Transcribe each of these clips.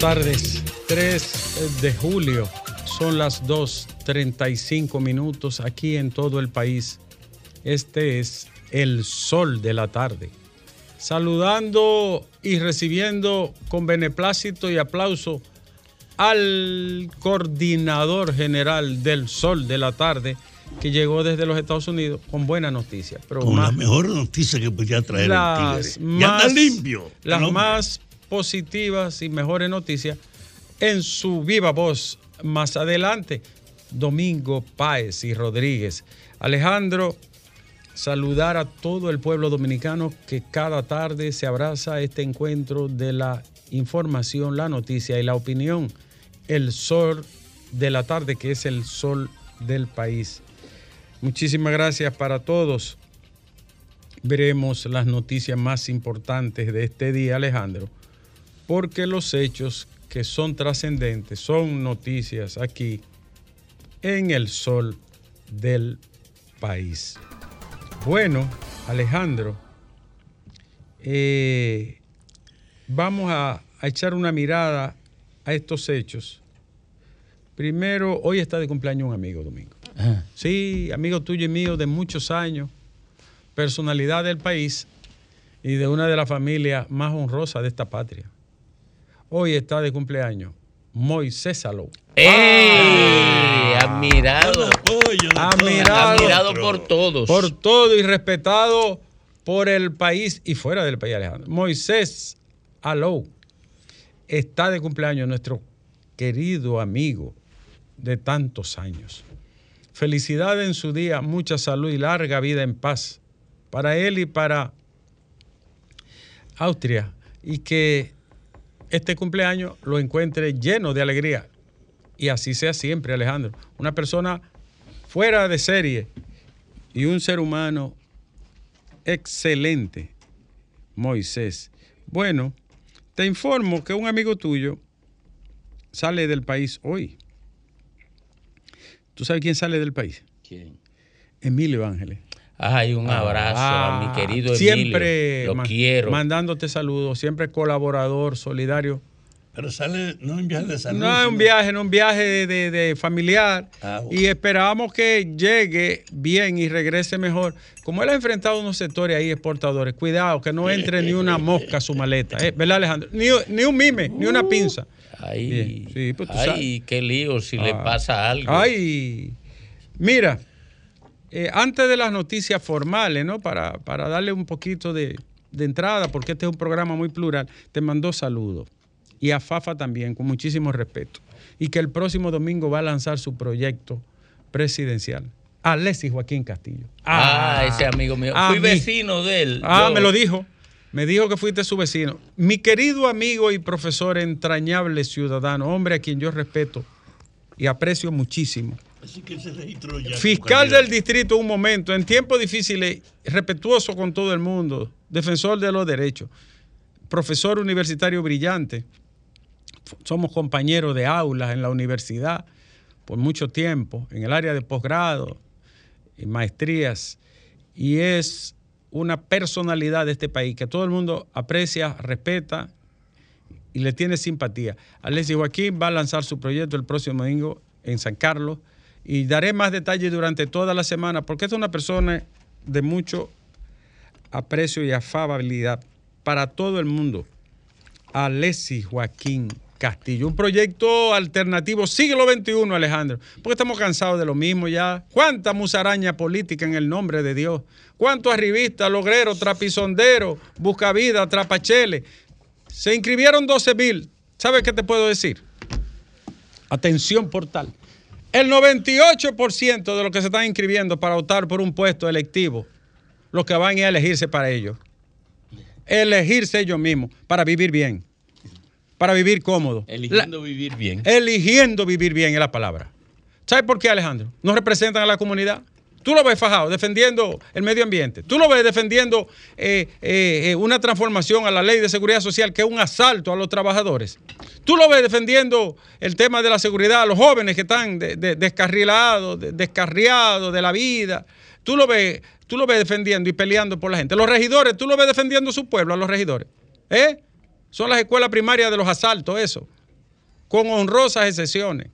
Buenas tardes, 3 de julio, son las 2.35 minutos aquí en todo el país. Este es el sol de la tarde. Saludando y recibiendo con beneplácito y aplauso al coordinador general del sol de la tarde que llegó desde los Estados Unidos con buena noticia. Pero Con la más- mejor noticia que podía traer las el tigre. Ya está más- limpio. Las más positivas y mejores noticias en su viva voz más adelante. Domingo Páez y Rodríguez. Alejandro, saludar a todo el pueblo dominicano que cada tarde se abraza a este encuentro de la información, la noticia y la opinión. El sol de la tarde, que es el sol del país. Muchísimas gracias para todos veremos las noticias más importantes de este día, Alejandro, porque los hechos que son trascendentes son noticias aquí en el sol del país. Bueno, Alejandro, eh, vamos a, a echar una mirada a estos hechos. Primero, hoy está de cumpleaños un amigo, Domingo. Sí, amigo tuyo y mío de muchos años, personalidad del país y de una de las familias más honrosas de esta patria. Hoy está de cumpleaños Moisés Salou. ¡Ey! Admirado. Admirado, Admirado por todos. Por todo y respetado por el país y fuera del país, Alejandro. Moisés Alou está de cumpleaños nuestro querido amigo de tantos años. Felicidad en su día, mucha salud y larga vida en paz para él y para Austria. Y que este cumpleaños lo encuentre lleno de alegría. Y así sea siempre, Alejandro. Una persona fuera de serie y un ser humano excelente, Moisés. Bueno, te informo que un amigo tuyo sale del país hoy. ¿Tú sabes quién sale del país? ¿Quién? Emilio Ángeles. Ay, un abrazo a mi querido Emilio. Siempre Lo quiero. mandándote saludos, siempre colaborador, solidario. Pero sale, no en viaje de salud. No es un viaje, no un viaje de, de- de familiar. Ah, bueno. Y esperamos que llegue bien y regrese mejor. Como él ha enfrentado unos sectores ahí exportadores, cuidado, que no entre ni una mosca a su maleta. ¿eh? ¿Verdad, Alejandro? Ni, ni un mime, ni una pinza. Ay, sí, pues tú ay, sabes. qué lío si le Ah. pasa algo. Ay, mira, eh, antes de las noticias formales, ¿no? Para, para darle un poquito de, de entrada, porque este es un programa muy plural, te mandó saludos. Y a Fafa también, con muchísimo respeto. Y que el próximo domingo va a lanzar su proyecto presidencial. Alexis Joaquín Castillo. Ah, ese amigo mío. Fui mí. vecino de él. Ah, Yo- me lo dijo. Me dijo que fuiste su vecino. Mi querido amigo y profesor entrañable ciudadano, hombre a quien yo respeto y aprecio muchísimo. Así que se registró ya. Fiscal del distrito, un momento, en tiempos difíciles, respetuoso con todo el mundo, defensor de los derechos, profesor universitario brillante. Somos compañeros de aulas en la universidad por mucho tiempo, en el área de posgrado y maestrías, y es una personalidad de este país que todo el mundo aprecia, respeta y le tiene simpatía. Alexis Joaquín va a lanzar su proyecto el próximo domingo en San Carlos y daré más detalles durante toda la semana porque es una persona de mucho aprecio y afabilidad para todo el mundo. Alexis Joaquín Castillo, un proyecto alternativo siglo XXI, Alejandro, porque estamos cansados de lo mismo ya. ¿Cuánta musaraña política en el nombre de Dios? ¿Cuántos arribistas, logreros, trapisonderos, buscavidas, trapacheles? Se inscribieron 12 mil. ¿Sabes qué te puedo decir? Atención portal. El 98% de los que se están inscribiendo para optar por un puesto electivo, lo que van a elegirse para ellos. Elegirse ellos mismos para vivir bien, para vivir cómodo. Eligiendo vivir bien. Eligiendo vivir bien es la palabra. ¿Sabes por qué, Alejandro? No representan a la comunidad. ¿Tú lo ves fajado defendiendo el medio ambiente. Tú lo ves defendiendo eh, eh, eh, una transformación a la ley de seguridad social que es un asalto a los trabajadores. Tú lo ves defendiendo el tema de la seguridad a los jóvenes que están de- de- descarrilados, de- descarriados de la vida. Tú lo ves, tú lo ves defendiendo y peleando por la gente. Los regidores, tú lo ves defendiendo su pueblo a los regidores. ¿Eh? Son las escuelas primarias de los asaltos, eso. Con honrosas excepciones.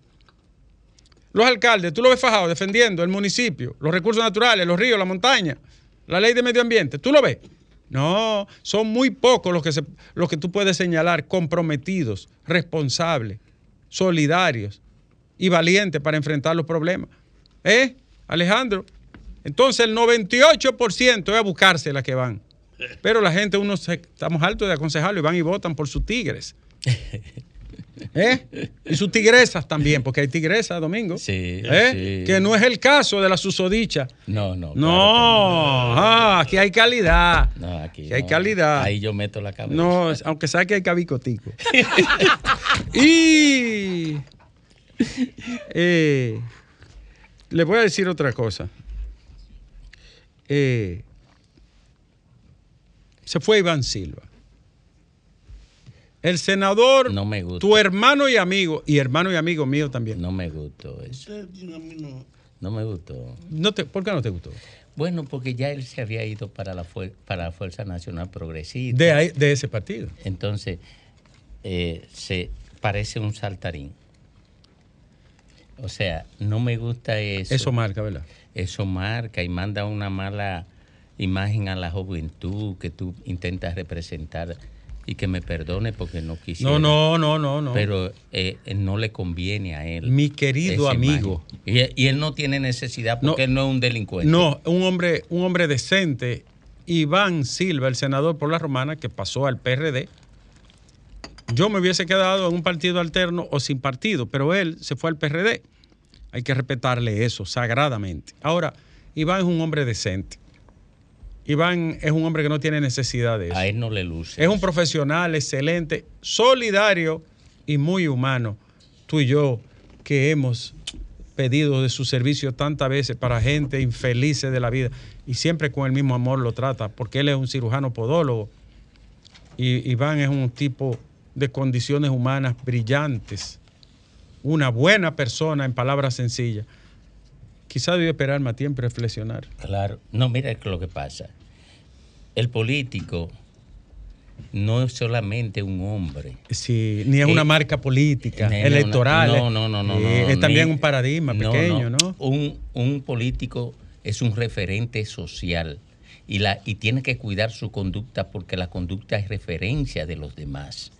Los alcaldes, tú lo ves fajado defendiendo el municipio, los recursos naturales, los ríos, la montaña, la ley de medio ambiente. ¿Tú lo ves? No, son muy pocos los que, se- los que tú puedes señalar comprometidos, responsables, solidarios y valientes para enfrentar los problemas. ¿Eh, Alejandro? Entonces el 98% es a buscarse las que van. Pero la gente, uno se- estamos hartos de aconsejarlo y van y votan por sus tigres. ¿Eh? Y sus tigresas también, porque hay tigresas, Domingo. Sí, ¿Eh? sí. Que no es el caso de la susodicha. No, no. No, ah, aquí hay calidad. no. Aquí. Hay calidad. Ahí yo meto la cabeza. No, aunque sea que hay cabicotico. y eh, le voy a decir otra cosa. Eh, se fue Iván Silva. El senador, No me gusta. tu hermano y amigo, y hermano y amigo mío también. No me gustó eso. Usted tiene a mí no- No me gustó. No te, ¿Por qué no te gustó? Bueno, porque ya él se había ido para la, fuer- para la Fuerza Nacional Progresista. De, ahí- de ese partido. Entonces, eh, se parece un saltarín. O sea, no me gusta eso. Eso marca, ¿verdad? Eso marca y manda una mala imagen a la juventud que tú intentas representar y que me perdone porque no quisiera. No, no, no, no, no. Pero eh, no le conviene a él. Mi querido amigo. Y, y él no tiene necesidad No. porque él no es un delincuente. No, un hombre, un hombre decente. Iván Silva, el senador por la romana, que pasó al PRD. Yo me hubiese quedado en un partido alterno o sin partido, pero él se fue al PRD. Hay que respetarle eso sagradamente. Ahora, Iván es un hombre decente. Iván es un hombre que no tiene necesidad de eso. A él no le luce. Es un profesional excelente, solidario y muy humano. Tú y yo que hemos pedido de su servicio tantas veces para gente infelices de la vida y siempre con el mismo amor lo trata, porque él es un cirujano podólogo y Iván es un tipo de condiciones humanas brillantes, una buena persona en palabras sencillas. Quizá debe esperar más tiempo y reflexionar. Claro. No, mira lo que pasa. El político no es solamente un hombre. Sí, ni es Eh, una marca política, Ni- electoral. una- No, no, no, no. Eh, no, es también ni- un paradigma no, pequeño, ¿no? Un, un político es un referente social y, la, y tiene que cuidar su conducta porque la conducta es referencia de los demás.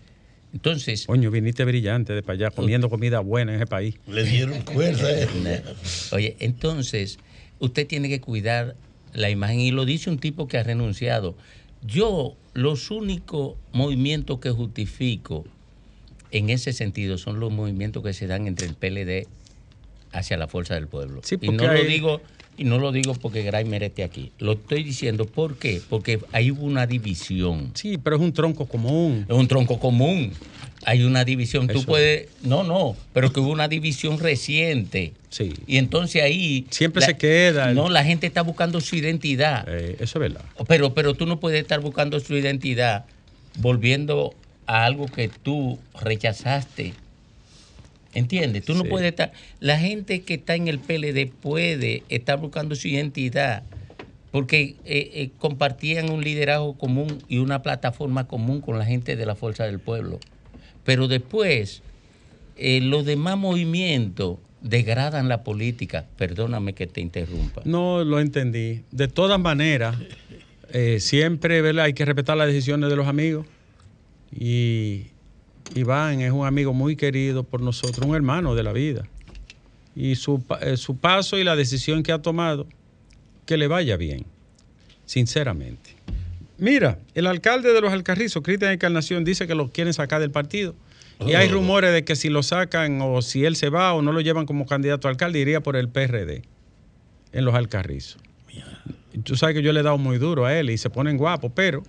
Entonces, Coño, viniste brillante de para allá, comiendo comida buena en ese país. Le dieron cuerda. eh. Oye, entonces, usted tiene que cuidar la imagen y lo dice un tipo que ha renunciado. Yo, los únicos movimientos que justifico en ese sentido son los movimientos que se dan entre el PLD hacia la fuerza del pueblo. Sí, y no lo digo y no lo digo porque Graimer esté aquí. Lo estoy diciendo ¿por qué? Porque ahí hubo una división. Sí, pero es un tronco común. Es un tronco común. Hay una división. Tú Eso. puedes. No, no. Pero que hubo una división reciente. Sí. Y entonces ahí. Siempre se queda el- No, la gente está buscando su identidad. Eh, eso es verdad. Pero, pero tú no puedes estar buscando su identidad volviendo a algo que tú rechazaste. ¿Entiendes? Tú no Sí. puedes estar. La gente que está en el PLD puede estar buscando su identidad porque eh, eh, compartían un liderazgo común y una plataforma común con la gente de la Fuerza del Pueblo. Pero después, eh, los demás movimientos degradan la política. Perdóname que te interrumpa. No lo entendí. De todas maneras, eh, siempre ¿verdad? hay que respetar las decisiones de los amigos. Y Iván es un amigo muy querido por nosotros, un hermano de la vida. Y su, eh, su paso y la decisión que ha tomado, que le vaya bien, sinceramente. Mira, el alcalde de los Alcarrizos, Cristian Encarnación, dice que lo quieren sacar del partido. Y hay Oh. rumores de que si lo sacan o si él se va o no lo llevan como candidato a alcalde, iría por el PRD en los Alcarrizos. Tú sabes que yo le he dado muy duro a él y se ponen guapos, pero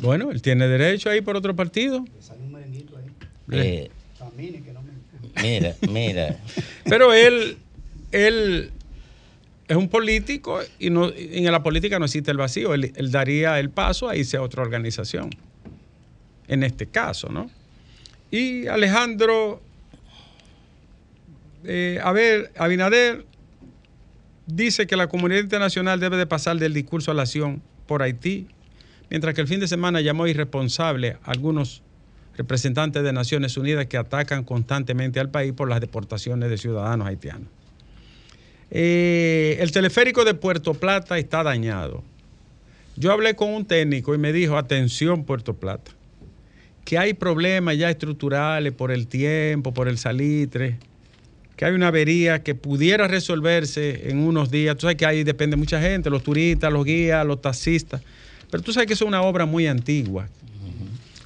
bueno, él tiene derecho a ir por otro partido. Eh, mira, mira. Pero él, él es un político y en la política no existe el vacío. Él, él daría el paso a irse a otra organización. En este caso, ¿no? Y Alejandro, eh, a ver, Abinader dice que la comunidad internacional debe de pasar del discurso a la acción por Haití, mientras que el fin de semana llamó irresponsable a algunos representantes de Naciones Unidas que atacan constantemente al país por las deportaciones de ciudadanos haitianos. Eh, el teleférico de Puerto Plata está dañado. Yo hablé con un técnico y me dijo, atención Puerto Plata, que hay problemas ya estructurales por el tiempo, por el salitre, que hay una avería que pudiera resolverse en unos días. Tú sabes que ahí depende mucha gente, los turistas, los guías, los taxistas. Pero tú sabes que es una obra muy antigua.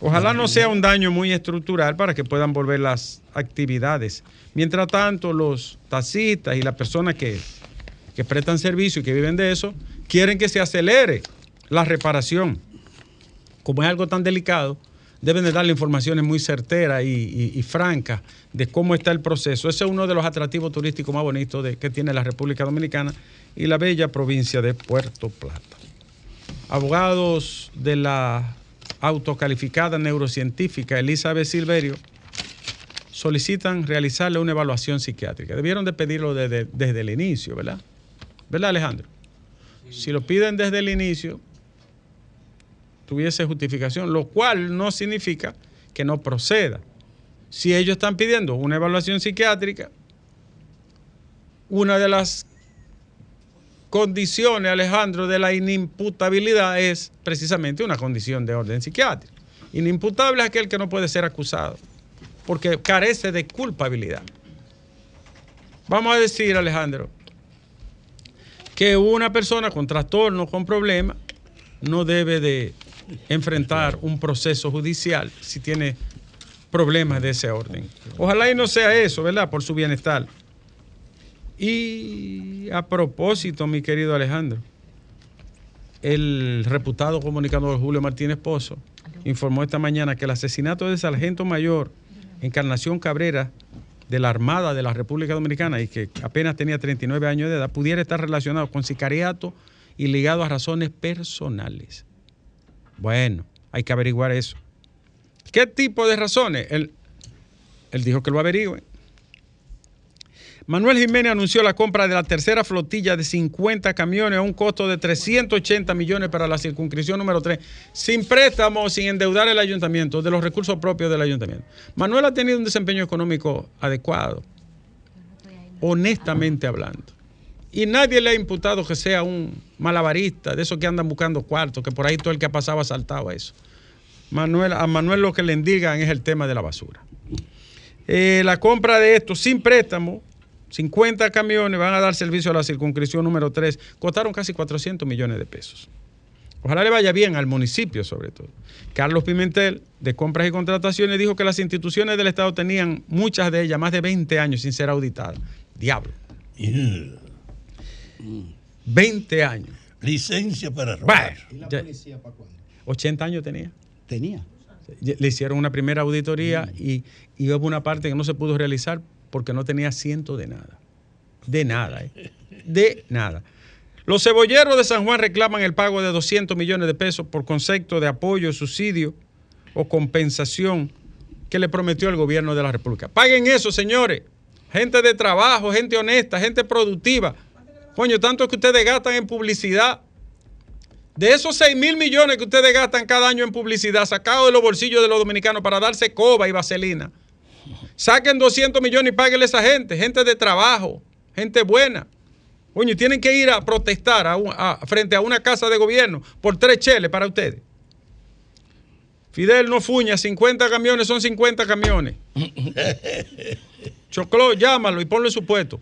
Ojalá no sea un daño muy estructural para que puedan volver las actividades. Mientras tanto, los taxistas y las personas que, que prestan servicio y que viven de eso, quieren que se acelere la reparación. Como es algo tan delicado, deben de darle informaciones muy certeras y, y- y francas de cómo está el proceso. Ese es uno de los atractivos turísticos más bonitos de, que tiene la República Dominicana y la bella provincia de Puerto Plata. Abogados de la autocalificada neurocientífica Elizabeth Silverio solicitan realizarle una evaluación psiquiátrica. Debieron de pedirlo desde, desde el inicio, ¿verdad? ¿Verdad, Alejandro? Si lo piden desde el inicio, tuviese justificación, lo cual no significa que no proceda. Si ellos están pidiendo una evaluación psiquiátrica, una de las condiciones, Alejandro, de la inimputabilidad es precisamente una condición de orden psiquiátrico. Inimputable es aquel que no puede ser acusado, porque carece de culpabilidad. Vamos a decir, Alejandro, que una persona con trastorno, con problemas, no debe de enfrentar un proceso judicial si tiene problemas de ese orden. Ojalá y no sea eso, ¿verdad? Por su bienestar. Y a propósito, mi querido Alejandro, el reputado comunicador Julio Martínez Pozo informó esta mañana que el asesinato del sargento mayor Encarnación Cabrera de la Armada de la República Dominicana y que apenas tenía 39 años de edad pudiera estar relacionado con sicariato y ligado a razones personales. Bueno, hay que averiguar eso. ¿Qué tipo de razones? Él, él dijo que lo averigüen. Manuel Jiménez anunció la compra de la tercera flotilla de 50 camiones a un costo de 380 millones para la circunscripción número 3, sin préstamo, sin endeudar el ayuntamiento, de los recursos propios del ayuntamiento. Manuel ha tenido un desempeño económico adecuado, honestamente hablando. Y nadie le ha imputado que sea un malabarista, de esos que andan buscando cuartos, que por ahí todo el que ha pasado ha saltado a eso. Manuel, a Manuel lo que le indigan es el tema de la basura. Eh, la compra de esto sin préstamo, 50 camiones van a dar servicio a la circunscripción número 3, costaron casi 400 millones de pesos. Ojalá le vaya bien al municipio sobre todo. Carlos Pimentel, de compras y contrataciones, dijo que las instituciones del Estado tenían, muchas de ellas, más de 20 años sin ser auditadas. Diablo, 20 años. Licencia para robar. ¿Y la policía para cuándo? 80 años tenía. Tenía. Le hicieron una primera auditoría y, y hubo una parte que no se pudo realizar porque no tenía asiento de nada. De nada, ¿eh? De nada. Los cebolleros de San Juan reclaman el pago de 200 millones de pesos por concepto de apoyo, subsidio o compensación que le prometió el gobierno de la República. Paguen eso, señores. Gente de trabajo, gente honesta, gente productiva. Coño, tanto que ustedes gastan en publicidad. De esos 6 mil millones que ustedes gastan cada año en publicidad, sacados de los bolsillos de los dominicanos para darse coba y vaselina, saquen 200 millones y páguenle a esa gente, gente de trabajo, gente buena. Coño, tienen que ir a protestar a un- a- frente a una casa de gobierno por tres cheles para ustedes. Fidel no fuña, 50 camiones son 50 camiones. Choclo, llámalo y ponlo en su puesto.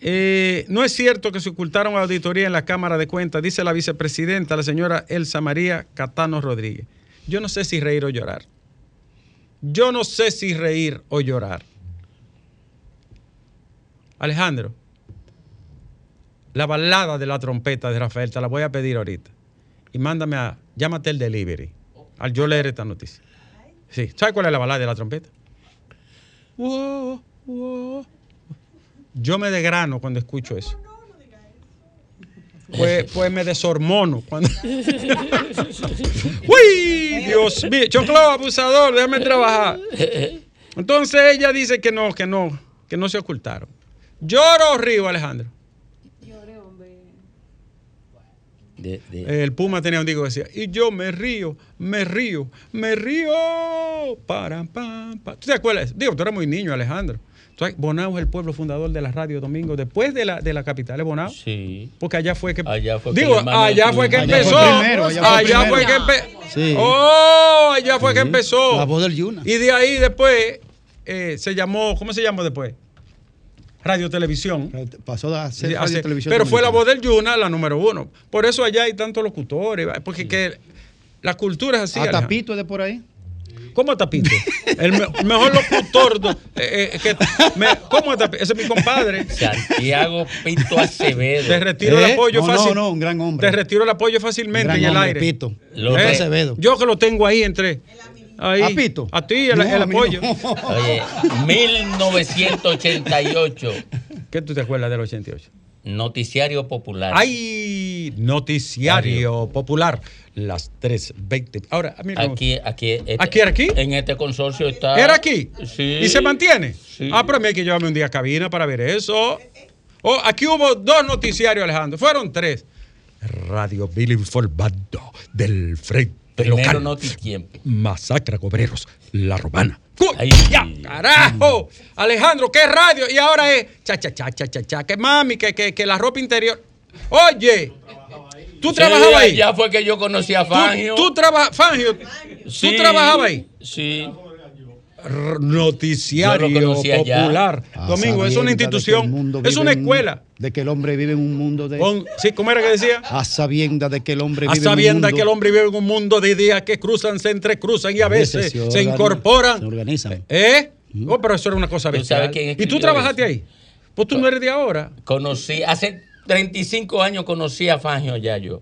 Eh, no es cierto que se ocultaron auditoría en la Cámara de Cuentas, dice la vicepresidenta, la señora Elsa María Catano Rodríguez. Yo no sé si reír o llorar. Yo no sé si reír o llorar. Alejandro, la balada de la trompeta de Rafael, te la voy a pedir ahorita. Y mándame a, llámate el delivery, al yo leer esta noticia. Sí, ¿sabes cuál es la balada de la trompeta? Yo me degrano cuando escucho eso. Pues, pues me deshormono cuando. ¡Uy! Dios mío, choclo abusador, déjame trabajar. Entonces ella dice que no, que no, que no se ocultaron. ¿Lloro o río, Alejandro? De- de- El Puma tenía un disco que decía, y yo me río, me río, me río. Para, pam, pam. ¿Tú te acuerdas? Digo, tú eras muy niño, Alejandro. Sabes, Bonao es el pueblo fundador de la radio Domingo, después de la, de la capital, ¿es Bonao? sí. Porque allá fue que. Allá fue digo, allá de fue que Allá empezó. fue primero, allá fue allá fue que empezó. Sí. Oh, allá fue que empezó. La voz del Yuna. Y de ahí después eh, se llamó, ¿cómo se llamó después? Radio Televisión. Pasó a ser radio hace- televisión. pero fue la voz del Yuna la número uno. Por eso allá hay tantos locutores, porque que la cultura es así. A. Tapito de por ahí. ¿Cómo Tapito? El me- mejor locutor. eh, eh, que me- ¿Cómo Tapito? Ese es mi compadre. Santiago Pinto Acevedo. Te retiro el ¿Eh? apoyo No, fácil. no, no, un gran hombre. Te retiro el apoyo fácilmente Gran en el hombre, aire. Pito. Lo ¿Eh? Acevedo. Yo que lo tengo ahí entre. Ahí. ¿A Pito? A ti, el, No, el apoyo. no. Oye, 1988. ¿Qué tú te acuerdas del 88? Noticiario Popular. Hay noticiario popular. Las 3.20. Ahora, mira. Aquí, aquí, este- ¿Aquí era aquí? En este consorcio está. ¿Era aquí? Sí. ¿Y se mantiene? Sí. Ah, pero a mí hay que llevarme un día a cabina para ver eso. Oh, aquí hubo dos noticiarios, Alejandro. Fueron tres. Radio Billy informando del frente Primero local. Notitiempo. Masacra Cobreros, La Romana. ¡Cu- Ay. ¡Ya, carajo! Alejandro, ¿qué radio? Y ahora es cha, cha, cha, cha, cha, cha, que mami, que, que, que la ropa interior. Oye, ¿tú Sí, trabajabas ahí? Ya fue que yo conocí a Fangio. ¿Tú, tú trabajabas, Fangio, Sí, tú trabajabas ahí? Sí. R- Noticiario. Popular. A Domingo, es sabienda una institución, es vive una un- escuela. De que el hombre vive en un mundo de. Con- sí, ¿Cómo era que decía? A sabienda de que el hombre A vive en un sabienda mundo. que el hombre vive en un mundo de ideas que cruzan, se entrecruzan y a veces se incorporan. se organizan. ¿Eh? Oh, pero eso era una cosa ¿Tú bestial. ¿Y tú trabajaste eso? ahí? Pues tú no eres de ahora. Conocí, hace 35 años conocí a Fangio ya yo.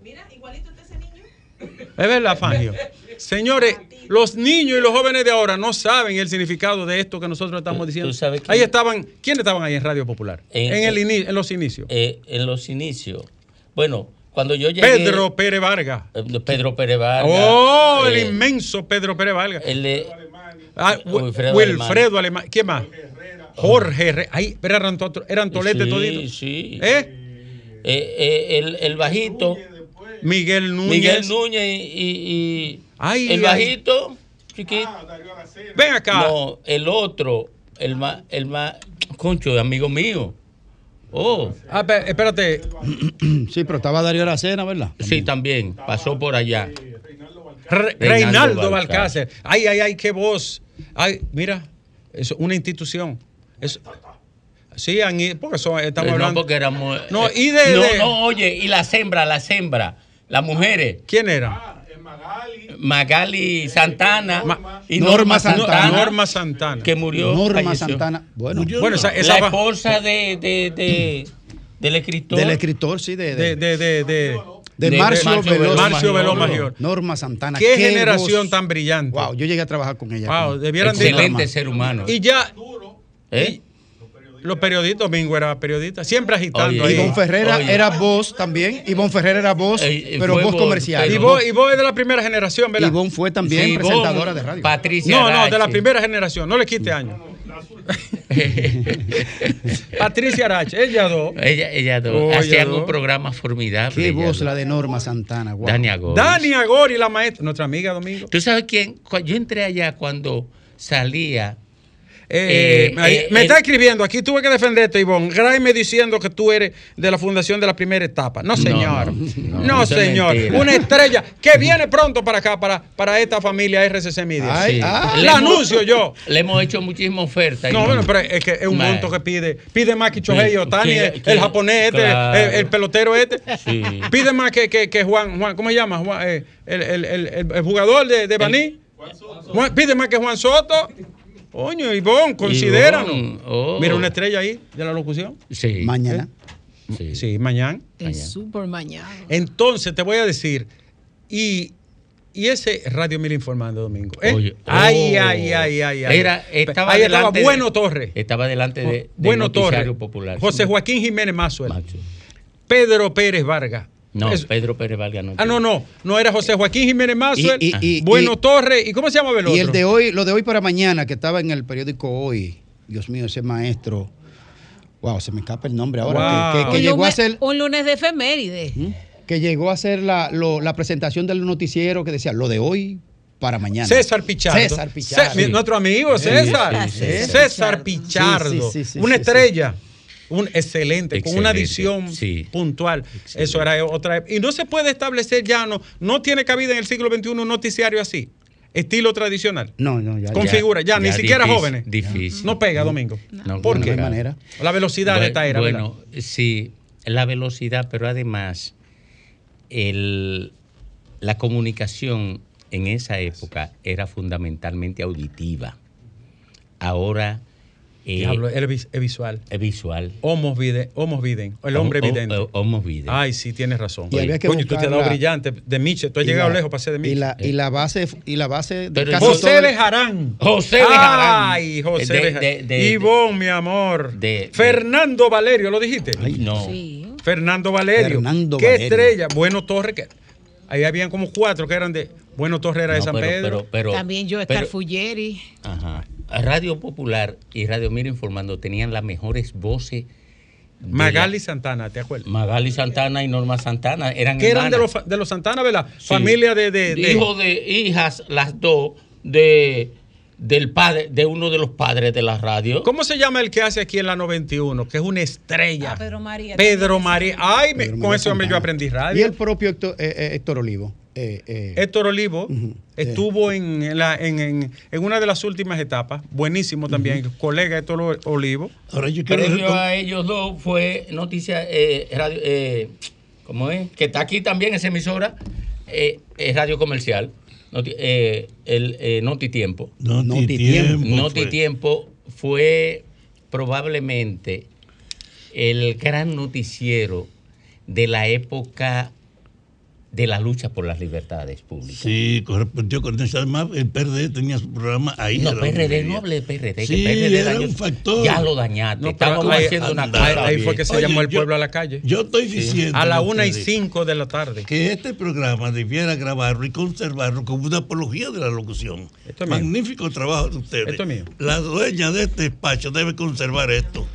Es verdad, Fangio. Señores, los niños y los jóvenes de ahora no saben el significado de esto que nosotros estamos ¿Tú- diciendo. tú sabes quién- ahí estaban, ¿quiénes estaban ahí en Radio Popular? En- En, el ini- en los inicios. Eh, en los inicios. Bueno, cuando yo llegué. Pedro Pérez Vargas. eh, Pedro Pérez Vargas. Oh, el eh, inmenso Pedro Pérez Vargas. el de- Ah, Wi- Wilfredo Wilfredo Alemán. ¿Quién más? Jorge Herrera. Ahí, pero eran, to- eran toletes sí, toditos. Sí. ¿Eh? Eh, eh, el, el bajito. Miguel Núñez. Miguel Núñez y, y- y Ay, el ay. bajito, chiquito. Ven acá. No, el otro, el más, el más, concho, amigo mío. Oh, Ah, espérate. Sí, pero estaba Darío Aracena, ¿verdad? sí, también, pasó por allá. Re- Reinaldo Reinaldo Balcácer. Balcácer. Ay, ay, ay, qué voz. Ay, mira, es una institución. Es, sí, han ido- porque son- estamos Eh, no, hablando. porque éramos. No, eh, y de- No, de- no, oye, y las hembras, las hembras, las mujeres. ¿Quién era? Magali Santana Ma- y Norma Norma Santana. Norma Santana. que murió. Norma falleció. Santana. Bueno, Bueno, esa, esa la va- esposa de, de, de- del escritor. del escritor, sí, de, de, de, de, de, de- de de Marcio, Marcio Veloz. Marcio Veloz Mayor. Mayor. Norma Santana. Qué generación voz. tan brillante. Wow, yo llegué a trabajar con ella. Wow, debieran de- Excelente ser humano. Y ya, ¿Eh? Los periodistas, Domingo era periodista, siempre agitando Oye, ahí. Ivonne Ferrera Oye. era voz también. Ivonne Ferrera era voz, pero voz comercial. Y pero- vos, y vos es de la primera generación, ¿verdad? Ivonne fue también Sí, presentadora de radio. Patricia No, no, de la primera generación, no le quite años. Patricia Arache, ella dos. ella, ella dos. Oh, ella Hacían dos. un programa formidable. Qué voz dos. la de Norma Santana. Wow. Dani Agor. Dani Agori, la maestra, nuestra amiga Domingo. ¿Tú sabes quién? Yo entré allá cuando salía. Eh, Eh, ahí- eh, me está escribiendo, aquí tuve que defenderte, Ivonne. Gráeme diciendo que tú eres de la fundación de la primera etapa. No, señor. No, no, no, eso es señor. mentira. Una estrella que viene pronto para acá, para, para esta familia RCC Media. Ay, Sí. ah. Le La hemos- anuncio yo. Le hemos hecho muchísimas ofertas. No, bueno, pero es que es un monto que pide. Pide más que Chohei Otani, el, japonés este, claro. el, el pelotero este. Sí. Pide más que, que, que Juan, Juan, ¿cómo se llama? Juan, eh, el, el- el- el- el jugador de, de Baní. Juan- pide más que Juan Soto. Coño, Ivonne, considéranos. Oh. Mira una estrella ahí de la locución. Sí. Mañana. Sí, mañana. Es súper mañana. Entonces te voy a decir, y Y ese Radio Mil informando domingo. ¿eh? Oye, ay, oh. ay, ay, ay, ay. Era, estaba Ahí estaba de- Bueno Torre. Estaba delante de, de bueno Torre. Noticiario Popular. José Joaquín Jiménez Mazuel. Macho. Pedro Pérez Vargas. No, Es- Pedro Pérez Valga no. Ah, no, no. No era José Joaquín Jiménez Mazuel. Y- y- y- bueno y- Torre. ¿Y cómo se llamaba el otro? Y el de hoy, lo de hoy para mañana, que estaba en el periódico Hoy. Dios mío, ese maestro. Wow, se me escapa el nombre ahora. Que, llegó a lunes, hacer. un lunes de efeméride. ¿Mm? Que llegó a hacer la, lo- la presentación del noticiero que decía lo de hoy para mañana. César Pichardo. César Pichardo. Nuestro amigo César. sí, sí, sí. César Pichardo. Sí, sí, sí, sí, una sí, estrella. Un excelente, con una edición sí. puntual. Excelente. Eso era otra Y no se puede establecer ya, no, no tiene cabida en el siglo XXI un noticiario así. Estilo tradicional. No, no, ya. Con ya. figura, ya, ni siquiera jóvenes. Difícil. No pega, Domingo. No, ¿Por no qué? hay manera. La velocidad de esta era. Bueno, ¿verdad? sí, la velocidad, pero además el, la comunicación en esa época era fundamentalmente auditiva. Ahora Diablo, él es vis- es visual. es visual. Homos viden, homos viden, el hombre Homo- evidente. ho- homo viden. Ay, sí, tienes razón. Y había que Coño, tú te has dado la- brillante de Miche. Tú has Y llegado la- lejos para ser de Miche. Y la, y la base, y la base de Pero José todo Bejarán. José Bejarán. Ay, José De- Bejarán. de- de- Ivonne, mi amor. de- de- Fernando Valerio, ¿lo dijiste? Ay, No. Sí. Fernando Valerio. Fernando Qué Valerio. estrella. Bueno Torre. Que, ahí habían como cuatro que eran de. Bueno Torre era de San pero- Pedro. pero- pero- También yo, pero- Estar Fuggeri. Ajá. Radio Popular y Radio Miro Informando tenían las mejores voces. Magali la- Santana, ¿te acuerdas? Magali Santana y Norma Santana eran Que eran de los, de los Santana, ¿verdad? Sí. Familia de. de, de- Hijo de hijas, las dos, de del padre, de uno de los padres de la radio. ¿Cómo se llama el que hace aquí en la 91? Que es una estrella. Ah, Pedro María. Pedro María. Ay, me- con ese hombre yo aprendí Y radio. el propio Héctor, eh, eh, Héctor Olivo. Eh, eh, Héctor Olivo Ujú. estuvo en, en la- en- en- en una de las últimas etapas. Buenísimo también. Colega Héctor Olivo. Ahora yo Previo a ellos dos fue noticia, eh, radio, eh, ¿cómo es? Que está aquí también esa emisora, eh, es radio comercial, Noti, eh, el eh, Noti Tiempo. No, No ti ti tiempo. Noti fue. Tiempo fue probablemente el gran noticiero de la época de la lucha por las libertades públicas. Sí, correspondió con eso. Además, el PRD tenía su programa ahí. No, PRD, no hable de PRD, que Sí, PRD era dañó- un factor. ya lo dañaste. No, Estamos ahí- haciendo una cosa. Ahí, fue que se Oye, llamó el yo- pueblo a la calle. Yo estoy diciendo. A la una y cinco de la tarde. Que este programa debiera grabarlo y conservarlo como una apología de la locución. Esto es mío. Magnífico trabajo de ustedes. Esto es mío. La dueña de este despacho debe conservar esto.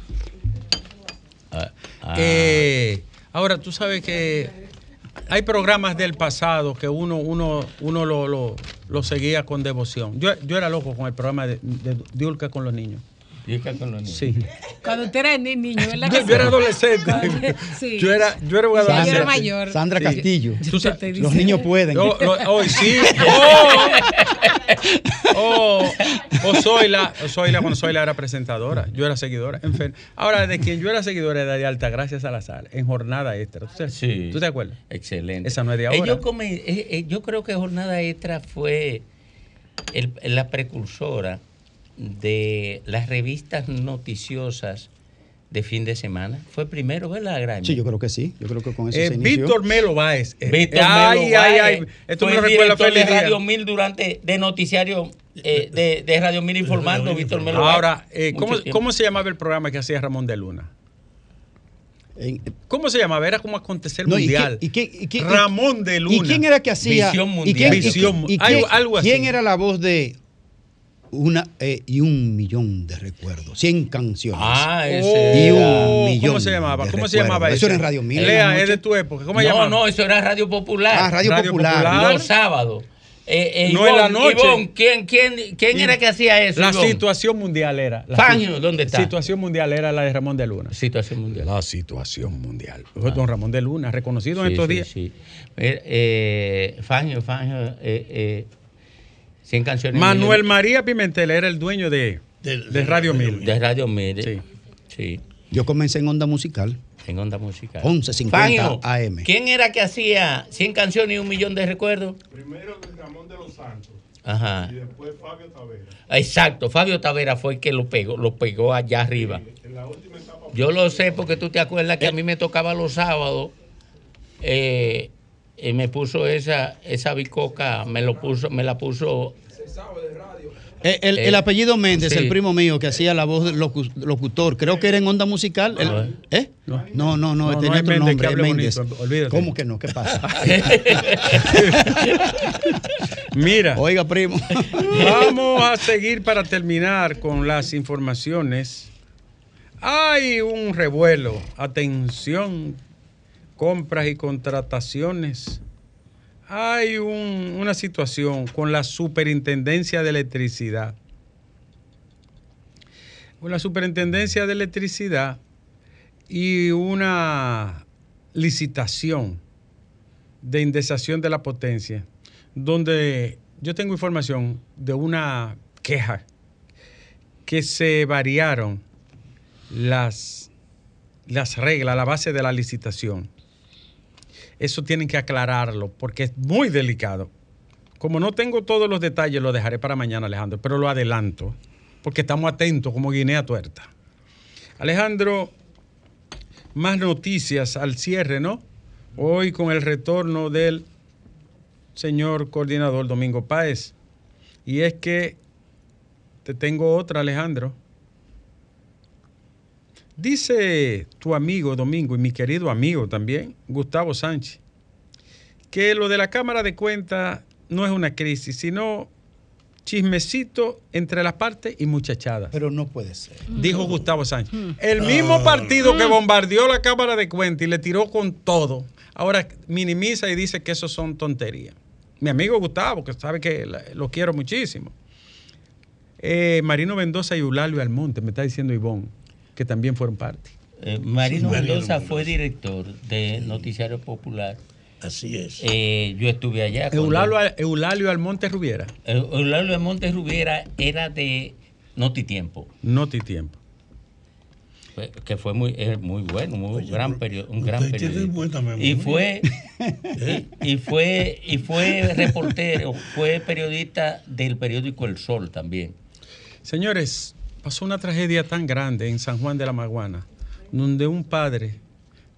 Ah, ah. Eh, ahora, tú sabes que hay programas del pasado que uno, uno, uno lo, lo- lo seguía con devoción. Yo, yo era loco con el programa de, de con los niños. Y que con los niños. Sí. Cuando usted era ni- niño, ¿verdad? Yo, yo era adolescente. Sí. Yo era, yo era adolescente. mayor. Sandra Sí. Castillo. Los niños pueden. Yo- lo- hoy sí. Oh, oh, o Zoila, o Zoila cuando Zoila era presentadora. Yo era seguidora. En fin. Ahora, de quien yo era seguidora era de Altagracia Salazar, en jornada extra. ¿Tú, te- Sí. ¿tú te acuerdas? Excelente. Esa no es de ahora. Ellos come- eh, eh, yo creo que Jornada Extra fue el- la precursora de las revistas noticiosas de fin de semana. Fue primero, ¿verdad, Graeme? Sí, yo creo que sí. Yo creo que con eso Eh, se inició. Víctor Melo Báez. Eh, Víctor ay, Melo ay, Báez ay. Esto fue me lo recuerda Félix de. Radio Mil durante, de noticiario eh, de, de Radio Mil informando, Víctor Melo Báez. Ahora, eh, ¿cómo. ¿cómo se llamaba el programa que hacía Ramón de Luna? En- ¿Cómo se llamaba? Era como acontecer No, ¿y mundial. qué- y qué- y qué- Ramón de Luna. ¿Y quién era que hacía? Visión ¿Y mundial. quién, y Visión quién- algo- quién- algo así. quién era la voz de una eh, y un millón de recuerdos? 100 canciones. Ah, Oh, ese Y un millón ¿Cómo se llamaba? de ¿Cómo se llamaba Eso ese? era en Radio Mil Lea, es de tu época. ¿Cómo se no, llamaba? no, eso era Radio Popular. Ah, Radio, Radio Popular. Popular. Los sábados. Eh, eh, No en la noche. ¿quién, quién, quién era que hacía eso? La situación mundial era. La Fangio, ¿dónde está? Situación mundial era la de Ramón de Luna. Situación mundial. La situación mundial. Fue Don Ramón de Luna, reconocido en estos sí, días. sí. Eh, eh, Fangio, Fangio, eh, eh, 100 canciones. Manuel María Pimentel era el dueño de, De- de Radio Mil. De Radio Mil. Sí. Sí, Yo comencé en Onda Musical. en onda musical. 11.50 Fangio, AM. ¿Quién era que hacía 100 canciones y un millón de recuerdos? Primero Ramón de los Santos Ajá. y después Fabio Tavera. Exacto, Fabio Tavera fue el que lo pegó, lo pegó allá arriba. En la última etapa Yo lo sé porque tú te acuerdas que a mí me tocaba los sábados eh, eh, me puso esa, esa bicoca, me lo puso, me la puso. Eh, El, el Eh, apellido Méndez, sí. el primo mío que hacía la voz del locu- locutor, creo que era en onda musical. el- No. ¿Eh? No, no, no, No, tenía no otro Méndez, nombre, Méndez. bonito. ¿Cómo que no? ¿Qué pasa? Mira, Oiga, primo. vamos a seguir para terminar con las informaciones. Hay un revuelo. Atención, compras y contrataciones. Hay un- una situación con la superintendencia de electricidad. Con la superintendencia de electricidad y una licitación de indexación de la potencia, donde yo tengo información de una queja que se variaron las, las reglas, la base de la licitación. Eso tienen que aclararlo porque es muy delicado. Como no tengo todos los detalles, lo dejaré para mañana, Alejandro, pero lo adelanto porque estamos atentos como Guinea Tuerta. Alejandro, más noticias al cierre, ¿no? Hoy con el retorno del señor coordinador Domingo Páez. Y es que te tengo otra, Alejandro. Dice tu amigo Domingo y mi querido amigo también, Gustavo Sánchez, que lo de la Cámara de Cuentas no es una crisis, sino chismecito entre las partes y muchachadas. Pero no puede ser. Dijo Gustavo Sánchez. El mismo partido que bombardeó la Cámara de Cuentas y le tiró con todo, ahora minimiza y dice que eso son tonterías. Mi amigo Gustavo, que sabe que lo quiero muchísimo. Eh, Marino Mendoza y Eulalio Almonte, me está diciendo Ivón, que también fueron parte. Eh, Marino Sí, Marino Mendoza fue Mendoza. director de Noticiario Popular. Así es. Eh, yo estuve allá. cuando- Eulalio, Eulalio Almonte Rubiera, Eu- Eulalio de Montes Rubiera era de Notitiempo, Noti Tiempo. fue- que fue muy, eh, muy bueno, muy Oye, gran periodo, un gran memoria. Y fue, y, y fue, y fue reportero, fue periodista del periódico El Sol también. Señores, pasó una tragedia tan grande en San Juan de la Maguana, donde un padre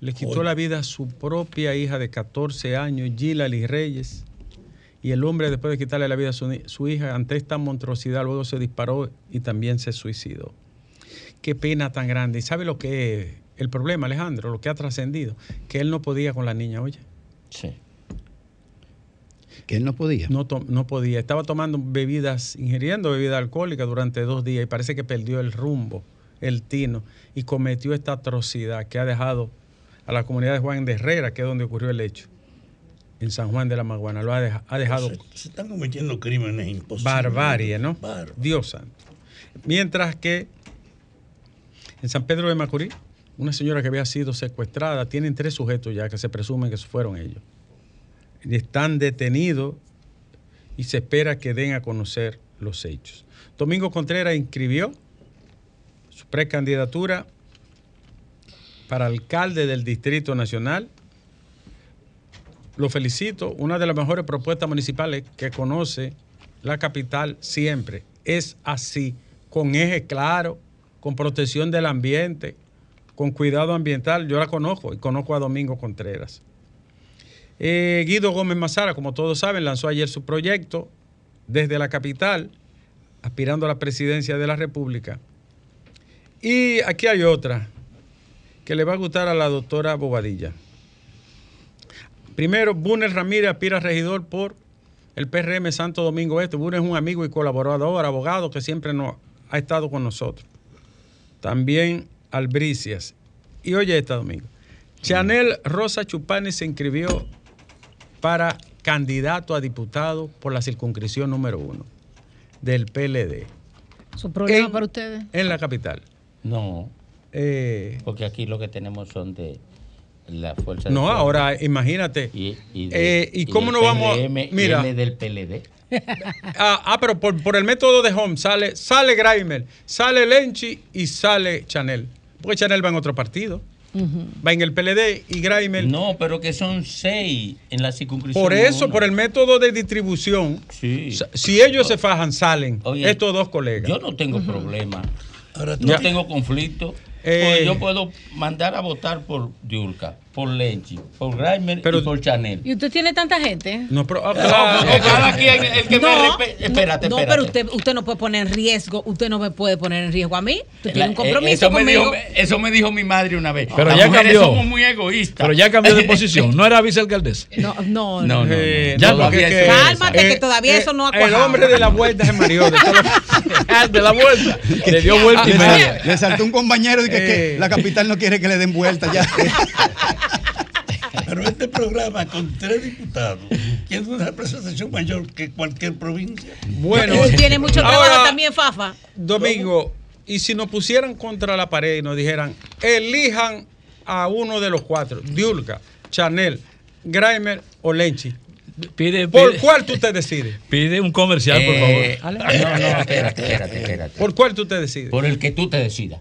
le quitó Oye. la vida a su propia hija de 14 años, Gilali Reyes, y el hombre después de quitarle la vida a su hija, ante esta monstruosidad, luego se disparó y también se suicidó. Qué pena tan grande. ¿Y sabe lo que es el problema, Alejandro? Lo que ha trascendido, que él no podía con la niña, oye. Sí. Que él no podía. No, to- no podía. Estaba tomando bebidas, ingiriendo bebida alcohólica durante dos días y parece que perdió el rumbo, el tino, y cometió esta atrocidad que ha dejado a la comunidad de Juan de Herrera, que es donde ocurrió el hecho, en San Juan de la Maguana. Lo ha, deja- ha dejado se, se están cometiendo crímenes imposibles. barbarie, ¿no? Dios santo. Mientras que en San Pedro de Macorís, una señora que había sido secuestrada, tienen tres sujetos ya que se presumen que fueron ellos. Están detenidos y se espera que den a conocer los hechos. Domingo Contreras inscribió su precandidatura para alcalde del Distrito Nacional. Lo felicito, una de las mejores propuestas municipales que conoce la capital siempre. Es así, con eje claro, con protección del ambiente, con cuidado ambiental. Yo la conozco y conozco a Domingo Contreras. Eh, Guido Gómez Mazara, como todos saben, lanzó ayer su proyecto desde la capital, aspirando a la presidencia de la República. Y aquí hay otra que le va a gustar a la doctora Bobadilla. Primero, Bunel Ramírez aspira a regidor por el PRM Santo Domingo Este. Bunel es un amigo y colaborador, abogado que siempre nos ha estado con nosotros. También Albricias. Y oye esta, Domingo. Chanel Rosa Chupani se inscribió para candidato a diputado por la circunscripción número uno del PLD ¿Su problema En- para ustedes? en la capital. No, Eh, porque aquí lo que tenemos son de la fuerza. no, ahora imagínate. Y, y, de- Eh, ¿y y cómo no vamos a- mira. es del PLD. Ah, ah, pero por, por el método de Home sale, sale Grimer, sale Lenchi y sale Chanel. Porque Chanel va en otro partido. Va en el PLD y Grimer. No, pero que son seis en la circunscripción. por eso, uno. por el método de distribución, Sí. si ellos se fajan, salen Oye, estos dos colegas. Yo no tengo problema. Ahora No tengo conflicto. Eh. Pues yo puedo mandar a votar por Diulca. por Lenchi, por Grimer Pero- y por Chanel. ¿Y usted tiene tanta gente? No, pero, ah, No, claro. no, cada quien, el que me No, respe- Espérate, no, espérate. pero usted, usted no puede poner en riesgo, usted no me puede poner en riesgo a mí. Usted tiene un eh, compromiso eso me, conmigo. dijo, eso me dijo mi madre una vez. Pero Las ya cambió. somos muy egoístas. Pero ya cambió de posición. No era vicealcaldesa. No, no, No, no, no. Eh, Ya, que- que- Cálmate, que todavía eso no ha El cuajado. hombre de la vuelta se mareó. de Ah, de la vuelta. Le dio vuelta y Ah, media. Le saltó un compañero que, que Eh. la capital no quiere que le den vuelta ya. Pero este programa con tres diputados tiene una representación mayor que cualquier provincia. Bueno, tiene mucho trabajo ahora, también, Fafa. Domingo, y si nos pusieran contra la pared y nos dijeran, elijan a uno de los cuatro, Diulca, Chanel, Grimer o Lenchi, Pide, ¿por cuál tú te decides? pide un comercial, por Eh, favor. no, no, espérate, espérate, espérate. ¿Por cuál tú te decides? Por el que tú te decidas.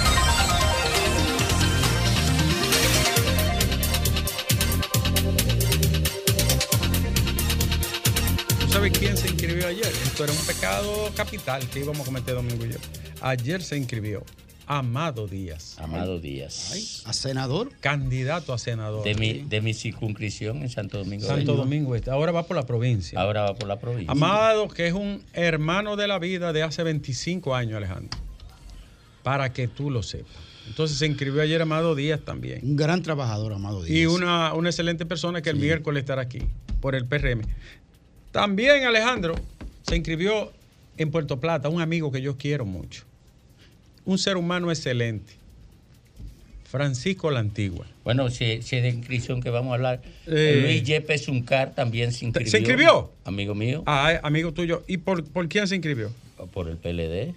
¿Tú sabes quién se inscribió ayer? Esto era un pecado capital que íbamos a cometer Domingo y yo. Ayer se inscribió Amado Díaz, Amado Díaz. A senador. candidato a senador. De mi, de mi circunscripción en Santo Domingo. Santo Este. Domingo Este. Ahora va por la provincia. Ahora va por la provincia. Amado, que es un hermano de la vida de hace 25 años, Alejandro. Para que tú lo sepas. Entonces se inscribió ayer Amado Díaz también. Un gran trabajador, Amado Díaz. Y una, una excelente persona que el miércoles estará aquí por el PRM. También Alejandro se inscribió en Puerto Plata, un amigo que yo quiero mucho. Un ser humano excelente. Francisco La Antigua. Bueno, si, si es de inscripción que vamos a hablar, Eh. Luis Yepes Uncar también se inscribió. ¿Se inscribió? Amigo mío, Ah, amigo tuyo. ¿Y por, por quién se inscribió? por el PLD,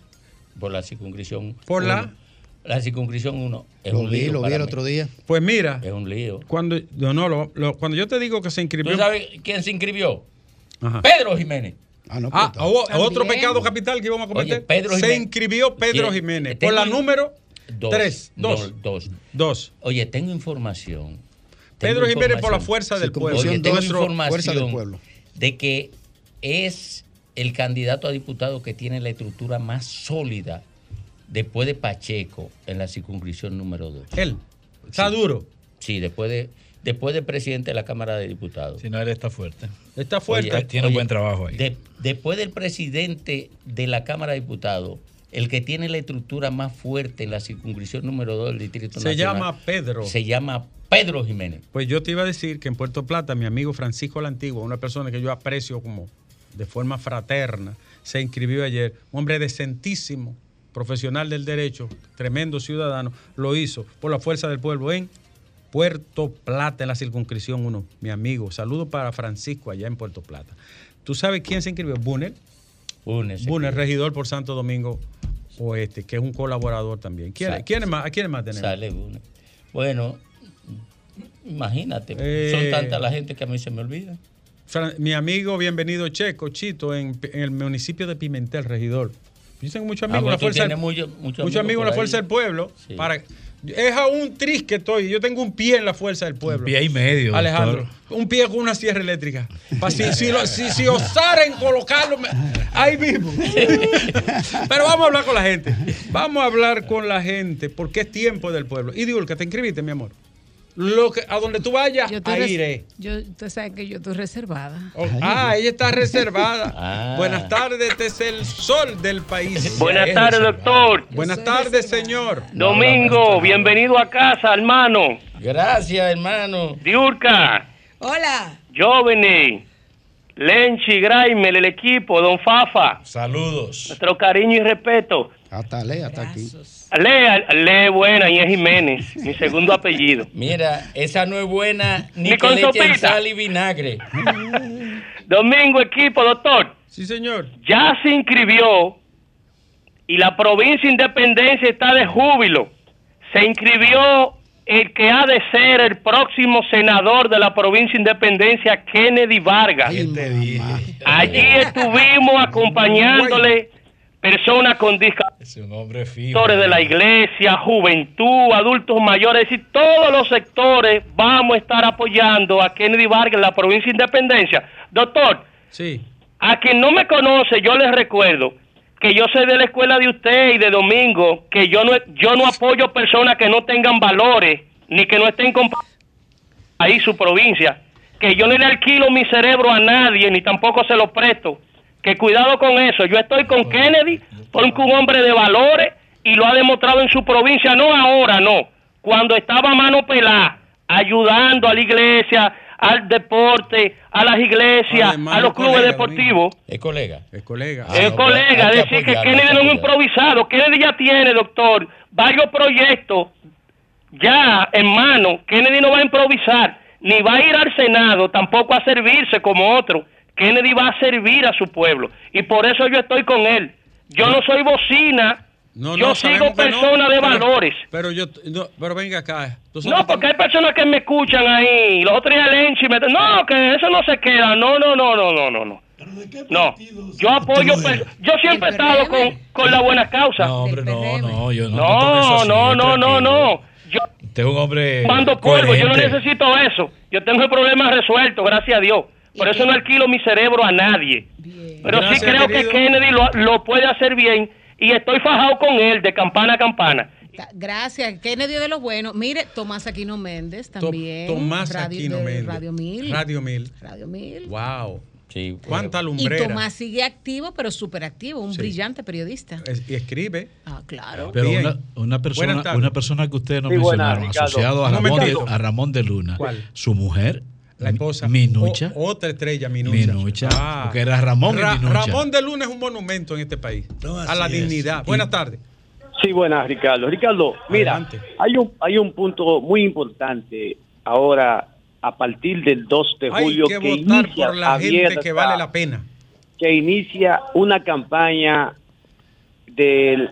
por la circunscripción. ¿Por la? uno. La circunscripción 1 es Lo un vi, lío. lo vi el mí. otro día. Pues mira, Es un lío. cuando, no, no, lo- lo- cuando yo te digo que se inscribió. ¿Tú sabes quién se inscribió? Ajá. Pedro Jiménez. Ah, no, Ah, También. otro pecado capital que íbamos a cometer. Oye, Pedro se Jiménez. inscribió Pedro Jiménez. tengo Por la número Dos. 3. Dos. No, dos. Dos. Oye, tengo información. Pedro Tengo Jiménez por la fuerza del pueblo. Oye, tengo información Fuerza del Pueblo. de que es el candidato a diputado que tiene la estructura más sólida después de Pacheco en la circunscripción número 2. Él. Está duro. Sí, después de después de presidente de la Cámara de Diputados. Si no, él está fuerte. Está fuerte. Oye, Tiene un buen trabajo ahí. de- después del presidente de la Cámara de Diputados, el que tiene la estructura más fuerte en la circunscripción número 2 del Distrito Se Nacional. llama Pedro. Se llama Pedro Jiménez. Pues yo te iba a decir que en Puerto Plata, mi amigo Francisco la Antigua, una persona que yo aprecio como de forma fraterna, se inscribió ayer. Un hombre decentísimo, profesional del derecho, tremendo ciudadano, lo hizo por la fuerza del pueblo en Puerto Plata, en la circunscripción 1. Mi amigo, saludo para Francisco allá en Puerto Plata. ¿Tú sabes quién se inscribió? Bunel. Únese. Bunel, regidor por Santo Domingo Oeste, que es un colaborador también. ¿Quién, quién más, ¿A quiénes más tenemos? Sale Bunel. Bueno, imagínate, Eh. son tanta la gente que a mí se me olvida. Fran- mi amigo bienvenido Checo, Chito, en, en el municipio de Pimentel, regidor. Yo tengo muchos amigos en la fuerza, del- mucho- muchos amigos en la fuerza del pueblo. Sí. Para, es a un tris que estoy. Yo tengo un pie en la fuerza del pueblo. Un pie y medio, Alejandro. doctor. Un pie con una sierra eléctrica. Pa' si, si, lo- si, si osaren colocarlo, me- ahí mismo. Pero vamos a hablar con la gente. Vamos a hablar con la gente porque es tiempo del pueblo. Y Diulca, ¿te inscribiste, mi amor? Lo que, a donde tú vayas, ahí iré. Yo, usted sabe que yo estoy reservada. Oh, ah, ella está reservada. Ah. Buenas tardes, este es el sol del país. Buenas es tardes, doctor. Buenas tardes, señor. Domingo, bienvenido a casa, hermano. Gracias, hermano. Diurca, Hola. Jóvenes, Lenchi, Graimel, el equipo, Don Fafa, Saludos. nuestro cariño y respeto. Hasta Lea, hasta aquí. Lea, Lee Buena y es Jiménez, mi segundo apellido. Mira, esa no es buena ni Ni que con le echen sopita. sal y vinagre. Domingo, equipo, doctor, Sí, señor. ya se inscribió y la provincia Independencia está de júbilo. Se inscribió el que ha de ser el próximo senador de la provincia de Independencia, Kennedy Vargas. Allí estuvimos acompañándole personas con Es un hombre fijo. sectores de la iglesia, juventud, adultos mayores, es decir, todos los sectores vamos a estar apoyando a Kennedy Vargas en la provincia de Independencia. Doctor, Sí. a quien no me conoce, yo les recuerdo que yo soy de la escuela de usted y de Domingo, que yo no, yo no apoyo personas que no tengan valores, ni que no estén con ahí su provincia, que yo no le alquilo mi cerebro a nadie, ni tampoco se lo presto. Que cuidado con eso. Yo estoy con Kennedy porque un hombre de valores y lo ha demostrado en su provincia, no ahora, no. Cuando estaba a mano pelada, ayudando a la iglesia, al deporte, a las iglesias, Además, a los es clubes colega, deportivos. Es colega. Es colega. Ah, Es no, colega, decir que Kennedy no es improvisado. Kennedy ya tiene, doctor, varios proyectos ya en mano. Kennedy no va a improvisar, ni va a ir al Senado, tampoco a servirse como otro. Kennedy va a servir a su pueblo. Y por eso yo estoy con él. Yo no soy bocina, No, yo no, sigo no, personas de pero- valores. Pero yo, no, pero venga acá. No, porque hay personas que me escuchan ahí. Los otros días Lenchi me no, que eso no se queda. No, no, no, no, no, no, no. No, yo apoyo, per- yo siempre he estado con, con la buena causa. No, hombre, no, no, yo no. No, no, no, no, no. Yo Usted es un hombre. mando polvo, yo no necesito eso. Yo tengo el problema resuelto, gracias a Dios. Por eso no alquilo mi cerebro a nadie. Pero Gracias, sí creo querido. que Kennedy lo, lo puede hacer bien y estoy fajado con él de campana a campana. Gracias, Kennedy de los buenos. Mire, Tomás Aquino Méndez también. Tomás Radio- Aquino de Méndez. Radio Mil. Radio Mil. Radio Mil. Wow. Sí, Cuánta Y lumbrera. Tomás sigue activo, pero súper activo, un Sí. brillante periodista. Es- y escribe. Ah, claro. Pero una, una persona, una persona que ustedes no Sí, mencionaron, asociado a Ramón, de, a Ramón de Luna, ¿Cuál? su mujer, La esposa. Minucha. O- otra estrella, Minucha. Minucha, porque era Ramón y Minucha. Ramón de Luna es un monumento en este país. No, a la dignidad. Buenas tardes. Sí, buenas, Ricardo. Ricardo, mira, Adelante. hay un, hay un punto muy importante ahora, a partir del 2 de Hay julio, que que votar inicia por la gente abierta, que vale la pena. que inicia una campaña del,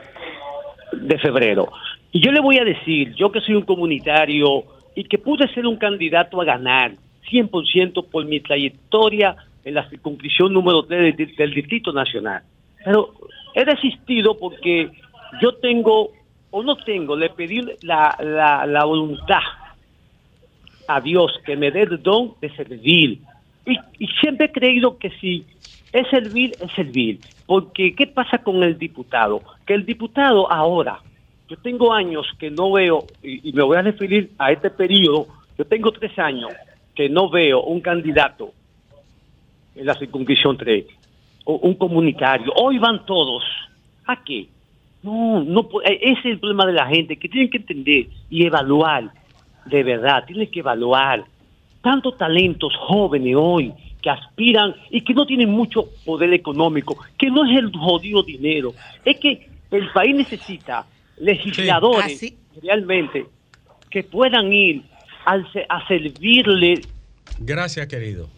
de febrero. Y yo le voy a decir, yo que soy un comunitario y que pude ser un candidato a ganar 100% por mi trayectoria en la circunscripción número 3 del, Distrito Nacional. Pero he desistido porque yo tengo, o no tengo, le pedí la, la, la voluntad a Dios que me dé el don de servir. Y, y siempre he creído que si es servir, es servir. Porque, ¿qué pasa con el diputado? Que el diputado ahora, yo tengo años que no veo, y, y me voy a referir a este periodo, yo tengo tres años que no veo un candidato en la circunscripción 3, o un comunitario. Hoy van todos. ¿A qué? No, no, eh, ese es el problema de la gente, que tienen que entender y evaluar, de verdad, tienen que evaluar. Tantos talentos jóvenes hoy que aspiran y que no tienen mucho poder económico, que no es el jodido dinero, es que el país necesita legisladores Así- realmente que puedan ir a servirle Gracias, querido.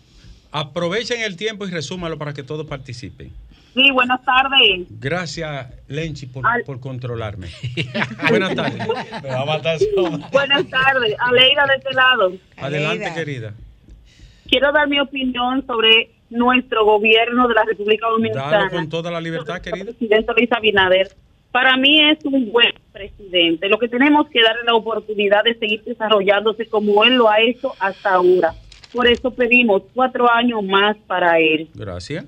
Aprovechen el tiempo y resúmalo para que todos participen. Sí, buenas tardes. Gracias, Lenchi, por, Al- por controlarme. Buenas tardes. Me va a matar sola. Buenas tardes. Aleida de este lado. Adelante, Aleida. querida. Quiero dar mi opinión sobre nuestro gobierno de la República Dominicana. Dalo con toda la libertad, querida. presidente Luis Abinader. Para mí es un buen presidente. Lo que tenemos que darle la oportunidad de seguir desarrollándose como él lo ha hecho hasta ahora. Por eso pedimos cuatro años más para él. Gracias.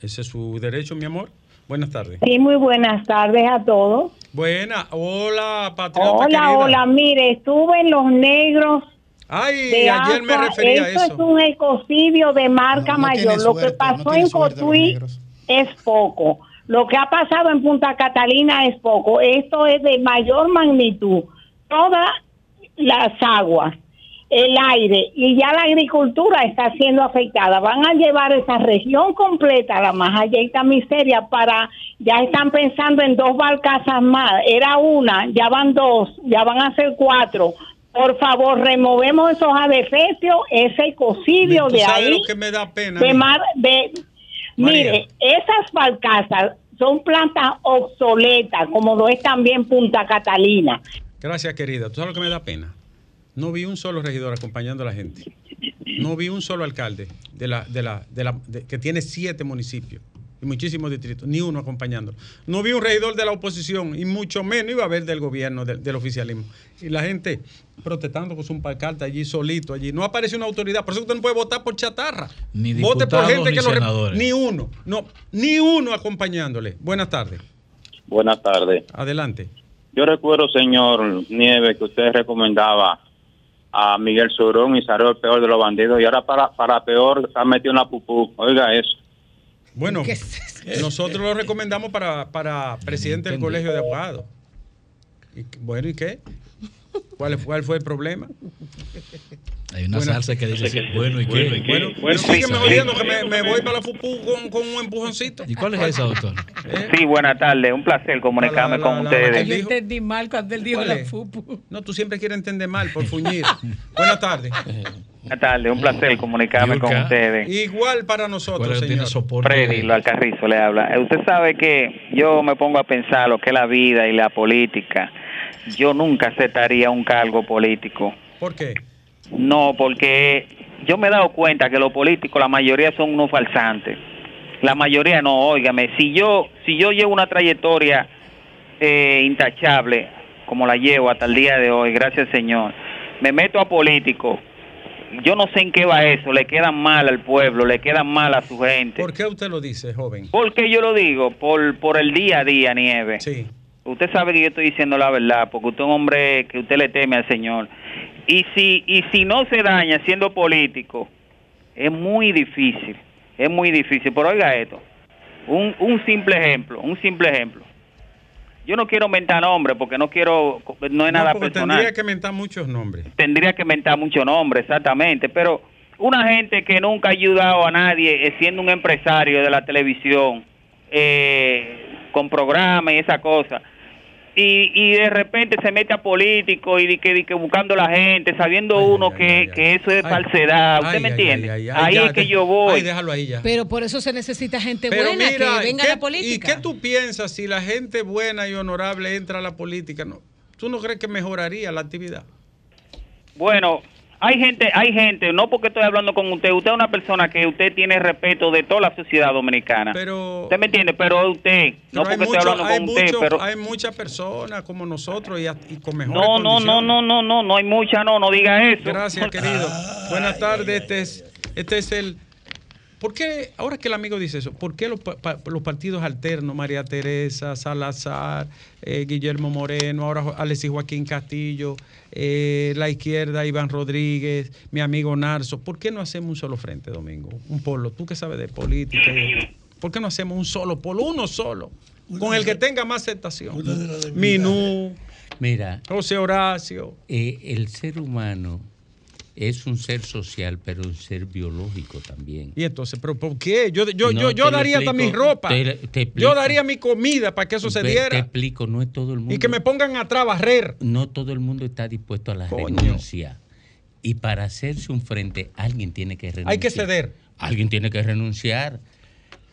Ese es su derecho, mi amor. Buenas tardes. Sí, muy buenas tardes a todos. Buena. Hola, patriota Hola, querida. hola, mire, estuve en Los Negros Ay, de ayer me refería a Esto eso. es un ecocidio de marca No, no tiene mayor. Lo que pasó no en Cotuí es poco. Lo que ha pasado en Punta Catalina es poco. Esto es de mayor magnitud. Todas las aguas, el aire y ya la agricultura está siendo afectada. Van a llevar esa región completa la más allá miseria para, ya están pensando en dos barcazas más. Era una, ya van dos, ya van a ser cuatro. Por favor, removemos esos adefesios, ese ecocidio de ahí lo que me da pena. de mar, de, María. mire, esas barcazas son plantas obsoletas, como lo es también Punta Catalina. Gracias, querida. ¿Tú sabes lo que me da pena? No vi un solo regidor acompañando a la gente. No vi un solo alcalde de la, de la, de la, de- que tiene siete municipios y muchísimos distritos, ni uno acompañándolo. No vi un regidor de la oposición y mucho menos iba a haber del gobierno, del, del oficialismo. Y la gente protestando con su pancarta allí solito, allí. No aparece una autoridad. Por eso usted no puede votar por chatarra. Ni Vote por gente ni que lo senadores. Ni uno. No, ni uno acompañándole. Buenas tardes. Buenas tardes. Adelante. Yo recuerdo, señor Nieves, que usted recomendaba a Miguel Surón y salió el peor de los bandidos y ahora para, para peor se ha metido en la pupú. Oiga eso. Bueno, nosotros lo recomendamos para, para presidente del colegio de abogados. Y, bueno, ¿y qué? ¿Cuál, cuál fue el problema? Hay una Bueno. salsa que dice así, bueno y qué. Bueno, y sígueme oyendo que me, me voy para la FUPU con, con un empujoncito. ¿Y cuál es esa, doctor? Sí, buenas tardes. Un placer comunicarme La- la- con la- ustedes. Yo entendí mal cuando él dijo ¿Cuál la es? FUPU. No, tú siempre quieres entender mal por fuñir. Buenas tardes. Buenas tardes. Un placer comunicarme con ustedes. Igual para nosotros, señor. Freddy, lo Alcarrizo le habla. Eh, Usted sabe que yo me pongo a pensar lo que es la vida y la política. Yo nunca aceptaría un cargo político. ¿Por qué? No, porque yo me he dado cuenta que los políticos, la mayoría son unos falsantes. La mayoría no, óigame, si yo, si yo llevo una trayectoria eh, intachable, como la llevo hasta el día de hoy, gracias Señor, me meto a político, yo no sé en qué va eso, le quedan mal al pueblo, le quedan mal a su gente. ¿Por qué usted lo dice, joven? ¿Por qué yo lo digo? Por, por el día a día, Nieve. Sí. Usted sabe que yo estoy diciendo la verdad, porque usted es un hombre que usted le teme al Señor. Y si, y si no se daña siendo político, es muy difícil, es muy difícil. Pero oiga esto, un, un simple ejemplo, un simple ejemplo. Yo no quiero mentar nombres porque no quiero, no es nada personal Tendría que mentar muchos nombres. tendría que mentar mucho nombre, exactamente, pero una gente que nunca ha ayudado a nadie, eh, siendo un empresario de la televisión, eh, con programas y esa cosa, y, y de repente se mete a político y di que, di que buscando la gente, sabiendo uno que, que eso es Ay, falsedad, ¿usted ay, me entiende? ay, ay, ay, ahí ya, es que yo voy. Ay, déjalo ahí ya. Pero por eso se necesita gente Pero buena mira, que venga ¿qué- a la política. ¿y qué tú piensas si la gente buena y honorable entra a la política? No, ¿Tú no crees que mejoraría la actividad? Bueno, hay gente, hay gente, no porque estoy hablando con usted, usted es una persona que usted tiene respeto de toda la sociedad dominicana. Pero ¿Usted me entiende? Pero usted, no Pero porque estoy mucho- hablando hay con usted, pero... hay muchas personas como nosotros y, con mejores No, no, no, no, no, no, no hay mucha, no, no diga eso. Gracias, querido. Buenas tardes. Este es, este es el. ¿Por qué, ahora que el amigo dice eso, por qué los, pa- pa- los partidos alternos, María Teresa, Salazar, eh, Guillermo Moreno, ahora Alexis Joaquín Castillo, eh, la izquierda, Iván Rodríguez, mi amigo Narso, ¿por qué no hacemos un solo frente, Domingo? Un polo, tú que sabes de política. ¿Por qué no hacemos un solo polo, uno solo, con el que tenga más aceptación? Minú, Mira, José Horacio. eh, el ser humano es un ser social, pero un ser biológico también. Y entonces, ¿pero por qué? Yo, yo, No, yo, yo te lo daría hasta mi explico, ropa. te- te explico. yo daría mi comida para que eso se Te- Te diera. explico, no es todo el mundo. Y que me pongan a barrer. No todo el mundo está dispuesto a la Coño. renuncia. Y para hacerse un frente, alguien tiene que renunciar. Hay que ceder. Alguien tiene que renunciar.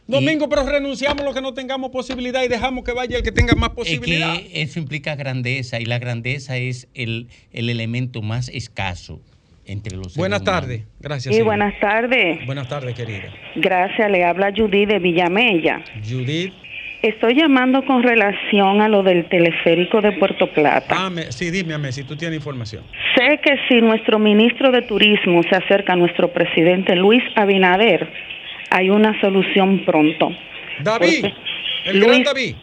Domingo, pero renunciamos los que no tengamos posibilidad y dejamos que vaya el que tenga más Es posibilidad. que eso implica grandeza y la grandeza es el, el elemento más escaso entre los seres Buenas tardes. Gracias. Sí, buenas tardes. Buenas tardes, querida. Gracias, le habla Judy de Villamella. Judith. Estoy llamando con relación a lo del teleférico de Puerto Plata. Ah, me- sí, dime, Amé, si tú tienes información. Sé que si nuestro ministro de Turismo se acerca a nuestro presidente Luis Abinader, hay una solución pronto. David, Porque el gran Luis- David.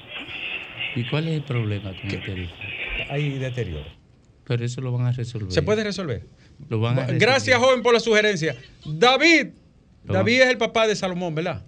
¿Y cuál es el problema con el teléfono? Hay deterioro. Pero eso lo van a resolver. ¿Se puede resolver? Lo van a resolver. Gracias, joven, por la sugerencia. David. Lo David es el papá de Salomón, ¿verdad?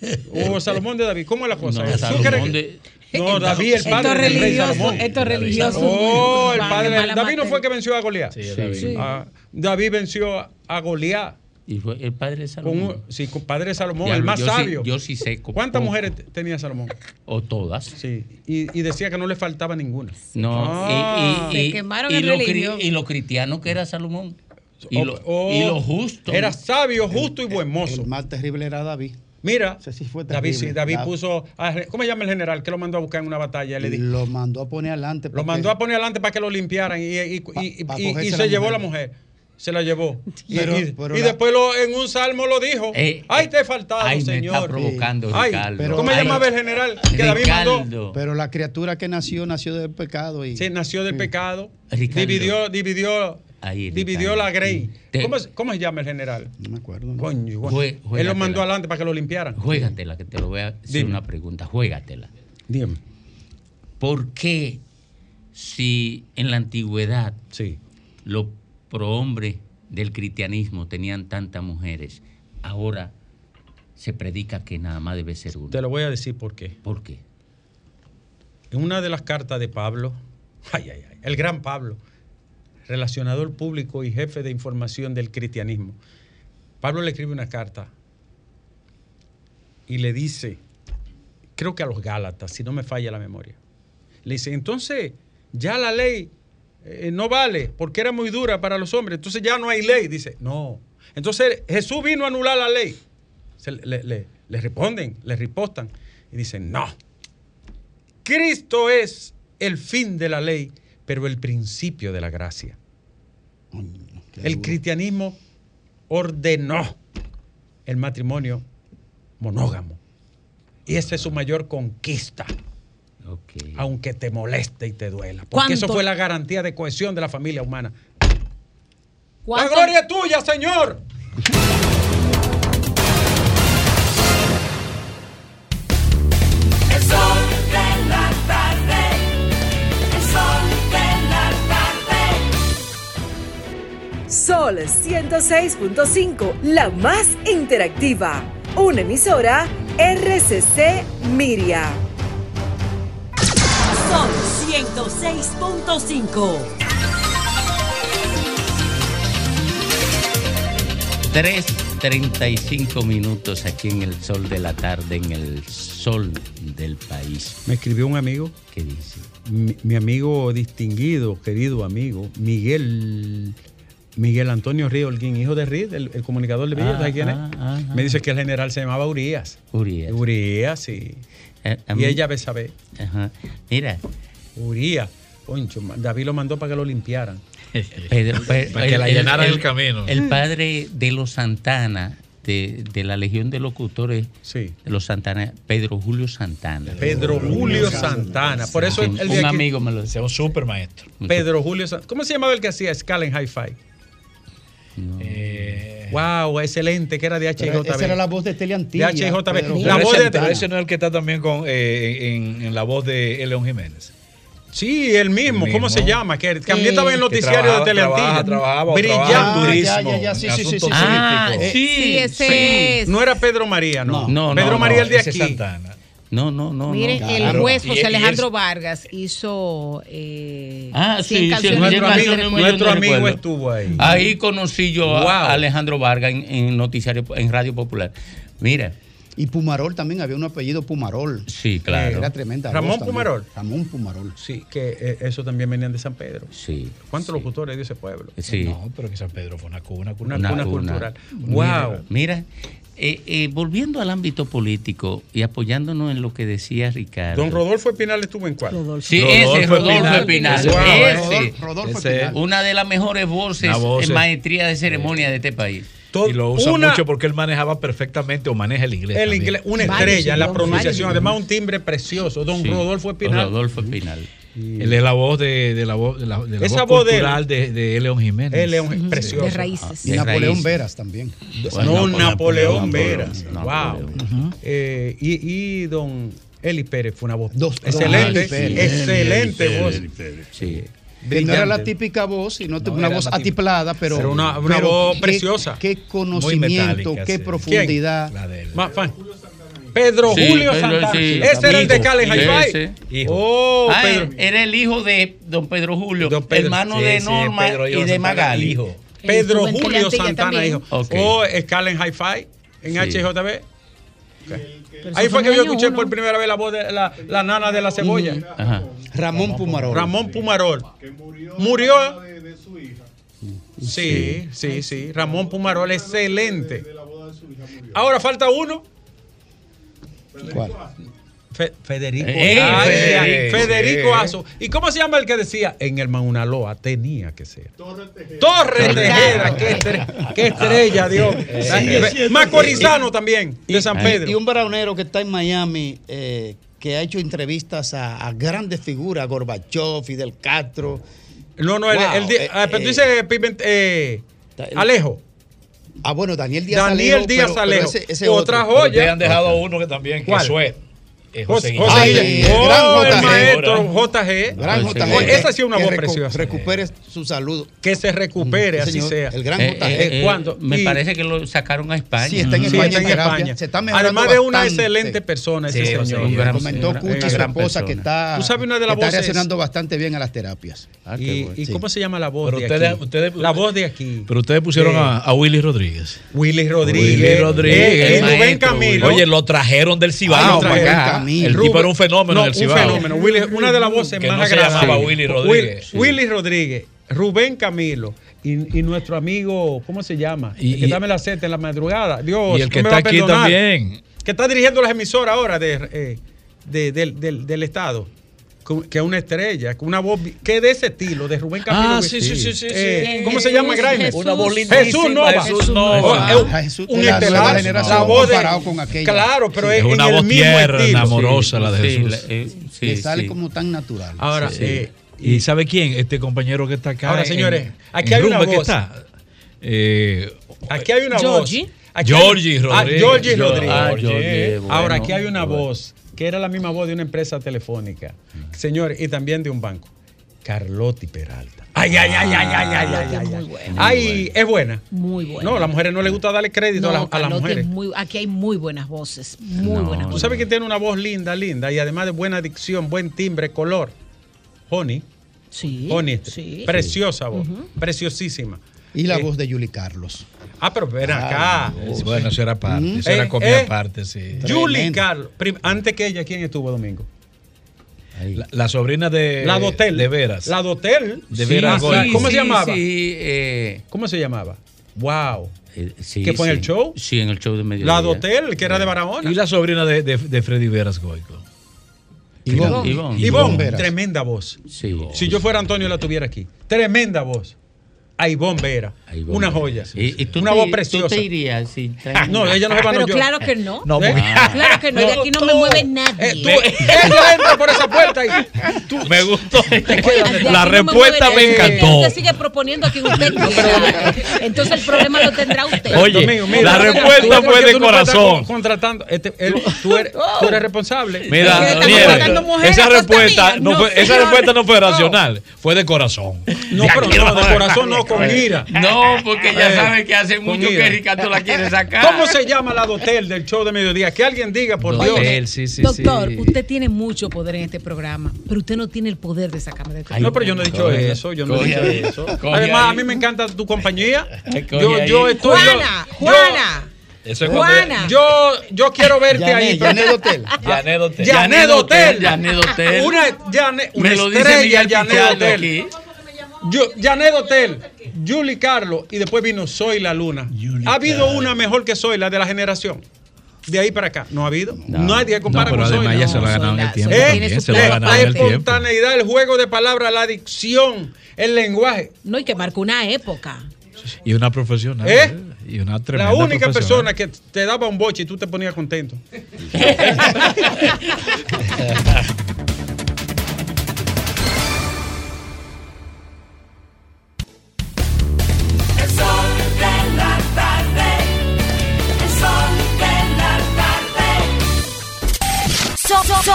O Salomón de David. ¿Cómo es la cosa? No, ¿Tú Salomón crees que- de- No, David, el Esto padre es del rey religioso, Salomón. esto es religioso. Oh, el padre. David no fue el que venció a Goliat. Sí, David. Sí. Ah, David venció a- a Goliat. Y fue el padre de Salomón. sí, con padre de Salomón, Diablo, el más yo sí- sabio. yo sí sé ¿Cuántas poco. mujeres te- tenía Salomón? O todas. Sí. Y, y decía que no le faltaba ninguna. No, Ah. y, y, y, Se quemaron y el lo, y lo cristiano que era Salomón. Y, Oh, lo, oh, y lo justo. Era sabio, justo y buen mozo. El más terrible era David. Mira, fue David, sí. David La- puso. a- ¿Cómo se llama el general que lo mandó a buscar en una batalla? Le di- Lo mandó a poner adelante. Lo mandó a poner adelante para que lo limpiaran y, y- y- y- pa y- y cogerse se la llevó mujer. la mujer. Se la llevó. Y, Pero- y- pero y la- después lo- en un salmo lo dijo. Eh, Ay, te he faltado, ay, me señor. está provocando, Ay, Ricardo. ¿Cómo se Ay, llamaba el general que David mandó? Ricardo. Pero la criatura que nació, nació del pecado. Y, Sí, nació del pecado. Ricardo. Dividió, dividió, Ahí, dividió la grey. Te- ¿Cómo, ¿Cómo se llama el general? No me acuerdo. Coño, coño. Jue- Él lo mandó adelante para que lo limpiaran. Juégatela, que te lo voy a hacer Dime. una pregunta. Juégatela. Dime. ¿Por qué si en la antigüedad los prohombres del cristianismo tenían tantas mujeres, ahora se predica que nada más debe ser uno? Te lo voy a decir por qué. ¿Por qué? En una de las cartas de Pablo, ay, ay, ay, el gran Pablo, relacionador público y jefe de información del cristianismo, Pablo le escribe una carta y le dice, creo que a los Gálatas, si no me falla la memoria, le dice, entonces ya la ley eh, no vale porque era muy dura para los hombres, entonces ya no hay ley. Dice, no. Entonces Jesús vino a anular la ley. Se le, le- le- responden, le ripostan y dicen, no. Cristo es el fin de la ley, pero el principio de la gracia. El cristianismo ordenó el matrimonio monógamo. Y esa es su mayor conquista. Aunque te moleste y te duela. Porque eso fue la garantía de cohesión de la familia humana. La ¿Cuánto- gloria es tuya, Señor. El sol de la tarde. El sol de la tarde. Sol 106.5, la más interactiva. Una emisora RCC Miria. Sol 106.5. 3.35 minutos aquí en el sol de la tarde, en el sol del país. Me escribió un amigo. ¿Qué dice? Mi, mi amigo distinguido, querido amigo, Miguel. Miguel Antonio Río Holguín, hijo de Río, el, el comunicador de Villa, Ah, ¿sabes quién es? ah, ah, ah. Me dice que el general se llamaba Urias. Urias. Urias, sí. Eh, a y mí- ella sabe. Ajá. Mira, Urias. Concho, ma- David lo mandó para que lo limpiaran. Pedro, Pe- Para que la llenaran el camino. El padre de los Santana, de, de la Legión de Locutores Sí. de los Santana, Pedro Julio Santana. Pedro Julio Santana. Por eso el un amigo me lo decía. un super maestro. Pedro Julio Santana. ¿Cómo se llamaba el que hacía Scala en Hi-Fi? Wow, excelente, que era de HIJB. esa era la voz de Teleantilla. De HIJB. Pedro La voz ese, de pero ese no es el que está también con, eh, en, en la voz de León Jiménez. Sí, el mismo. El ¿Cómo mismo. se llama? Que también estaba en el noticiario trabajaba- de Teleantilla. trabaja- trabajaba- Brillante. trabajaba sí, sí, sí, sí. Ah, sí, sí, ese sí. es. No era Pedro María, no. No, no, Pedro no, María el de aquí. Santana. No, no, no. Miren, no. el juez José Alejandro es- Vargas hizo. Eh, Ah, sí, sí, canciones nuestro de amigo, nuestro estuvo ahí. Ahí conocí yo a. Alejandro Vargas en, en noticiario, en Radio Popular. Mira, Y Pumarol también había un apellido Pumarol. sí, claro. Era tremenda. Ramón. Pumarol. Ramón Pumarol. Sí, que eh, eso también venían de San Pedro. Sí. ¿Cuántos sí, locutores de ese pueblo? Sí. No, pero que San Pedro fue una cuna. Una Una cuna cuna. cultural. Mira, Wow. Mira, eh, eh, volviendo al ámbito político y apoyándonos en lo que decía Ricardo. Don Rodolfo Espinal estuvo en cuál? Sí, Rodolfo ese Rodolfo Espinal. Espinal. Wow, ese. Rodolfo Ese- Espinal. Una de las mejores voces en maestría de ceremonia de este país. Todo- Y lo usa una- mucho porque él manejaba perfectamente o maneja el inglés. El también. inglés, una estrella en la pronunciación, además un timbre precioso. Don Sí, Rodolfo Espinal. Rodolfo Espinal. Él es la voz de, de la voz, de la, de la Esa voz cultural de, de León Jiménez. Es un- precioso. De raíces. Y De Napoleón raíces. Veras también. No, Napoleón, Napoleón, Veras. Napoleón. Wow. Eh, y, y don Eli Pérez fue una voz Dos- excelente. Eli Pérez. Excelente voz. Sí. Que no era la típica voz, sino No, una voz atiplada, pero, Pero una- una voz preciosa. Qué conocimiento, metálica, qué sí. profundidad. La de él. Ma- fan. Pedro Sí, Julio Pedro, Santana. sí. Ese era el de Hijo. Cali. Hijo. Oh, Ah, Pedro. era el hijo de don Pedro Julio, Don Pedro. hermano Sí, de Norma y de Santana, Magali. hijo. Pedro Julio Santana, también. hijo. Ok. O Scalen Hi-Fi en Sí. HJB. Ahí fue que yo escuché uno. por primera vez la voz de la, la nana de la cebolla. Ajá. Ramón Pumarol. Ramón Pumarol. Que murió, Murió. de, de su hija. Sí, sí, sí. Ramón Pumarol, excelente. De la boda de su hija murió. Ahora falta uno. ¿Cuál? Fe- Federico. Eh, Ay, eh, eh, Federico eh. Aso. ¿Y cómo se llama el que decía? En el Maunaloa tenía que ser. Torre Tejeda. qué, estre- qué estrella, Dios. Sí. Macorizano también, de San Pedro. Y un braunero que está en Miami, eh, que ha hecho entrevistas a, a grandes figuras, Gorbachov, Fidel Castro. No, no, el, Wow, el eh, ah, pero tú eh, dices eh, Alejo. Ah, bueno, Daniel Díaz Daniel Alejo. Díaz pero- pero Alejo. ese- ese Otra otro. joya. Ustedes han dejado uno que también, que ¿Cuál? Eh, José, José José Guillén. Guillén. el gran Oh, el JG. maestro JG. Gran José JG. Esa sí es una Que voz recu- preciosa. Recupere su salud. Que se recupere, Sí, así señor. sea. El gran Eh, JG. eh, eh, ¿Cuándo? Me Y- parece que lo sacaron a España. Sí, está en Sí, España está en. España. Se está mejorando Además de una bastante. excelente persona ese Sí, señor. Un gran- Comentó Cuchi, su gran esposa, que está, Tú sabes una de las que está voces- reaccionando bastante bien a las terapias. Ah, ¿Y, bueno. y Sí. cómo se llama la voz Pero de aquí? ustedes- la voz de aquí. Pero ustedes pusieron Eh, a, Willy Rodríguez. Willy Rodríguez. Willy Rodríguez. eh, y Rubén Maestro, Camilo. Oye, lo trajeron del Ah, Cibao para acá. Camilo. El tipo era un fenómeno No, en el un Cibao. fenómeno. Willy- una de las voces Que más no se agradables. llamaba Willy Rodríguez. Will- Willy Rodríguez, Rubén Camilo y, y nuestro amigo, ¿cómo se llama? Y- el que dame la seta en la madrugada. Dios, Y el tú que me está vas a aquí perdonar. también. Que está dirigiendo las emisoras ahora de, eh, de- del, del- del Estado. Que es una estrella, con una voz que de ese estilo, de Rubén Camilo. Ah, que- sí, sí, sí, sí, Eh, sí. ¿Cómo se llama, Grimes? Una voz Jesús Nova. Jesús Nova. Ah, Jesús, un la estelar. La voz de- con aquella. Claro, pero Sí. es, Es una en voz el mismo tierna, estilo. amorosa la de Jesús. eh, que sale sí. como tan natural. Ahora, Sí. eh, ¿Y sabe quién? Este compañero que está acá. Ahora, en- señores, aquí en hay una Rumba que voz. está. Eh, Aquí hay una Georgie. voz. Aquí Georgie Ah, Rodríguez. Georgie. Rodríguez. Ah, Georgie, bueno, Ahora, aquí hay una bueno. voz que era la misma voz de una empresa telefónica, señores, y también de un banco. Carlotti Peralta. Ay, ay, ay, ay, ay, ay, ay, ay, muy buena. Ay, es buena. Muy buena. No, a las mujeres no les gusta darle crédito a, las- a las mujeres. muy- aquí hay muy buenas voces. Muy No, buenas Tú voces. sabes que tiene una voz linda, linda, y además de buena dicción, buen timbre, color. Honey, Sí. Honey, sí. preciosa voz, preciosísima. Y la Eh, voz de Julie Carlos. Ah, pero ven acá. bueno, eso era parte. Eso Eh, era comida eh, aparte, sí. Julie. Carlos. Antes que ella, ¿quién estuvo domingo? La, la sobrina de. La Dotel. De veras. La Dotel. De veras, sí, Goico. ¿Cómo se llamaba? Sí, eh, ¿Cómo se llamaba? Wow. eh, sí, ¿Que fue en el show? Sí, en el show de mediodía. La Dotel, que era de Barahona. Y la sobrina de, de, de Freddy Veras Goico. Ivonne. Ivonne. Tremenda voz. Sí. Si yo fuera Antonio, la tuviera aquí. Tremenda voz. A Ivonne Vera. A Ivonne Una joya. ¿Y, y tú Una te- voz tú preciosa. te irías Ah, No, ella no se va, no, Pero yo- claro que no. No, ¿Eh? Claro que no. De aquí no me tú- mueve nadie. Eh, tú, ella entra por esa puerta y tú, Me gustó. La no respuesta me nadie. encantó. Usted sigue proponiendo a quien usted quiera. Entonces el problema lo tendrá usted. Oye, mira, la tú- respuesta tú- fue tú de no corazón. con- Contratando. Este, él- tú, eres, tú eres responsable. Mira, esa a respuesta no No, fue, esa respuesta no fue No. racional, fue de corazón. No, pero no, de corazón no, con ira. No, porque ya Eh, sabe que hace mucho ira. que Ricardo la quiere sacar. ¿Cómo se llama la dotel del show de mediodía? Que alguien diga, por Dios. Dotel, sí, sí, Doctor, sí. usted tiene mucho poder en este programa, pero usted no tiene el poder de sacarme de este No, pero yo no he dicho Coge- eso, yo no he dicho ahí, eso. Además, ahí. a mí me encanta tu compañía. Yo, yo estoy. yo- Juana, yo- Juana. Eso es cuando- Juana. Yo, yo quiero verte ahí. Janet, Hotel. Janet Hotel. Janet Hotel. Janet Hotel. Una, Janet, una Me lo dice estrella, Janet Hotel. Yo, Janet Hotel, Julie Carlos y después vino Soy la Luna. ¿Ha habido una mejor que Soy la de la generación? De ahí para acá. ¿No ha habido? Nadie No, compara pero con Soy además ella se lo ha No, ganado en el tiempo. su se lo ha ganado La en el tiempo. espontaneidad, el juego de palabras, la dicción, el lenguaje. No, y que marcó una época. Y una profesional. ¿Eh? ¿eh? Y una tremenda La única persona que te daba un boche y tú te ponías contento.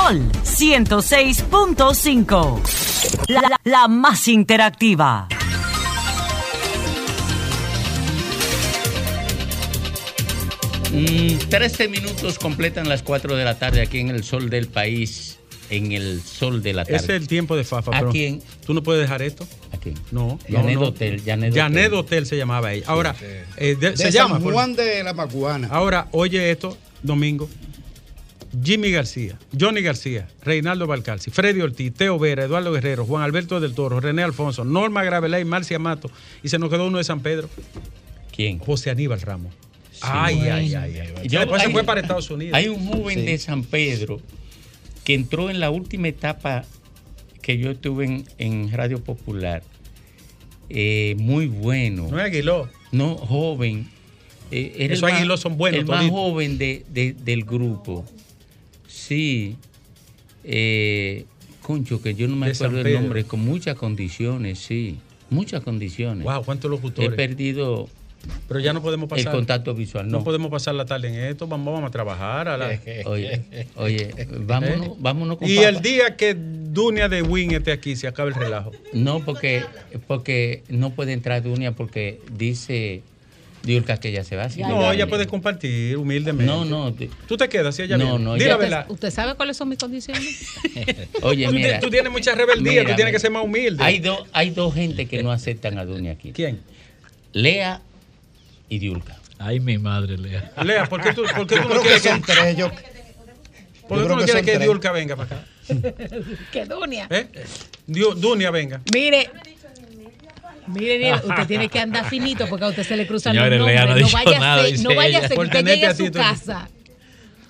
Sol, Sol 106.5. La, la- la más interactiva. Mm, 13 minutos completan las 4 de la tarde aquí en el sol del país. En el sol de la tarde. Ese es el tiempo de Fafa. ¿A pero quién? ¿Tú no puedes dejar esto? ¿A quién? No. Janet no, no. Hotel, Janet Janet Hotel. Hotel se llamaba ella. Ahora, eh, de- De se San llama. por- Juan de la Maguana. Ahora, oye esto, domingo. Jimmy García, Johnny García, Reinaldo Balcalci, Freddy Ortiz, Teo Vera, Eduardo Guerrero, Juan Alberto del Toro, René Alfonso, Norma Gravelay, Marcia Mato y se nos quedó uno de San Pedro, ¿Quién? José Aníbal Ramos. Ay, ay, ay, ay. Yo- Después se fue para Estados Unidos. Hay un joven Sí. de San Pedro que entró en la última etapa que yo estuve en, en Radio Popular. Eh, muy bueno. No es Aguiló. No, joven. Eh, Esos más- Aguiló son buenos El más toditos. joven de, de- del grupo. Sí. Eh, concho, que yo no me acuerdo el nombre, con muchas condiciones, sí. Muchas condiciones. Wow, ¿cuántos locutores? He perdido Pero ya no podemos el contacto visual. No No, podemos pasar la tarde en esto. Vamos, vamos a trabajar. a la- Oye, oye, vámonos, vámonos con Y papa. el día que Dunia de Win esté aquí, se acaba el relajo. No, porque, porque no puede entrar Dunia porque dice Diurka que ya se va. si no, ya- ella puede compartir humildemente. No, no. Tú te quedas si ella No, viene. no, Di ella- la verdad. ¿Usted sabe cuáles son mis condiciones? Oye, mira. tú tienes mucha rebeldía, Mira, tú tienes que ser más humilde. Hay, dos hay dos gente que no aceptan a Dunia aquí. ¿Quién? Lea y Diurka. Ay, mi madre, Lea. Lea, ¿por qué tú, por qué tú no que quieres son que, tres. Yo, ¿por qué tú no quieres son que. Diulca venga para acá? que Dunia. ¿Eh? Dunia venga. Mire. Mire, usted tiene que andar finito porque a usted se le cruzan Señores, los no nombres. No dicho vaya, nada, a ser, dice no vaya a ser que usted llegue a su tú- casa.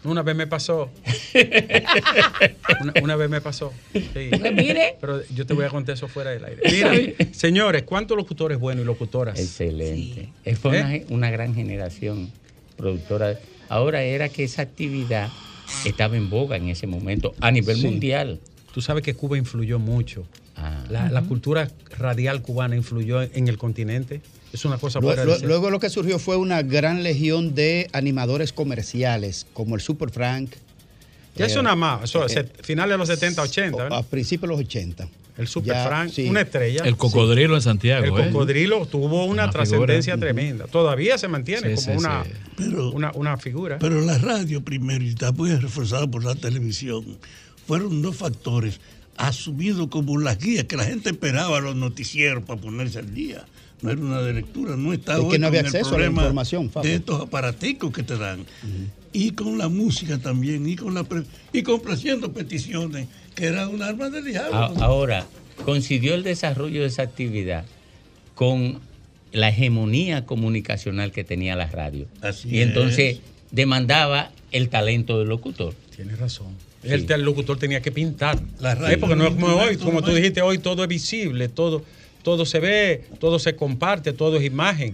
Una vez me pasó. Una, una vez me pasó. Sí. Pues mire. Pero yo te voy a contar eso fuera del aire. Mira, señores, ¿cuántos locutores buenos y locutoras? Excelente. Es fue ¿Eh? una, una gran generación productora. Ahora era que esa actividad estaba en boga en ese momento a nivel Sí. mundial. Tú sabes que Cuba influyó mucho. Ah. La, la cultura radial cubana influyó en el continente. Es una cosa Luego, luego- lo que surgió fue una gran legión de animadores comerciales, como el Super Frank. Ya eso eh, nada más, eso, eh, finales de los 70, 80. ¿verdad? A principios de los 80. El Super Ya, Frank, sí. una estrella. El cocodrilo en Santiago, El ¿eh? cocodrilo tuvo una, Una trascendencia figura. tremenda. Todavía se mantiene Sí, como sí, una, sí. Pero- una, una figura. Pero la radio primero y después reforzada por la televisión fueron dos factores asumidos como las guías que la gente esperaba los noticieros para ponerse al día. No era una de lectura, no está Es que no había con el acceso a la problema información, Fabio. de estos aparaticos que te dan. Y con la música también, y con la pre- y complaciendo peticiones, que era un arma del diablo. A- Ahora, coincidió el desarrollo de esa actividad con la hegemonía comunicacional que tenía la radio. Así y entonces es. demandaba el talento del locutor. Tienes razón. Sí. El, el locutor tenía que pintar. La radio. Porque no es como hoy, como tú dijiste, hoy todo es visible, todo, todo se ve, todo se comparte, todo es imagen,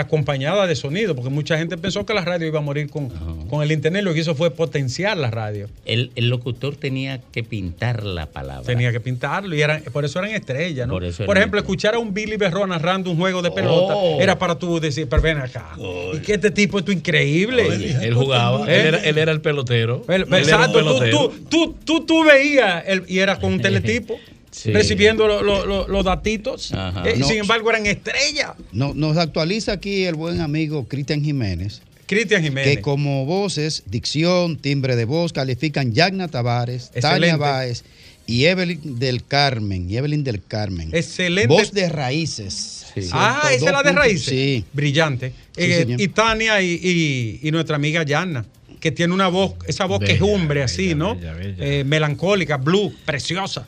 acompañada de sonido, porque mucha gente pensó que la radio iba a morir con, con el internet, lo que hizo fue potenciar la radio. El, el locutor tenía que pintar la palabra. Tenía que pintarlo y eran, por eso eran estrellas, ¿no? Por Por, eso eran ejemplo, escuchar a un Billy Berrón narrando un juego de pelota Oh. era para tú decir, pero ven acá. Y que este tipo es increíble. Él jugaba, ¿Eh? él era, él era el pelotero. Él era Exacto, tú, pelotero. tú, tú, tú, tú veías el- y era con un teletipo Sí. recibiendo lo- lo- lo- los datitos. Eh, No. sin embargo, eran estrellas. No- nos actualiza aquí el buen amigo Cristian Jiménez, Cristian Jiménez. que como voces, dicción, timbre de voz, califican Yagna Tavares, Excelente. Tania Báez y Evelyn del Carmen. Y Evelyn del Carmen. Excelente. Voz de raíces. Ah, esa es la de 102 raíces. Sí. Brillante. Sí, Eh, y Tania y, y- y nuestra amiga Yana, que tiene una voz, esa voz que es Bella, así, ¿no? bella, bella. Eh, melancólica, blue, preciosa.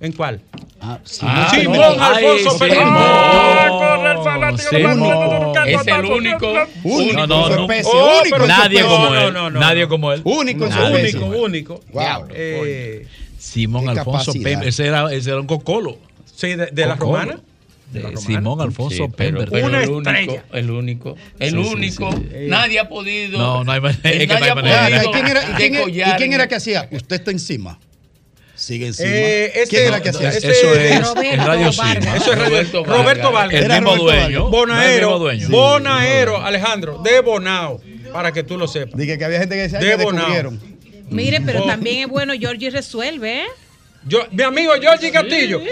¿En cuál? Ah, Ah, Simón no. Alfonso Ay, Pérez. Simón. ¡Ay, corre el fanático de Simón. Barcelona! Es el único. Único No, no, especie, Oh, único su Nadie especie. como No, él. no, no, Nadie no. como él. Único. Único, único. Wow. Eh, Simón Alfonso capacidad. Pember. Ese era, ese era un cocolo. sí, de, de la romana. Simón Alfonso Sí, pero, Pember. pero Una el único, estrella. el único, el Sí, sí, único, sí. nadie ha podido. No, no hay manera, es que no nadie hay ha manera. Ya, podido ¿y quién era, y quién era- y decollar quién en- era que hacía? Usted está encima. Sigue encima. Eh, ese- ¿Quién era que no, hacía? ese- Eso es Roberto en Radio Vargas. Cima. Eso es Radio- Roberto Roberto, Vargas. El mismo dueño. No, Bonaero, mismo dueño. Bonaero, Alejandro, de Bonao, para que tú lo sepas. Dije que había gente que decía De que Bonao. descubrieron. Mire, pero también es bueno, Georgie resuelve, ¿eh? Yo, mi amigo Georgie Castillo,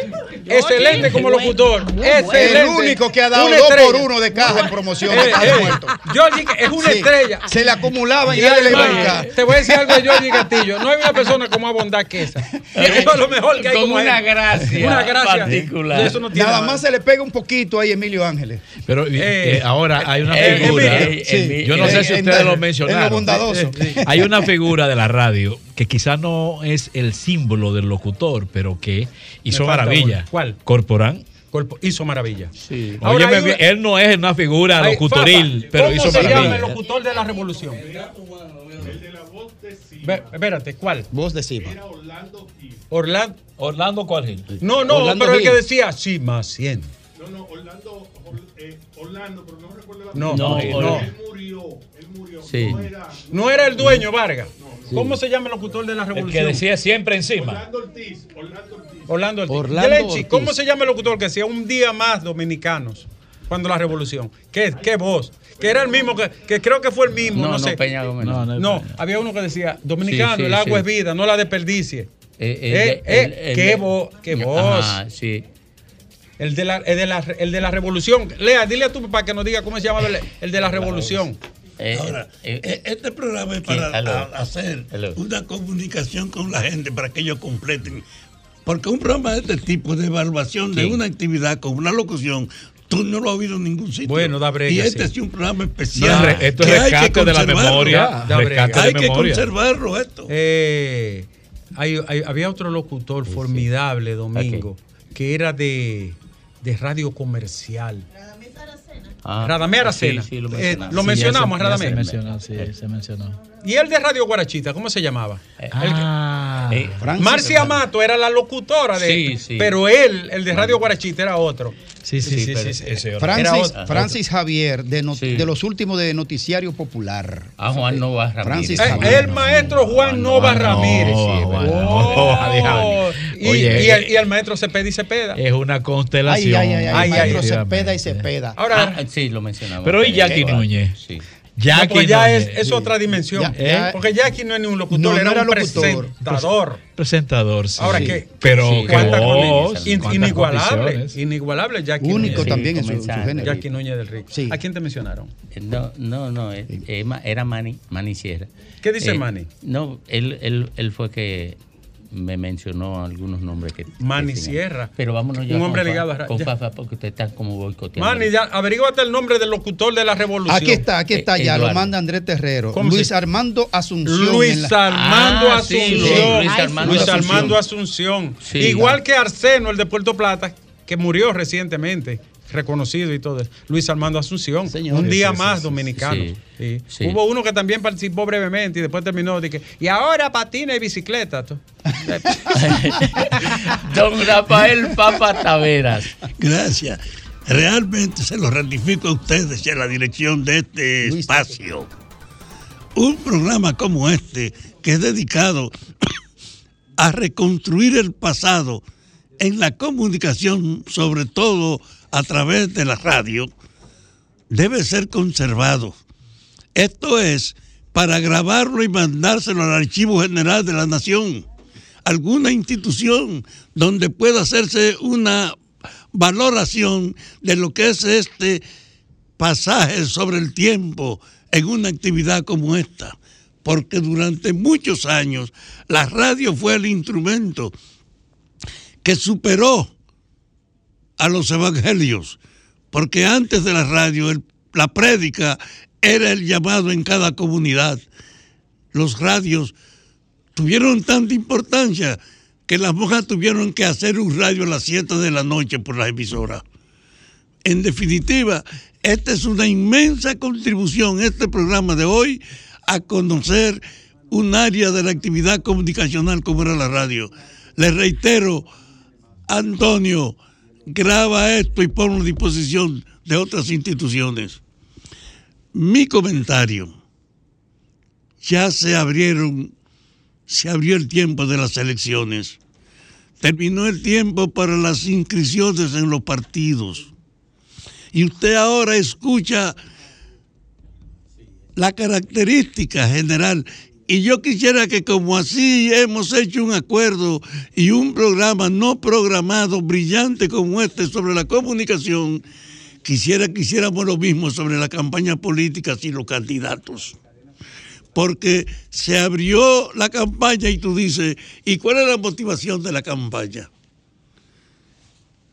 excelente como locutor. Excelente. El único que ha dado dos por uno de caja en promoción. Eh, eh, muerto. Georgie es una Sí, estrella. Se le acumulaban y Y nadie le iba te voy a decir algo de Georgie Castillo. No hay una persona con más bondad que esa. Eso es lo mejor que hay Con como una él. gracia Una gracia. particular. Y eso no tiene Nada más se le pega un poquito ahí a Emilio Ángeles. Pero eh, ahora hay una eh, figura. Sí. Yo no sé si ustedes lo en mencionaron. lo bondadoso. Hay una figura de la radio que quizás no es el símbolo del locutor, pero que hizo maravilla. ¿Cuál? Corporán. Cuerpo- hizo maravilla. Sí. Ahora bien, una- él no es una figura Ay, locutoril, Fafa, pero ¿Cómo hizo se llama el maravilla. locutor de la revolución? Ve- Espérate, ¿cuál? Voz de Cima. Orlando. ¿Orlando cuál? Gil? No, no, Orlando pero el Gil. que decía sí más 100. No, no, Orlando, eh, Orlando, pero no recuerdo la No, No, no, no. Él murió, él murió. Sí. No era No era el dueño, Vargas. ¿Cómo se llama el locutor de la El que revolución? decía siempre encima. Orlando Ortiz, Orlando Ortiz. Orlando Ortiz. Orlando Glenchi, Ortiz. ¿Cómo se llama el locutor que decía un día más dominicanos cuando la revolución? ¿Qué, qué voz? Que era el mismo, que, que creo que fue el mismo, no, No, no, sé. Peña Gómez. No, No, no, No, había uno que decía, dominicano, Sí, sí, el agua sí. es vida, no la desperdicie. Eh, Eh, eh, eh, el- qué el- vo- qué voz. Ajá, sí. El de, la, el, de la, el de la revolución. Lea, dile a tu papá que nos diga cómo se llama el, el de la revolución. Eh, Ahora, eh, este programa es para hacer una comunicación con la gente para que ellos completen. Porque un programa de este tipo de evaluación de una actividad con una locución, tú no lo has oído en ningún sitio. Bueno, da brega, Y este sí. es un programa especial. esto es que hay que rescate de la memoria. Da- da brega. rescate de Hay que memoria. conservarlo esto. Eh, hay- hay- había otro locutor formidable, Domingo, que era de, de radio comercial. Ah, Radamé Aracena. sí, sí, lo Eh, mencionamos. lo mencionamos, Radamé. Se mencionó, sí, se mencionó. Y el de Radio Guarachita, ¿cómo se llamaba? Ah, Eh, Francis Marcia Mato era la locutora de Sí, sí. pero él, el de Radio Guarachita, era otro. sí, sí, Sí, sí, pero- sí, sí, ese. Francis, Era otro. Francis Javier, de, no- Sí. de los últimos de Noticiario Popular. A Juan Nova Ramírez. Francis Eh, Javier. el maestro Juan Nova Ramírez. Oh, y, el, el maestro Cepeda y Cepeda. Es una constelación. ay, ay, ay, Ay, maestro ay, Cepeda y Cepeda. Ahora, Ah, sí, lo mencionaba. Pero ¿y Jackie Núñez? Sí. No, Jackie pues ya es, es otra dimensión. Ya- ya- porque Jackie no es ni un locutor, No, no era, era un locutor. presentador. presentador, sí. Ahora Sí. que Pero Sí, qué voz, con- in- cuántas inigualable, condiciones. inigualable Jackie Único Núñez. también en su, género. Jackie Núñez del Rico. Sí. ¿A quién te mencionaron? Eh, No, no, no, eh, eh, era Manny, Manny Sierra. ¿Qué dice Eh, Manny? No, él, él, él fue que me mencionó algunos nombres que. Manny que. Sierra. Pero vámonos ya. Un hombre con ligado a Con. Fafa, porque usted está como boicoteando. Manny, ya, averíguate el nombre del locutor de la revolución. Aquí está, aquí está, Eh, ya lo manda Andrés Terrero. ¿Cómo Luis se- Armando Asunción. Luis la- Armando Ah, sí, Asunción. sí, Luis Luis Armando, Armando Asunción. Sí. Igual que Arseno, el de Puerto Plata, que murió recientemente, reconocido y todo. eso. Luis Armando Asunción. Señor. Un Sí, día sí, más sí, dominicano. sí. Sí. Sí. Hubo uno que también participó brevemente y después terminó de que, y ahora patina y bicicleta. tú". Don Rafael Papa Taveras. Gracias. Realmente se lo ratifico a ustedes y a la dirección de este Luis. espacio. Un programa como este, que es dedicado a reconstruir el pasado en la comunicación, sobre todo a través de la radio, debe ser conservado. Esto es para grabarlo y mandárselo al Archivo General de la Nación, alguna institución donde pueda hacerse una valoración de lo que es este pasaje sobre el tiempo en una actividad como esta, porque durante muchos años la radio fue el instrumento que superó a los evangelios, porque antes de la radio la prédica era el llamado en cada comunidad. Los radios tuvieron tanta importancia que las monjas tuvieron que hacer un radio a las 7 de la noche por las emisoras. En definitiva, esta es una inmensa contribución, este programa de hoy, a conocer un área de la actividad comunicacional como era la radio. Les reitero, Antonio, graba esto y ponlo a disposición de otras instituciones. Mi comentario, ya se abrieron, se abrió el tiempo de las elecciones. Terminó el tiempo para las inscripciones en los partidos. Y usted ahora escucha la característica general. Y yo quisiera que como así hemos hecho un acuerdo y un programa no programado brillante como este sobre la comunicación, quisiera que hiciéramos lo mismo sobre la campaña política y los candidatos. Porque se abrió la campaña y tú dices, ¿y cuál es la motivación de la campaña?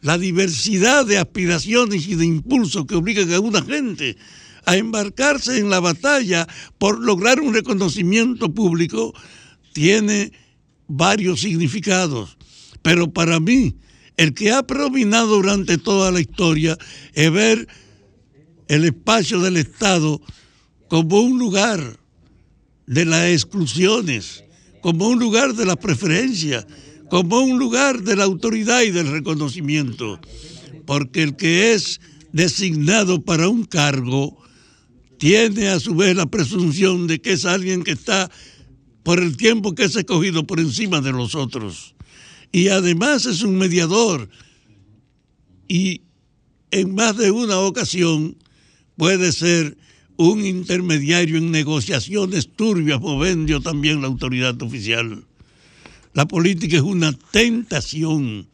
La diversidad de aspiraciones y de impulsos que obligan a una gente a embarcarse en la batalla por lograr un reconocimiento público tiene varios significados. Pero para mí, El que ha predominado durante toda la historia es ver el espacio del Estado como un lugar de las exclusiones, como un lugar de la preferencia, como un lugar de la autoridad y del reconocimiento. Porque el que es designado para un cargo tiene a su vez la presunción de que es alguien que está por el tiempo que es escogido por encima de los otros. Y además es un mediador y en más de una ocasión puede ser un intermediario en negociaciones turbias, moviendo también la autoridad oficial. La política es una tentación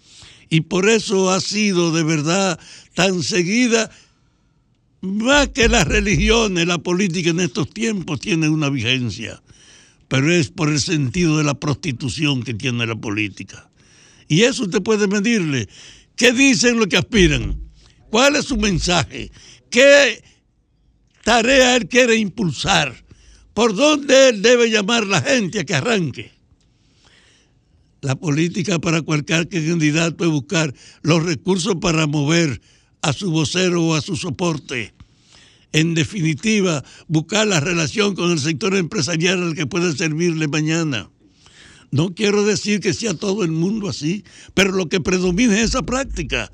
y por eso ha sido de verdad tan seguida, más que las religiones, la política en estos tiempos tiene una vigencia, pero es por el sentido de la prostitución que tiene la política. Y eso usted puede medirle. ¿Qué dicen los que aspiran? ¿Cuál es su mensaje? ¿Qué tarea él quiere impulsar? ¿Por dónde él debe llamar la gente a que arranque? La política para cualquier candidato es buscar los recursos para mover a su vocero o a su soporte. En definitiva, buscar la relación con el sector empresarial al que puede servirle mañana. No quiero decir que sea todo el mundo así, pero lo que predomina es esa práctica.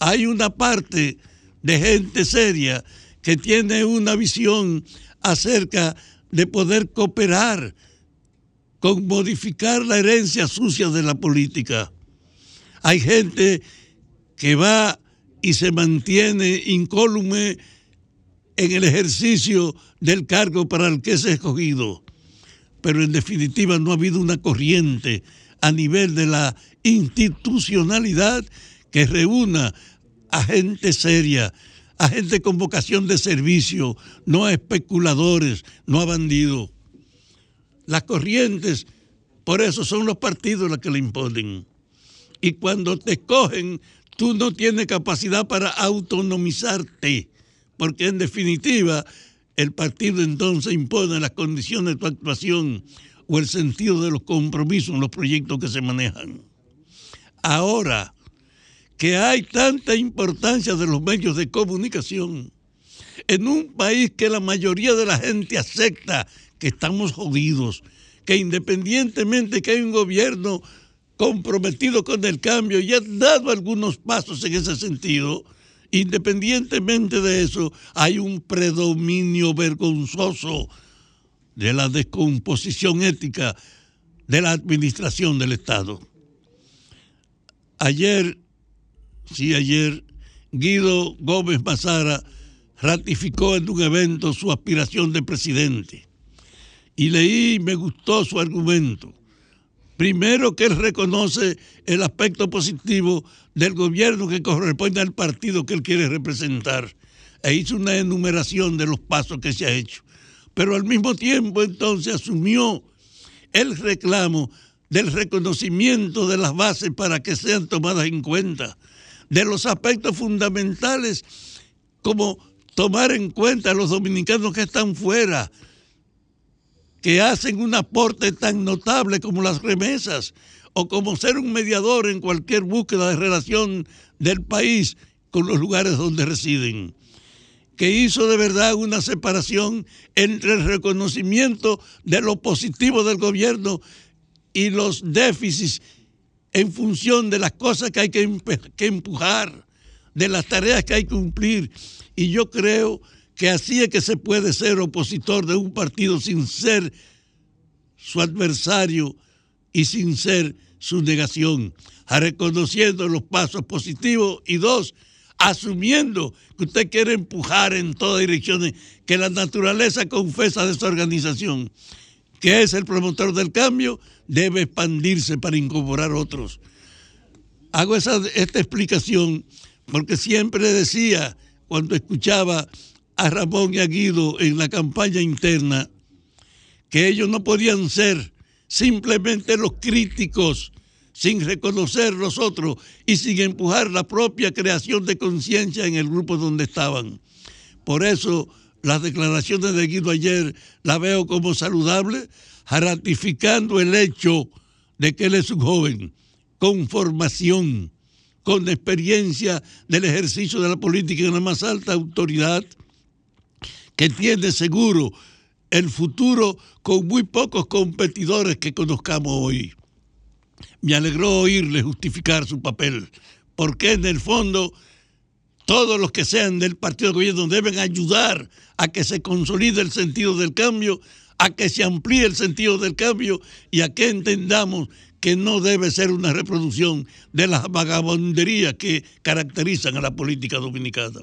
Hay una parte de gente seria que tiene una visión acerca de poder cooperar con modificar la herencia sucia de la política. Hay gente que va y se mantiene incólume en el ejercicio del cargo para el que es escogido. Pero en definitiva no ha habido una corriente a nivel de la institucionalidad que reúna a gente seria, a gente con vocación de servicio, no a especuladores, no a bandidos. Las corrientes, por eso son los partidos los que le imponen. Y cuando te escogen, tú no tienes capacidad para autonomizarte, porque en definitiva el partido entonces impone las condiciones de tu actuación o el sentido de los compromisos en los proyectos que se manejan. Ahora que hay tanta importancia de los medios de comunicación, en un país que la mayoría de la gente acepta que estamos jodidos, que independientemente que hay un gobierno comprometido con el cambio y ha dado algunos pasos en ese sentido, independientemente de eso, hay un predominio vergonzoso de la descomposición ética de la administración del Estado. Ayer, sí, ayer, Guido Gómez Mazara ratificó en un evento su aspiración de presidente. Y leí y me gustó su argumento. Primero que él reconoce el aspecto positivo del gobierno que corresponde al partido que él quiere representar. E hizo una enumeración de los pasos que se ha hecho. Pero al mismo tiempo entonces asumió el reclamo del reconocimiento de las bases para que sean tomadas en cuenta, de los aspectos fundamentales como tomar en cuenta a los dominicanos que están fuera, que hacen un aporte tan notable como las remesas o como ser un mediador en cualquier búsqueda de relación del país con los lugares donde residen, que hizo de verdad una separación entre el reconocimiento de lo positivo del gobierno y los déficits en función de las cosas que hay que, empujar, de las tareas que hay que cumplir. Y yo creo así es que se puede ser opositor de un partido sin ser su adversario y sin ser su negación, reconociendo los pasos positivos y dos, asumiendo que usted quiere empujar en todas direcciones, que la naturaleza confesa de esa organización, que es el promotor del cambio, debe expandirse para incorporar otros. Hago esta explicación porque siempre decía, cuando escuchaba a Ramón y a Guido en la campaña interna, que ellos no podían ser simplemente los críticos sin reconocer los otros y sin empujar la propia creación de conciencia en el grupo donde estaban. Por eso las declaraciones de Guido ayer las veo como saludables, ratificando el hecho de que él es un joven con formación, con experiencia del ejercicio de la política en la más alta autoridad, que tiene seguro el futuro con muy pocos competidores que conozcamos hoy. Me alegró oírle justificar su papel, porque en el fondo todos los que sean del partido de gobierno deben ayudar a que se consolide el sentido del cambio, a que se amplíe el sentido del cambio y a que entendamos que no debe ser una reproducción de las vagabunderías que caracterizan a la política dominicana.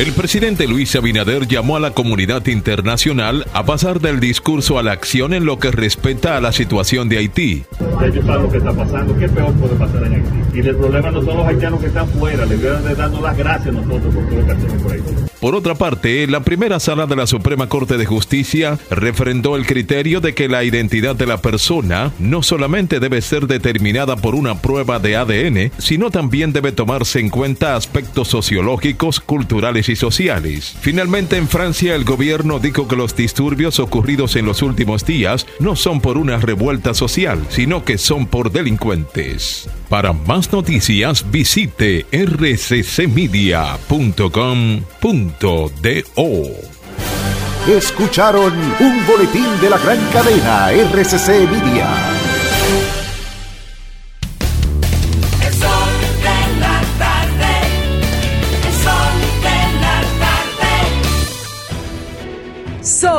El presidente Luis Abinader llamó a la comunidad internacional a pasar del discurso a la acción en lo que respecta a la situación de Haití. Ellos saben lo que está pasando, qué peor puede pasar en Haití. Y el problema no son los haitianos que están fuera, deben las gracias a nosotros por todo lo que hacemos por ahí. Por otra parte, la primera sala de la Suprema Corte de Justicia refrendó el criterio de que la identidad de la persona no solamente debe ser determinada por una prueba de ADN, sino también debe tomarse en cuenta aspectos sociológicos, culturales sociales. Finalmente, en Francia, el gobierno dijo que los disturbios ocurridos en los últimos días no son por una revuelta social, sino que son por delincuentes. Para más noticias, visite rccmedia.com.do. Escucharon un boletín de la gran cadena RCC Media.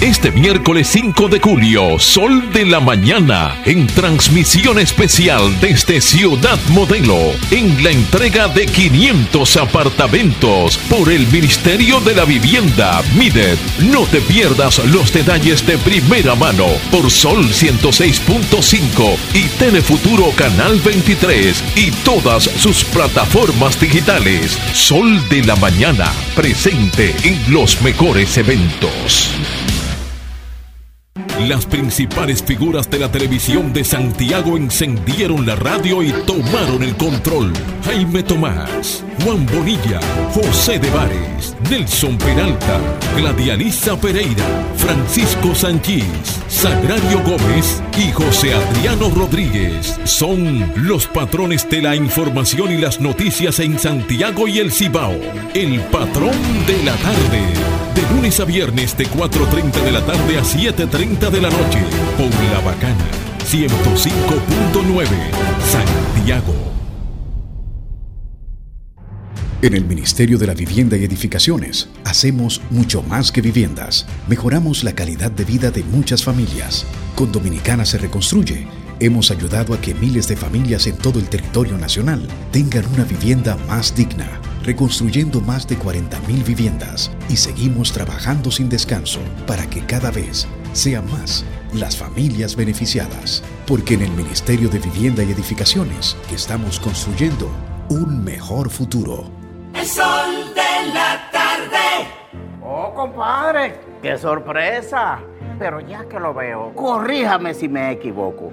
Este miércoles 5 de julio, Sol de la Mañana, en transmisión especial desde Ciudad Modelo, en la entrega de 500 apartamentos por el Ministerio de la Vivienda, MIDET. No te pierdas los detalles de primera mano por Sol 106.5 y Telefuturo Canal 23 y todas sus plataformas digitales. Sol de la Mañana, presente en los mejores eventos. Las principales figuras de la televisión de Santiago encendieron la radio y tomaron el control. Jaime Tomás, Juan Bonilla, José de Vares, Nelson Peralta, Gladialisa Pereira, Francisco Sanchís, Sagrario Gómez y José Adriano Rodríguez son los patrones de la información y las noticias en Santiago y el Cibao. El patrón de la tarde. De lunes a viernes de 4.30 de la tarde a 7.30 de la noche. Por La Bacana. 105.9. Santiago. En el Ministerio de la Vivienda y Edificaciones hacemos mucho más que viviendas. Mejoramos la calidad de vida de muchas familias. Con Dominicana se reconstruye. Hemos ayudado a que miles de familias en todo el territorio nacional tengan una vivienda más digna, reconstruyendo más de 40.000 viviendas y seguimos trabajando sin descanso para que cada vez sean más las familias beneficiadas. Porque en el Ministerio de Vivienda y Edificaciones estamos construyendo un mejor futuro. El sol de la tarde. Oh, compadre, qué sorpresa. Pero ya que lo veo, corríjame si me equivoco.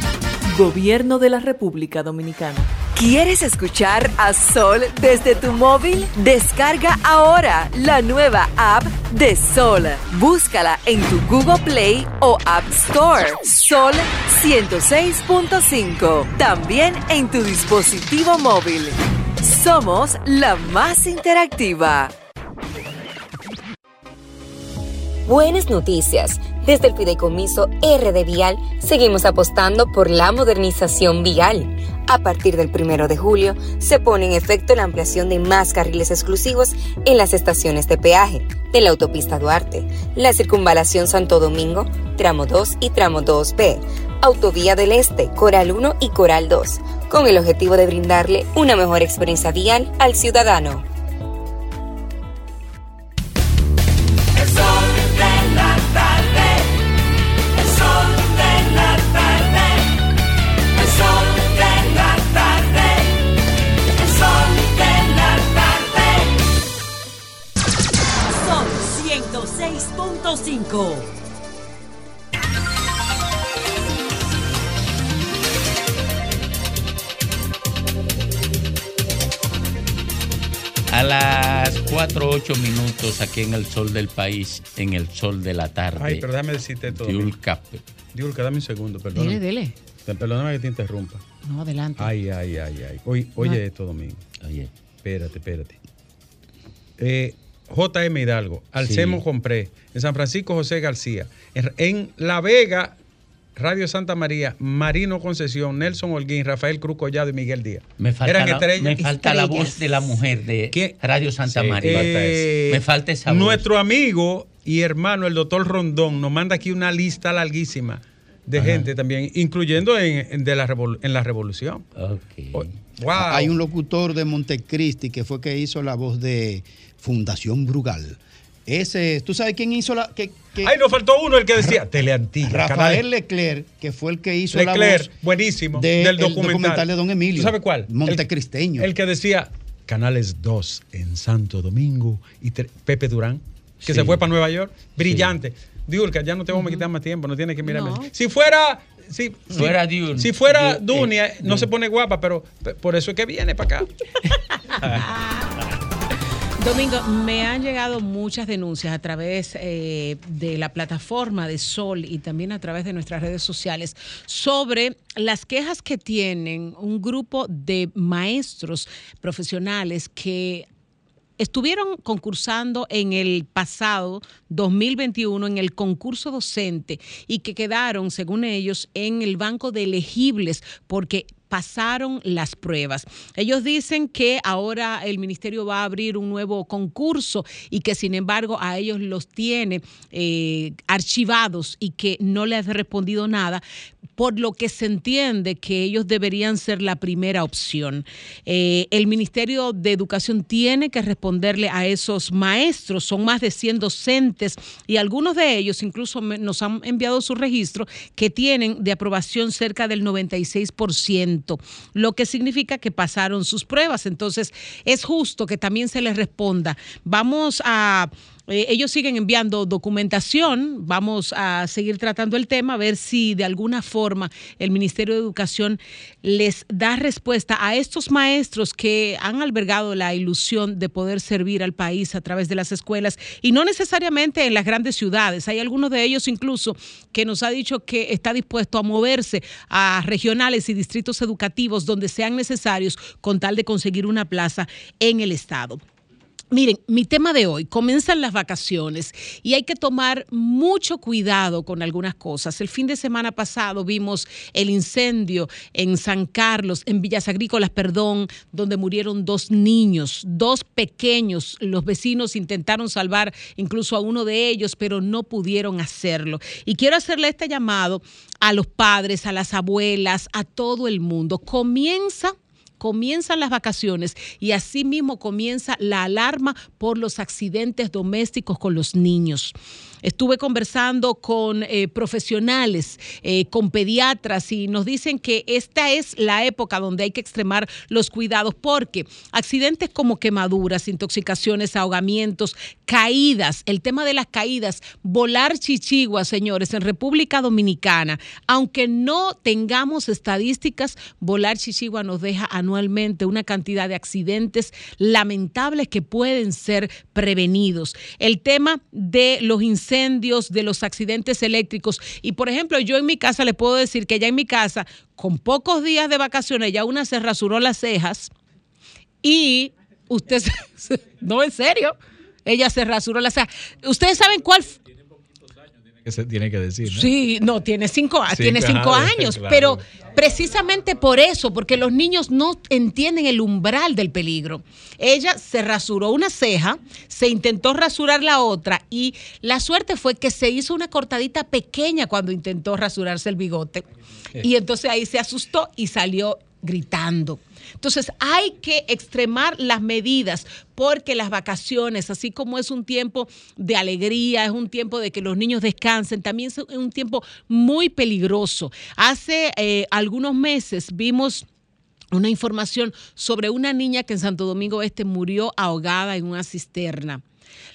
Gobierno de la República Dominicana. ¿Quieres escuchar a Sol desde tu móvil? Descarga ahora la nueva app de Sol. Búscala en tu Google Play o App Store. Sol 106.5. También en tu dispositivo móvil. Somos la más interactiva. Buenas noticias. Desde el Fideicomiso RD Vial seguimos apostando por la modernización vial. A partir del primero de julio se pone en efecto la ampliación de más carriles exclusivos en las estaciones de peaje de la autopista Duarte, la circunvalación Santo Domingo, tramo 2 y tramo 2B, Autovía del Este, Coral 1 y Coral 2, con el objetivo de brindarle una mejor experiencia vial al ciudadano. 8 minutos aquí en el sol del país, en el sol de la tarde. Ay, pero déjame decirte todo. Diulca, Diulca, dame un segundo, perdón. Dele, dele. Perdóname que te interrumpa. No, adelante. Ay, ay, ay, ay. Oye, oye No. esto, Domingo. Oye. Espérate, espérate. Eh, JM Hidalgo, Alcemo Compré, en San Francisco José García, en La Vega, Radio Santa María, Marino Concesión, Nelson Holguín, Rafael Cruz Collado y Miguel Díaz. Me falta, Eran la, estrellas. me falta la voz de la mujer de Radio Santa Sí, María. eh, me falta esa voz. Nuestro amigo y hermano, el doctor Rondón, nos manda aquí una lista larguísima de Ajá. gente también, incluyendo en, en de la, revol- en la revolución. O- Wow. Hay un locutor de Montecristi que fue que hizo la voz de Fundación Brugal. Ese, ¿tú sabes quién hizo la que, que- Ay, nos faltó uno, el que decía Teleantilla. Rafael canales- Leclerc, que fue el que hizo Leclerc, la voz buenísimo, de- del el documental. de Don Emilio. ¿Tú sabes cuál? Montecristeño. El, el que decía Canales 2 en Santo Domingo y tre- Pepe Durán, que Sí. se fue para Nueva York. Brillante. Diurka, ya no te vamos a quitar más tiempo, no tienes que mirarme. No. Si fuera. Si, si- Fuera Diur- si fuera Diur- Dunia, eh, no se pone guapa, pero pe- por eso es que viene para acá. Domingo, me han llegado muchas denuncias a través eh, de la plataforma de Sol y también a través de nuestras redes sociales sobre las quejas que tienen un grupo de maestros profesionales que estuvieron concursando en el pasado 2021 en el concurso docente y que quedaron, según ellos, en el banco de elegibles porque pasaron las pruebas. Ellos dicen que ahora el ministerio va a abrir un nuevo concurso y que sin embargo a ellos los tiene eh, archivados y que no les ha respondido nada, por lo que se entiende que ellos deberían ser la primera opción. Eh, el Ministerio de Educación tiene que responderle a esos maestros, son más de 100 docentes y algunos de ellos incluso nos han enviado su registro que tienen de aprobación cerca del 96%, lo que significa que pasaron sus pruebas. Entonces, es justo que también se les responda. Vamos a eh, ellos siguen enviando documentación, vamos a seguir tratando el tema, a ver si de alguna forma el Ministerio de Educación les da respuesta a estos maestros que han albergado la ilusión de poder servir al país a través de las escuelas y no necesariamente en las grandes ciudades. Hay algunos de ellos incluso que nos ha dicho que está dispuesto a moverse a regionales y distritos educativos donde sean necesarios con tal de conseguir una plaza en el Estado. Miren, mi tema de hoy, comienzan las vacaciones y hay que tomar mucho cuidado con algunas cosas. El fin de semana pasado vimos el incendio en San Carlos, en Villas Agrícolas, perdón, donde murieron dos niños, dos pequeños. Los vecinos intentaron salvar incluso a uno de ellos, pero no pudieron hacerlo. Y quiero hacerle este llamado a los padres, a las abuelas, a todo el mundo. Comienza comienzan las vacaciones y asimismo comienza la alarma por los accidentes domésticos con los niños. Estuve conversando con eh, profesionales, eh, con pediatras y nos dicen que esta es la época donde hay que extremar los cuidados porque accidentes como quemaduras, intoxicaciones, ahogamientos, caídas, el tema de las caídas, volar chichigua, señores, en República Dominicana, aunque no tengamos estadísticas, volar chichigua nos deja anualmente una cantidad de accidentes lamentables que pueden ser prevenidos. El tema de los incendios, de los accidentes eléctricos. Y por ejemplo, yo en mi casa le puedo decir que ya en mi casa, con pocos días de vacaciones, ya una se rasuró las cejas y usted, no, en serio, ella se rasuró las cejas. ¿Ustedes saben cuál? Que se tiene que decir. ¿no? Sí, no, tiene cinco, a- Cinco, tiene cinco ah, años, claro. pero precisamente por eso, porque los niños no entienden el umbral del peligro. Ella se rasuró una ceja, se intentó rasurar la otra y la suerte fue que se hizo una cortadita pequeña cuando intentó rasurarse el bigote. Y entonces ahí se asustó y salió gritando. Entonces hay que extremar las medidas porque las vacaciones, así como es un tiempo de alegría, es un tiempo de que los niños descansen, también es un tiempo muy peligroso. Hace eh, algunos meses vimos una información sobre una niña que en Santo Domingo Este murió ahogada en una cisterna.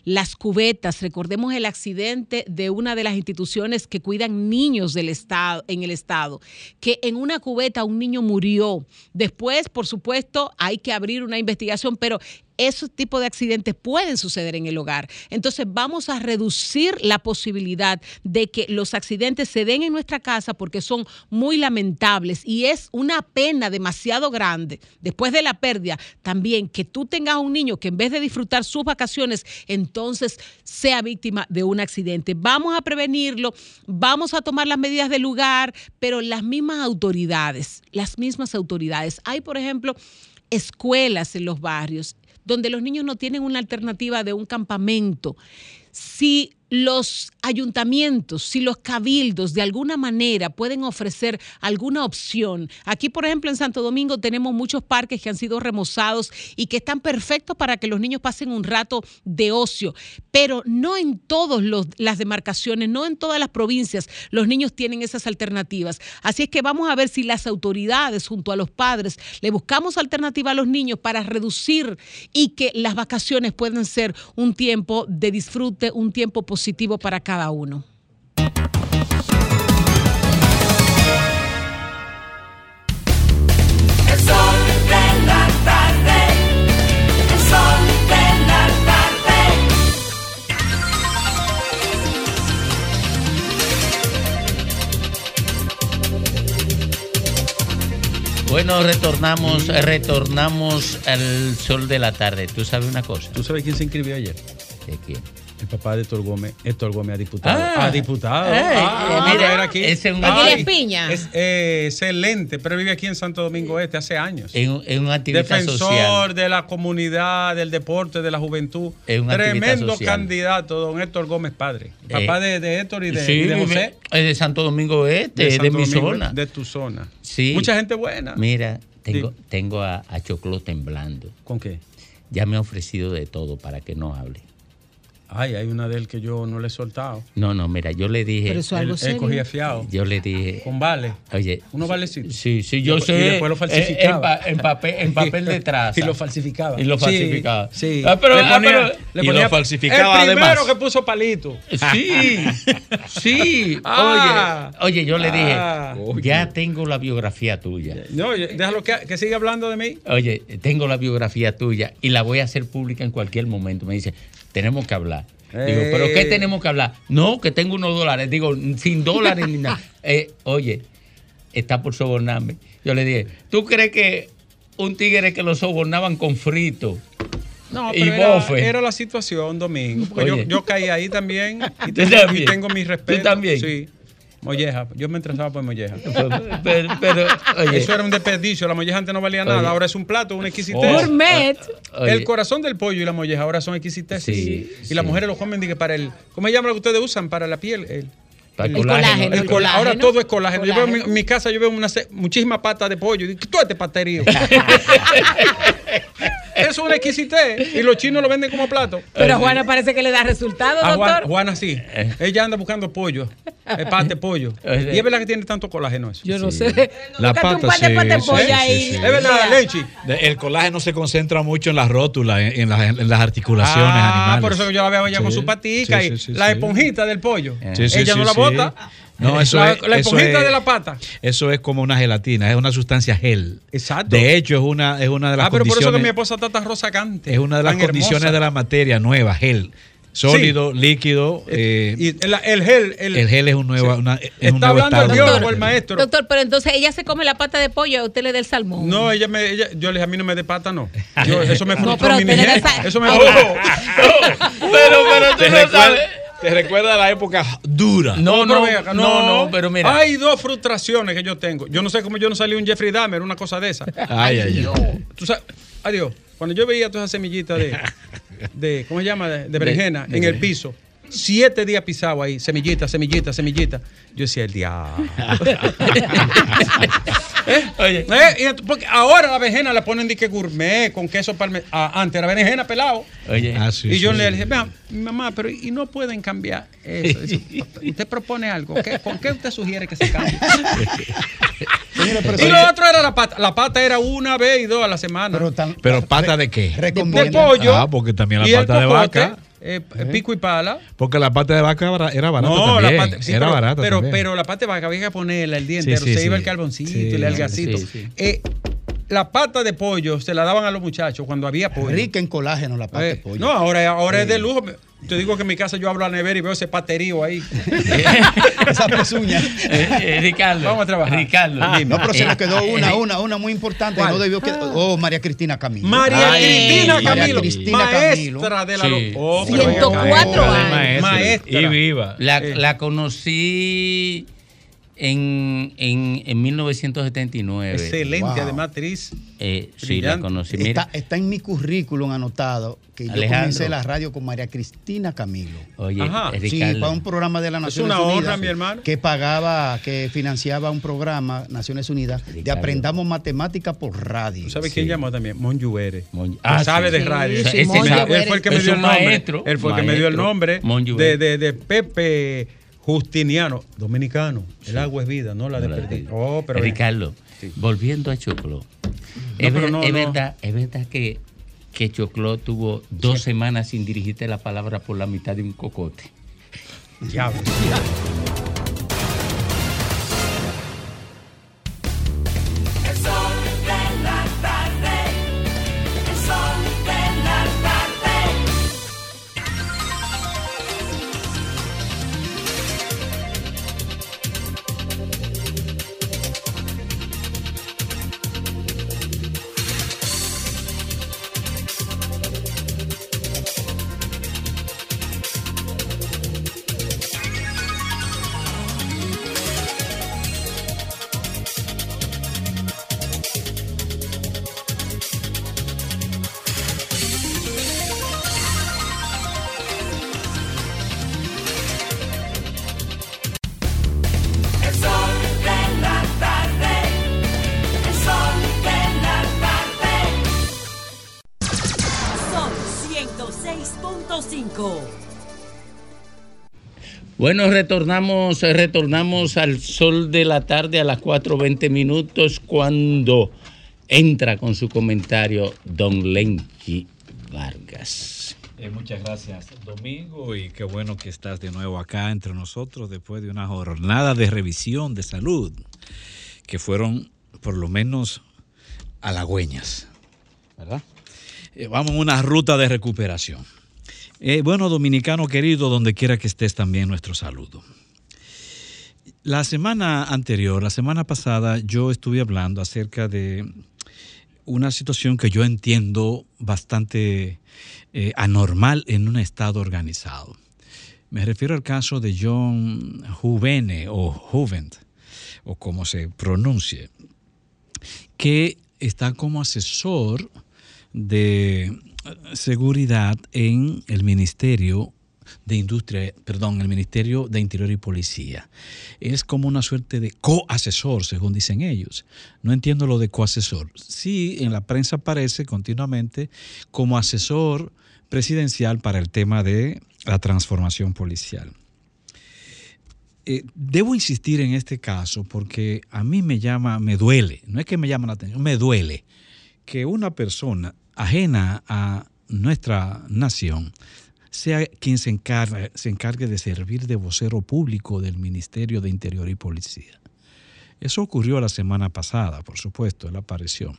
Las cubetas, recordemos el accidente de una de las instituciones que cuidan niños del estado, en el estado, que en una cubeta un niño murió. Después, por supuesto, hay que abrir una investigación, pero esos tipos de accidentes pueden suceder en el hogar. Entonces vamos a reducir la posibilidad de que los accidentes se den en nuestra casa porque son muy lamentables y es una pena demasiado grande después de la pérdida también que tú tengas un niño que en vez de disfrutar sus vacaciones entonces sea víctima de un accidente. Vamos a prevenirlo, vamos a tomar las medidas del lugar, pero las mismas autoridades, las mismas autoridades. Hay, por ejemplo, escuelas en los barrios donde los niños no tienen una alternativa de un campamento. Si los ayuntamientos, si los cabildos de alguna manera pueden ofrecer alguna opción. Aquí, por ejemplo, en Santo Domingo tenemos muchos parques que han sido remozados y que están perfectos para que los niños pasen un rato de ocio, pero no en todas las demarcaciones, no en todas las provincias los niños tienen esas alternativas. Así es que vamos a ver si las autoridades junto a los padres le buscamos alternativa a los niños para reducir y que las vacaciones puedan ser un tiempo de disfrute, un tiempo positivo para cada uno. El sol de la tarde, el sol de la tarde. Bueno, retornamos, retornamos al sol de la tarde. ¿Tú sabes una cosa? ¿Tú sabes quién se inscribió ayer? ¿De quién? El papá de Héctor Gómez, Héctor Gómez a diputado. Ah. a diputado. Eh, Ah, eh, mira, era aquí. ese es un- Ay, Aquiles Piña. Es eh, excelente, pero vive aquí en Santo Domingo Este hace años. Es un, es un activista Defensor social. de la comunidad, del deporte, de la juventud. Es un activista Tremendo social. candidato, don Héctor Gómez Padre. Eh, Papá de, de Héctor y de, sí, y de José. es de Santo Domingo Este, de, mi Domingo, zona. De tu zona. Sí. Mucha gente buena. Mira, tengo, tengo a, a Choclo temblando. ¿Con qué? Ya me ha ofrecido de todo para que no hable. Ay, hay una de él que yo no le he soltado. No, no, mira, yo le dije. Pero eso es algo Él- él cogía fiado. Yo le dije. Con vale. Oye. Unos valecitos. Sí, sí, yo sé. y después lo eh, falsificaba. En, pa- en papel, en papel de traza. Y lo falsificaba. Y lo falsificaba. Sí. Ah, pero, Le ah, ponía- pero- le y lo falsificaba El primero además. que puso palito. Sí, sí. Ah. oye, oye, yo le dije, Ah. ya tengo la biografía tuya. No, oye, déjalo que, que siga hablando de mí. Oye, tengo la biografía tuya y la voy a hacer pública en cualquier momento. Me dice, tenemos que hablar. Digo, Eh. ¿pero qué tenemos que hablar? No, que tengo unos dólares. Digo, sin dólares ni nada. Eh, oye, está por sobornarme. Yo le dije, ¿tú crees que un tigre que lo sobornaban con frito No, y pero era, bofe? era la situación, Domingo. Porque yo, Oye. yo caí ahí también. Y ¿Tú tengo, también? y tengo mi respeto. ¿Tú también? Sí. Molleja. Yo me interesaba por molleja. Pero, pero, oye. Eso era un desperdicio. La molleja antes no valía nada. Oye. Ahora es un plato, una exquisitez. Gourmet. Oye. El corazón del pollo y la molleja ahora son exquisiteces. Sí, y las mujeres lo comen dije, para el. ¿Cómo se llama lo que ustedes usan? Para la piel. El, Para el el colágeno. el Ahora todo es colágeno. Yo veo en mi, Colágeno. en mi casa, yo veo una, muchísimas patas de pollo. Y digo, todo este paterío. Eso es una exquisitez. Y los chinos lo venden como plato. Pero a Juana parece que le da resultado, A Juana, doctor. Juana sí. Ella anda buscando pollo. El pate pollo. Y es verdad que tiene tanto colágeno eso. Yo no sé. La un pata, par de sí, patas de sí, pollo sí, ahí. sí, sí. Es verdad, Lechi. De- El colágeno se concentra mucho en la rótula, en, en las, en las articulaciones Ah, animales. por eso que yo la veo ella con su patica sí, y sí, sí, la sí. esponjita del pollo. Sí, sí, ella sí, no la sí. bota. No, eso la, es, la eso esponjita es- de la pata. Eso es como una gelatina, es una sustancia gel. Exacto. De hecho, es una, es una de las Ah, pero por eso que condiciones. mi esposa está tan rosa cante. es una de las condiciones hermosa. de la materia nueva, gel. Sólido, líquido. eh, Y el, el gel. El, el gel es un nuevo, una- es un Está nuevo hablando el estado. biólogo, el maestro. Doctor, pero entonces ella se come la pata de pollo, a usted le da el salmón. No, ella me, ella, yo le dije, a mí no me dé pata, no. Yo- eso me No, frustró pero mi niñez. Eso me Oh, pero, pero tú no sabes. Te recuerda la época dura. No, no, no, no, pero mira. Hay dos frustraciones que yo tengo. Yo no sé cómo yo no salí un Jeffrey Dahmer, una cosa de esa. Ay, ay, ay. Tú sabes, adiós. Cuando yo veía todas esas semillitas de, de ¿cómo se llama? De, de berenjena de en el piso. Siete días pisado ahí, semillita, semillita, semillita. Yo decía, el diablo. ¿Eh? Oye. ¿Eh? Porque ahora la berenjena la ponen de que gourmet, con queso palme. Ah, antes era berenjena pelado. Oye. Ah, sí, y yo sí, le dije, "Vea, mamá, pero y no pueden cambiar eso. Dice, usted propone algo. ¿qué- ¿Con qué usted sugiere que se cambie? y lo otro era la pata. La pata era una vez y dos a la semana. Pero pata de qué? de pollo. Ah, porque también la pata de vaca. Eh, pico y pala. Porque la pata de vaca era barata No, también. la pata, sí, era pero, barata pero, también. pero la pata de vaca había que ponerla el día Sí, entero. sí, se sí. iba el carboncito el algacito. sí, sí. Eh, la pata de pollo se la daban a los muchachos cuando había pollo. Rica en colágeno la pata de Eh, pollo. No, ahora, ahora es de lujo. Te digo que en mi casa yo abro la nevera y veo ese paterío ahí. Esa pezuña. Eh, eh, Ricardo. Vamos a trabajar. Ricardo. Ah, no, pero se Eh, nos quedó eh, una, eh, una, una muy importante. ¿Cuál? No debió quedar. Oh, María Cristina Camilo. María Ay, Cristina María Camilo, Cristina maestra Camilo. de la Sí. Oh, pero venga 104 acá. años. Maestra. Maestra. Y viva. La, Eh. la conocí en, en, en 1979. Excelente, Wow. además, actriz. Eh, sí, la Brillante. conocí. Mira, Está, está en mi currículum anotado que yo comencé la radio con María Cristina Camilo. oye, Ajá. Sí, para un programa de las Es Naciones una honra, Unidas mi hermano. que pagaba, que financiaba un programa Naciones Unidas de. Aprendamos Matemática por radio. ¿Tú sabes quién llamó también? Monjuere. Mon- Ah, sabe sí. de radio. Sí, sí, Ese- Monjuere. él fue el que me Es dio el nombre. él fue el que me dio el nombre de, de Pepe Justiniano, dominicano. El agua es vida, no la desperdicio. Oh, pero Ricardo, volviendo a Choclo. es, pero ver- no, es no. verdad, es verdad que, que Choclo tuvo dos semanas sin dirigirte la palabra por la mitad de un cocote. diablo. Retornamos, eh, retornamos al sol de la tarde a las 4.20 minutos cuando entra con su comentario don Lenchi Vargas. Eh, muchas gracias, Domingo, y qué bueno que estás de nuevo acá entre nosotros después de una jornada de revisión de salud que fueron por lo menos halagüeñas, ¿verdad? Eh, vamos en una ruta de recuperación. Eh, bueno, dominicano querido, donde quiera que estés también nuestro saludo. La semana anterior, la semana pasada, yo estuve hablando acerca de una situación que yo entiendo bastante eh, anormal en un Estado organizado. Me refiero al caso de John Juvene o Juvent, o como se pronuncie, que está como asesor de seguridad en el Ministerio de Industria, perdón, el Ministerio de Interior y Policía. Es como una suerte de coasesor, según dicen ellos. No entiendo lo de coasesor. Sí, en la prensa aparece continuamente como asesor presidencial para el tema de la transformación policial. Eh, debo insistir en este caso porque a mí me llama, me duele, no es que me llama la atención, me duele que una persona ajena a nuestra nación sea quien se encargue, se encargue de servir de vocero público del Ministerio de Interior y Policía. Eso ocurrió la semana pasada, por supuesto, él apareció.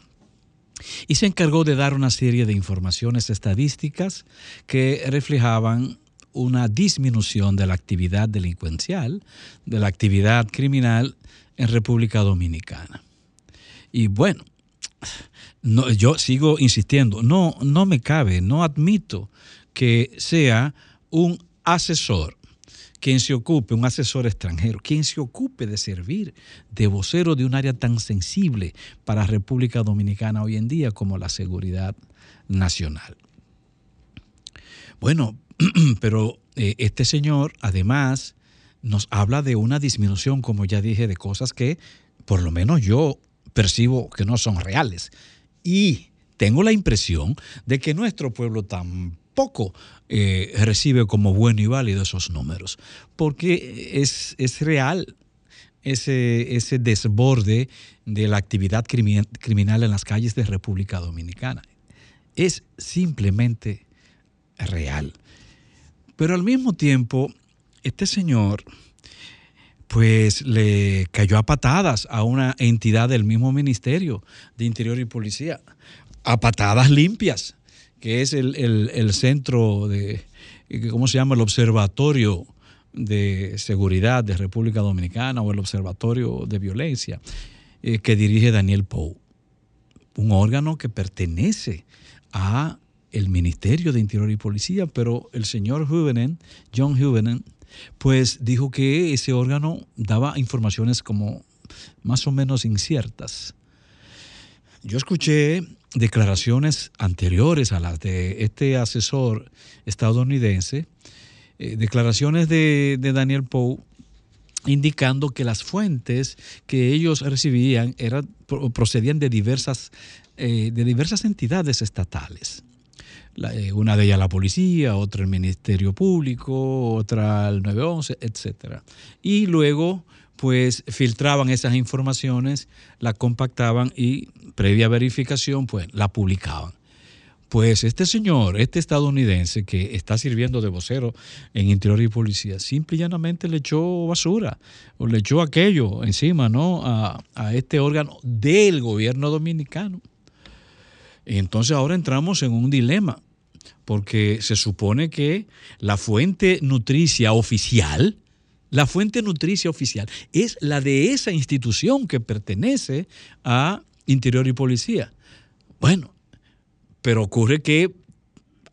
Y se encargó de dar una serie de informaciones estadísticas que reflejaban una disminución de la actividad delincuencial, de la actividad criminal en República Dominicana. Y bueno, no, yo sigo insistiendo, no, no me cabe, no admito que sea un asesor quien se ocupe, un asesor extranjero, quien se ocupe de servir de vocero de un área tan sensible para República Dominicana hoy en día como la seguridad nacional. Bueno, pero eh, este señor además nos habla de una disminución, como ya dije, de cosas que por lo menos yo percibo que no son reales. Y tengo la impresión de que nuestro pueblo tampoco eh, recibe como bueno y válido esos números, porque es, es real ese, ese desborde de la actividad crimi- criminal en las calles de República Dominicana. Es simplemente real. Pero al mismo tiempo, este señor, pues le cayó a patadas a una entidad del mismo Ministerio de Interior y Policía, a patadas limpias, que es el, el- el centro de, ¿cómo se llama? El Observatorio de Seguridad de República Dominicana o el Observatorio de Violencia, eh, que dirige Daniel Pou, un órgano que pertenece a el Ministerio de Interior y Policía, pero el señor Huvenen, John Huvenen, pues dijo que ese órgano daba informaciones como más o menos inciertas. Yo escuché declaraciones anteriores a las de este asesor estadounidense, eh, declaraciones de, Daniel Poe indicando que las fuentes que ellos recibían procedían de diversas, eh, de diversas entidades estatales. Eh, una de ellas la policía, otra el Ministerio Público, otra el 911, etc. Y luego, pues, filtraban esas informaciones, la compactaban y, previa verificación, pues, la publicaban. Pues este señor, este estadounidense que está sirviendo de vocero en Interior y Policía, simple y llanamente le echó basura o le echó aquello encima, ¿no? A, a este órgano del gobierno dominicano. Entonces ahora entramos en un dilema, porque se supone que la fuente nutricia oficial, la fuente nutricia oficial es la de esa institución que pertenece a Interior y Policía. Bueno, pero ocurre que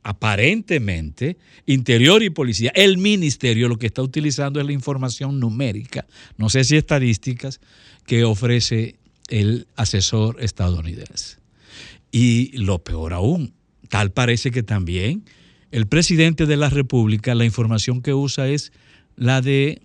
aparentemente Interior y Policía, el ministerio lo que está utilizando es la información numérica, no sé si estadísticas, que ofrece el asesor estadounidense. Y lo peor aún, tal parece que también. El presidente de la República, la información que usa es la de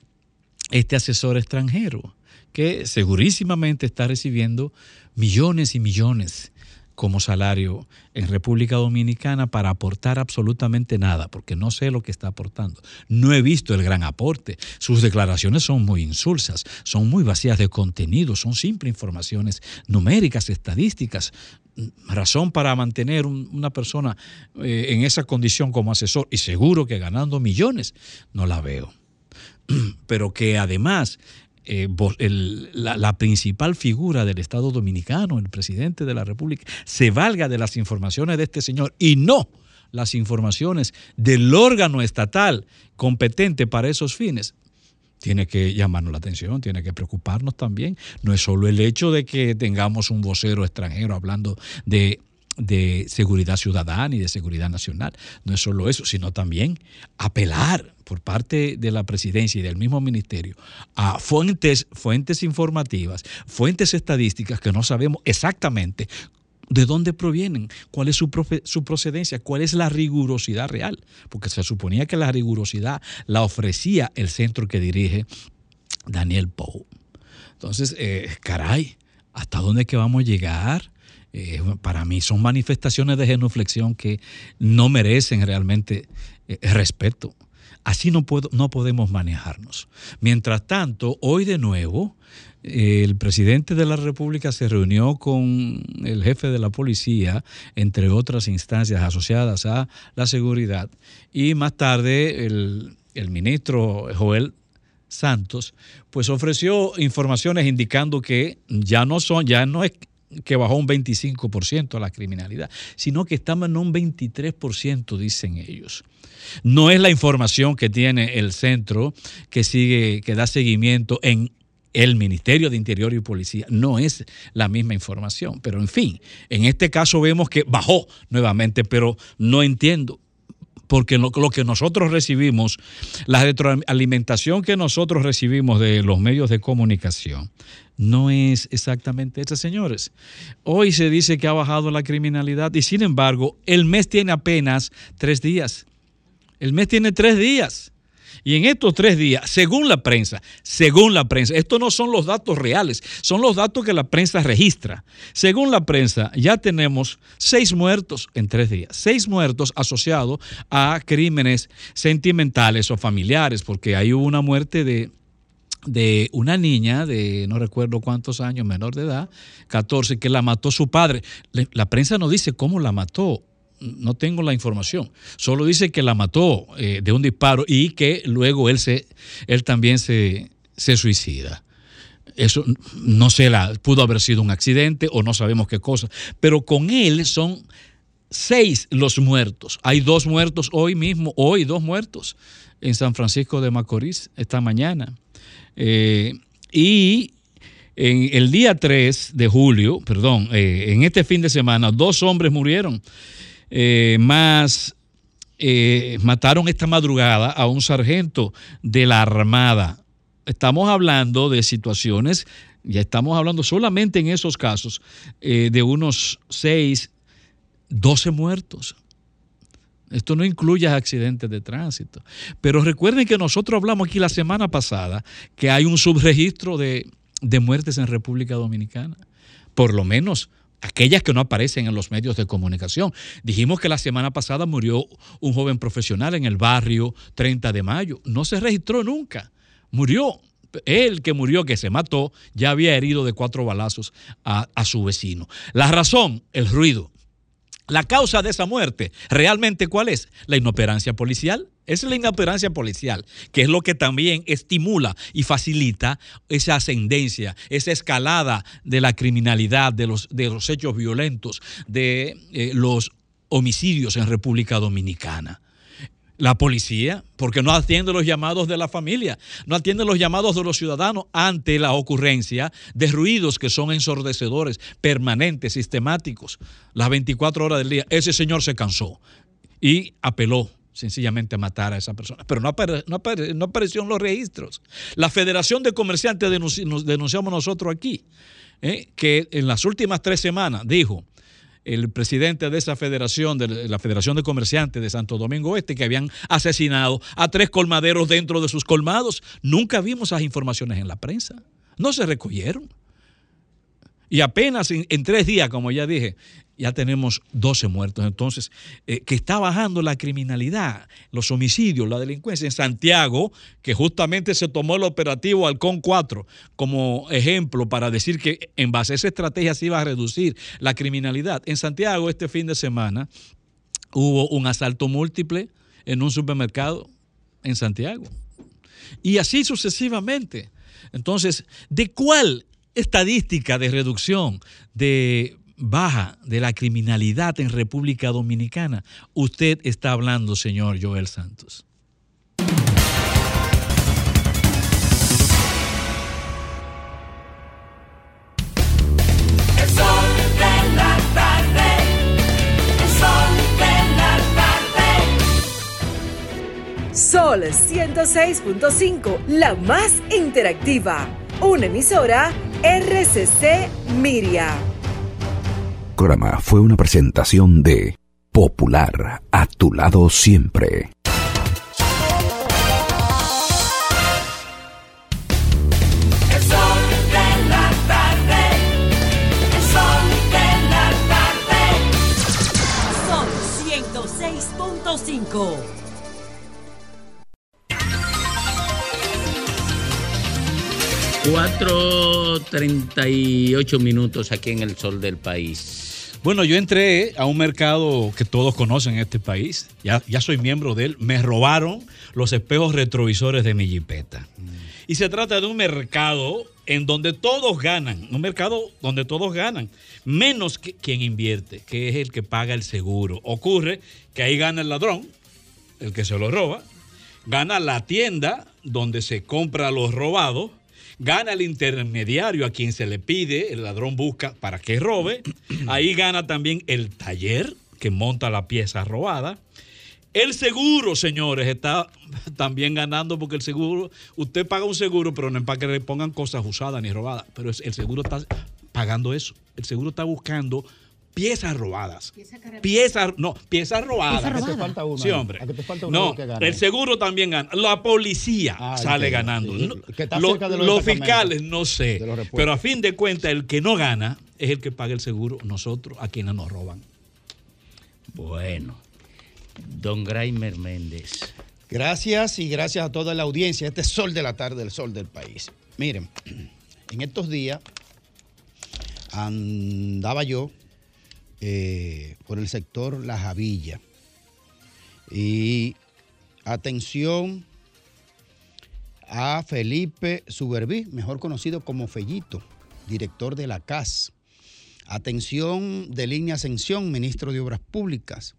este asesor extranjero, que segurísimamente está recibiendo millones y millones como salario en República Dominicana para aportar absolutamente nada, porque no sé lo que está aportando. No he visto el gran aporte. Sus declaraciones son muy insulsas, son muy vacías de contenido, son simples informaciones numéricas, estadísticas. Razón para mantener un- una persona eh, en esa condición como asesor y seguro que ganando millones, no la veo pero que además eh, la principal figura del Estado dominicano, el presidente de la República, se valga de las informaciones de este señor y no las informaciones del órgano estatal competente para esos fines, tiene que llamarnos la atención, tiene que preocuparnos también. No es solo el hecho de que tengamos un vocero extranjero hablando de, de seguridad ciudadana y de seguridad nacional, no es solo eso, sino también apelar por parte de la presidencia y del mismo ministerio a fuentes, fuentes informativas, fuentes estadísticas que no sabemos exactamente ¿De dónde provienen? ¿Cuál es su, su procedencia? ¿Cuál es la rigurosidad real? Porque se suponía que la rigurosidad la ofrecía el centro que dirige Daniel Pou. Entonces, eh, caray, ¿hasta dónde es que vamos a llegar? Eh, para mí son manifestaciones de genuflexión que no merecen realmente eh, respeto. Así no, puedo, no podemos manejarnos. Mientras tanto, hoy de nuevo, el presidente de la República se reunió con el jefe de la policía, entre otras instancias asociadas a la seguridad, y más tarde el, el ministro Joel Santos, pues ofreció informaciones indicando que ya no son, ya no es que bajó un 25% la criminalidad, sino que estamos en un 23%, dicen ellos. No es la información que tiene el centro que sigue, que da seguimiento en el Ministerio de Interior y Policía. No es la misma información. Pero en fin, en este caso vemos que bajó nuevamente, pero no entiendo porque lo, que nosotros recibimos, la retroalimentación que nosotros recibimos de los medios de comunicación, no es exactamente esa, señores. Hoy se dice que ha bajado la criminalidad y sin embargo el mes tiene apenas tres días. El mes tiene tres días. Y en estos tres días, según la prensa, según la prensa, estos no son los datos reales, son los datos que la prensa registra. Según la prensa, ya tenemos seis muertos en tres días, seis muertos asociados a crímenes sentimentales o familiares, porque hay una muerte de, de una niña de no recuerdo cuántos años, menor de edad, 14, que la mató su padre. La prensa no dice cómo la mató, no tengo la información. Solo dice que la mató eh, de un disparo y que luego él, se, él también se, se suicida. Eso no sé, la, pudo haber sido un accidente o no sabemos qué cosa. Pero con él son seis los muertos. Hay dos muertos hoy mismo, hoy dos muertos en San Francisco de Macorís esta mañana. Eh, y en el día 3 de julio, perdón, eh, en este fin de semana, dos hombres murieron, eh, más eh, mataron esta madrugada a un sargento de la Armada. Estamos hablando de situaciones, ya estamos hablando solamente en esos casos, eh, de unos 6, 12 muertos. Esto no incluye accidentes de tránsito. Pero recuerden que nosotros hablamos aquí la semana pasada que hay un subregistro de, de muertes en República Dominicana. Por lo menos aquellas que no aparecen en los medios de comunicación. Dijimos que la semana pasada murió un joven profesional en el barrio 30 de mayo. No se registró nunca. Murió. Él que murió, que se mató, ya había herido de cuatro balazos a, a su vecino. La razón, el ruido. La causa de esa muerte, ¿realmente cuál es? La inoperancia policial. Es la inoperancia policial, que es lo que también estimula y facilita esa ascendencia, esa escalada de la criminalidad, de los, de los hechos violentos, de eh, los homicidios en República Dominicana. La policía, porque no atiende los llamados de la familia, no atiende los llamados de los ciudadanos ante la ocurrencia de ruidos que son ensordecedores, permanentes, sistemáticos, las 24 horas del día. Ese señor se cansó y apeló sencillamente matar a esa persona. Pero no, apare- apareció en los registros. La Federación de Comerciantes denunciamos nosotros aquí, ¿eh? que en las últimas tres semanas dijo el presidente de esa federación, de la Federación de Comerciantes de Santo Domingo Este, que habían asesinado a tres colmaderos dentro de sus colmados. Nunca vimos esas informaciones en la prensa. No se recogieron. Y apenas en, en tres días, como ya dije, ya tenemos 12 muertos. Entonces, eh, que está bajando la criminalidad, los homicidios, la delincuencia. En Santiago, que justamente se tomó el operativo Halcón 4 como ejemplo para decir que en base a esa estrategia se iba a reducir la criminalidad. En Santiago, este fin de semana, hubo un asalto múltiple en un supermercado en Santiago. Y así sucesivamente. Entonces, ¿de cuál estadística de reducción de baja de la criminalidad en República Dominicana usted está hablando, señor Joel Santos? El sol de la tarde. El sol de la tarde. Sol 106.5, la más interactiva. Una emisora RCC Miria. Programa fue una presentación de Popular, a tu lado siempre. El sol de la tarde. El sol de la tarde. Son 106.5. Cuatro treinta y ocho minutos aquí en el sol del país. Bueno, yo entré a un mercado que todos conocen en este país. Ya, ya soy miembro de él. Me robaron los espejos retrovisores de mi jipeta. Y se trata de un mercado en donde todos ganan. Un mercado donde todos ganan. Menos quien invierte, que es el que paga el seguro. Ocurre que ahí gana el ladrón, el que se lo roba. Gana la tienda donde se compra los robados gana el intermediario a quien se le pide, el ladrón busca para que robe, ahí gana también el taller que monta la pieza robada. El seguro, señores, está también ganando porque el seguro, usted paga un seguro, pero no es para que le pongan cosas usadas ni robadas, pero el seguro está pagando eso. El seguro está buscando piezas robadas. Piezas, no, piezas robadas. Pieza robada. ¿A que te falta uno Sí, hombre. ¿A que te falta uno No, que el seguro también gana. La policía sale entiendo, ganando. sí. No, Que está lo- cerca de los fiscales, no sé. Pero a fin de cuentas, el que no gana es el que paga el seguro, nosotros, a quienes nos roban. Bueno, don Graimer Méndez. Gracias y gracias a toda la audiencia. Este es Sol de la tarde, el sol del país. Miren, en estos días andaba yo eh, por el sector La Javilla. Y atención a Felipe Suberví, mejor conocido como Fellito, director de la CAS. Atención de Línea Ascensión, ministro de Obras Públicas.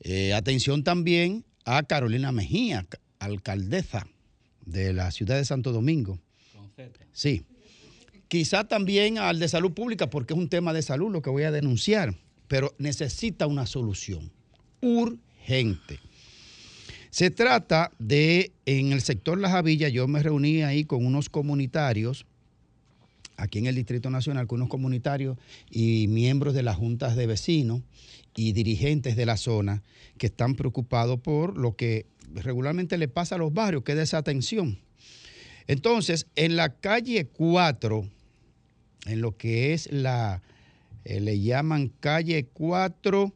Eh, atención también a Carolina Mejía, ca- alcaldesa de la ciudad de Santo Domingo. Sí. Quizá también al de salud pública, porque es un tema de salud lo que voy a denunciar, pero necesita una solución urgente. Se trata de, en el sector La Javilla, yo me reuní ahí con unos comunitarios, aquí en el Distrito Nacional, con unos comunitarios y miembros de las juntas de vecinos y dirigentes de la zona que están preocupados por lo que regularmente le pasa a los barrios, que es desatención. Entonces, en la calle 4, en lo que es la, eh, le llaman calle 4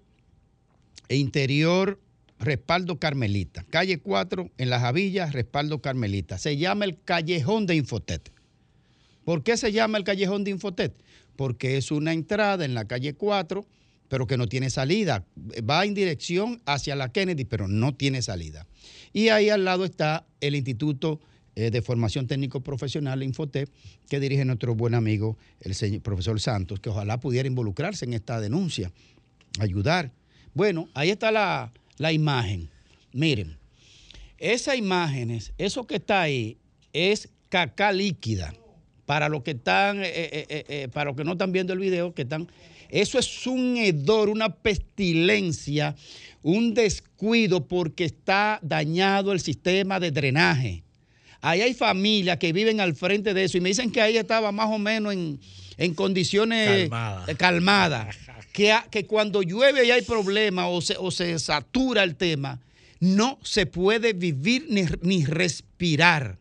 e interior respaldo Carmelita. Calle 4 en la Javilla, respaldo Carmelita. Se llama el callejón de Infotet. ¿Por qué se llama el callejón de Infotet? Porque es una entrada en la calle 4, pero que no tiene salida. Va en dirección hacia la Kennedy, pero no tiene salida. Y ahí al lado está el Instituto eh, de Formación Técnico Profesional, Infotep, que dirige nuestro buen amigo, el señor, profesor Santos, que ojalá pudiera involucrarse en esta denuncia, ayudar. Bueno, ahí está la, la imagen. Miren, esas imágenes, eso que está ahí, es caca líquida. Para los que están, eh, eh, eh, para los que no están viendo el video, que están, eso es un hedor, una pestilencia, un descuido porque está dañado el sistema de drenaje. Ahí hay familias que viven al frente de eso y me dicen que ahí estaba más o menos en, en condiciones Calmada. eh, calmadas. Que, a- que cuando llueve y hay problemas o se, o se satura el tema, no se puede vivir ni, ni respirar.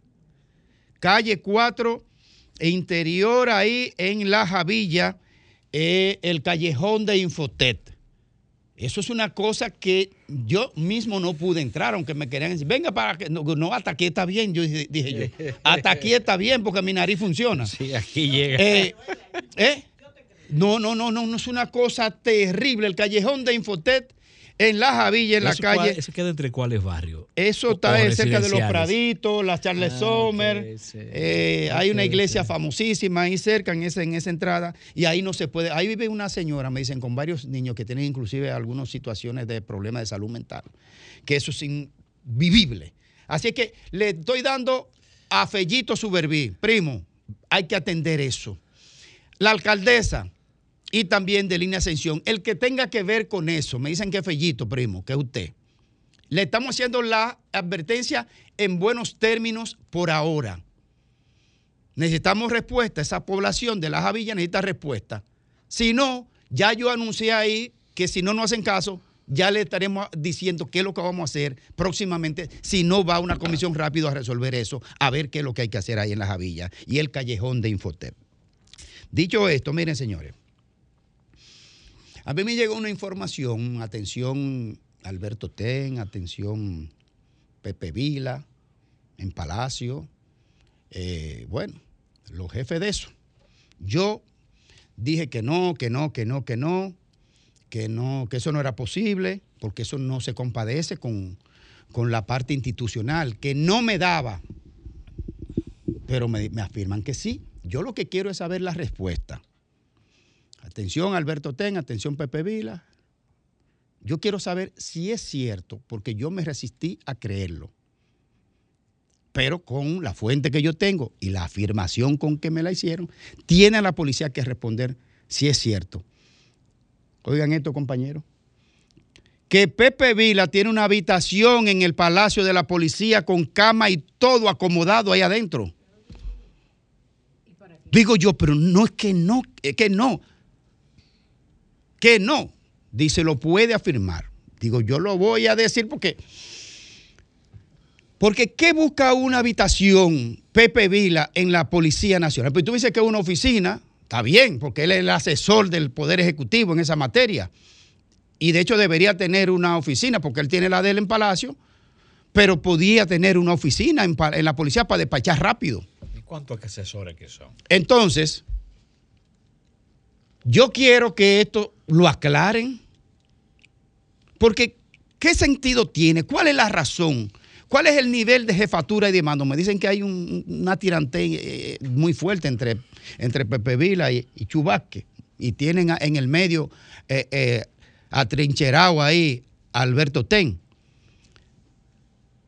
Calle 4, interior ahí en La Javilla, eh, el callejón de Infotet. Eso es una cosa que yo mismo no pude entrar, aunque me querían decir, venga para que. No, no, hasta aquí está bien, yo dije, dije yo. Hasta aquí está bien porque mi nariz funciona. Sí, aquí llega. Eh, ¿eh? No, no, no, no, no es una cosa terrible. El callejón de Infotet en La Javilla, en la ¿Eso calle. cuál- ¿Eso queda entre cuáles barrios? Eso está o cerca de los. Praditos, la Charles Ah, Sommer. sí. eh, hay una iglesia famosísima ahí cerca, en esa entrada. Y ahí no se puede. Ahí vive una señora, me dicen, con varios niños que tienen inclusive algunas situaciones de problemas de salud mental. Que eso es invivible. Así que le estoy dando a Fellito Suberví. Primo, hay que atender eso. La alcaldesa y también de Línea Ascensión, el que tenga que ver con eso, me dicen que es Fellito, primo, que es usted. Le estamos haciendo la advertencia en buenos términos por ahora. Necesitamos respuesta. Esa población de la Javilla necesita respuesta. Si no, Ya yo anuncié ahí que si no nos hacen caso, ya le estaremos diciendo qué es lo que vamos a hacer próximamente, si no va una comisión rápido a resolver eso, a ver qué es lo que hay que hacer ahí en la Javilla y el callejón de Infotep. Dicho esto, miren señores, a mí me llegó una información, atención Alberto Ten, atención Pepe Vila, en Palacio, eh, bueno, los jefes de eso. Yo dije que no, que no, que no, que no, que no, que eso no era posible, porque eso no se compadece con, con la parte institucional, que no me daba. Pero me, me afirman que sí. Yo lo que quiero es saber la respuesta. Atención Alberto Ten, atención Pepe Vila. Yo quiero saber si es cierto, porque yo me resistí a creerlo. Pero con la fuente que yo tengo y la afirmación con que me la hicieron, tiene la policía que responder si es cierto. Oigan esto, compañeros. Que Pepe Vila tiene una habitación en el Palacio de la Policía con cama y todo acomodado ahí adentro. Digo yo, pero no es que no, es que no. Que no. Dice, lo puede afirmar. Digo, yo lo voy a decir porque. Porque ¿qué busca una habitación Pepe Vila en la Policía Nacional? Pues tú dices que es una oficina, está bien, porque él es el asesor del Poder Ejecutivo en esa materia. Y de hecho debería tener una oficina, porque él tiene la de él en Palacio, pero podía tener una oficina en, en la policía para despachar rápido. ¿Y cuántos asesores que son? Entonces, yo quiero que esto lo aclaren, porque ¿qué sentido tiene? ¿Cuál es la razón? ¿Cuál es el nivel de jefatura y de mando? Me dicen que hay un- una tirante eh, muy fuerte entre, entre Pepe Vila y, Chubasque, y tienen en el medio eh, eh, atrincherado ahí a Alberto Ten.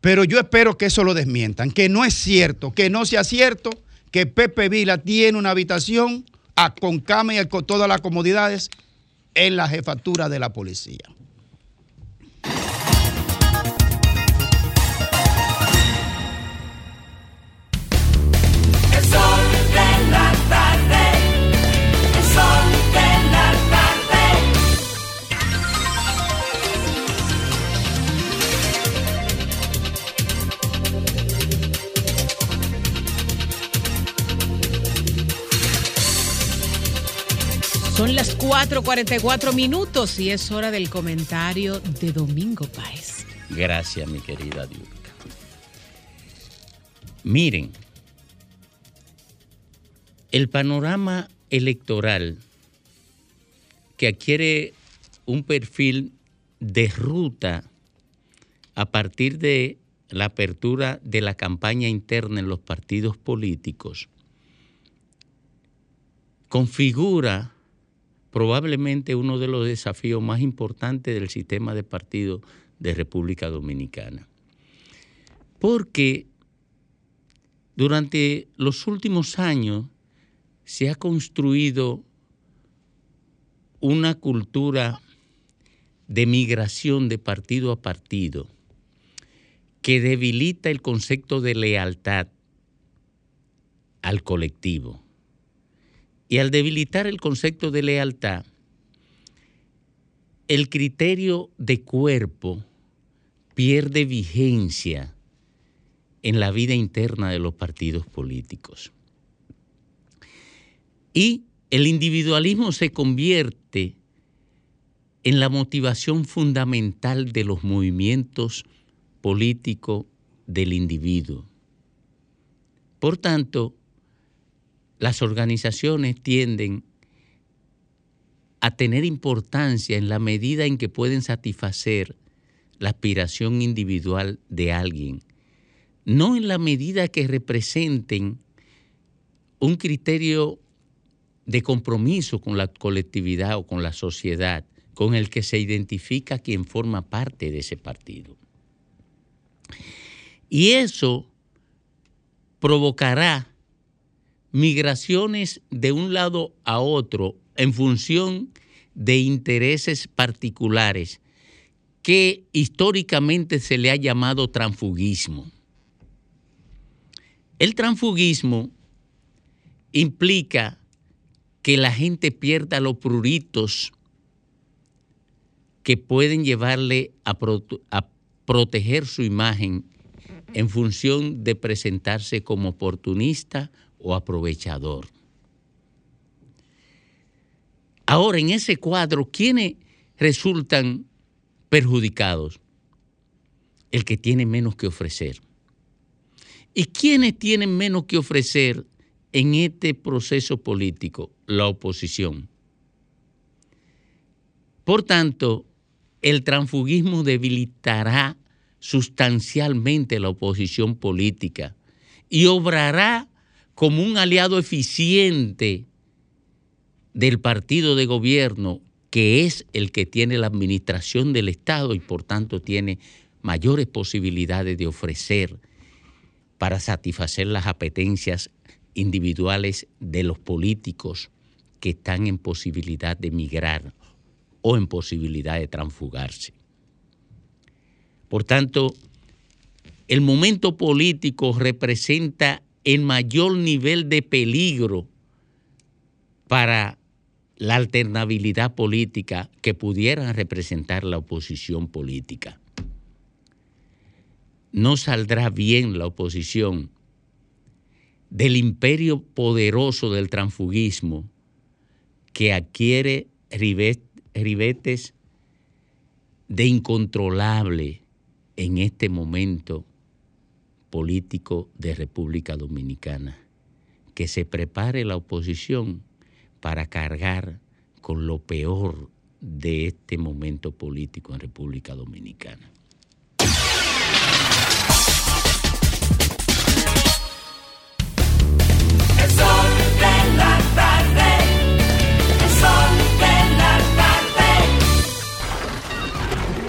Pero yo espero que eso lo desmientan, que no es cierto, que no sea cierto que Pepe Vila tiene una habitación a- con cama y con todas las comodidades en la jefatura de la policía. Son las 4:44 minutos y es hora del comentario de Domingo Páez. Gracias, mi querida Diurka. Miren, el panorama electoral que adquiere un perfil de ruta a partir de la apertura de la campaña interna en los partidos políticos configura probablemente uno de los desafíos más importantes del sistema de partidos de República Dominicana. Porque durante los últimos años se ha construido una cultura de migración de partido a partido que debilita el concepto de lealtad al colectivo. Y al debilitar el concepto de lealtad, el criterio de cuerpo pierde vigencia en la vida interna de los partidos políticos. Y el individualismo se convierte en la motivación fundamental de los movimientos políticos del individuo. Por tanto, las organizaciones tienden a tener importancia en la medida en que pueden satisfacer la aspiración individual de alguien, no en la medida que representen un criterio de compromiso con la colectividad o con la sociedad con el que se identifica quien forma parte de ese partido. Y eso provocará migraciones de un lado a otro en función de intereses particulares que históricamente se le ha llamado transfugismo. El transfugismo implica que la gente pierda los pruritos que pueden llevarle a, prote- a proteger su imagen en función de presentarse como oportunista o aprovechador. Ahora, en ese cuadro, ¿quiénes resultan perjudicados? El que tiene menos que ofrecer. ¿Y quiénes tienen menos que ofrecer en este proceso político? La oposición. Por tanto, el transfugismo debilitará sustancialmente la oposición política y obrará como un aliado eficiente del partido de gobierno, que es el que tiene la administración del Estado y por tanto tiene mayores posibilidades de ofrecer para satisfacer las apetencias individuales de los políticos que están en posibilidad de migrar o en posibilidad de transfugarse. Por tanto, el momento político representa el mayor nivel de peligro para la alternabilidad política que pudiera representar la oposición política. No saldrá bien la oposición del imperio poderoso del transfugismo que adquiere ribe- ribetes de incontrolable en este momento político de República Dominicana. Que se prepare la oposición para cargar con lo peor de este momento político en República Dominicana.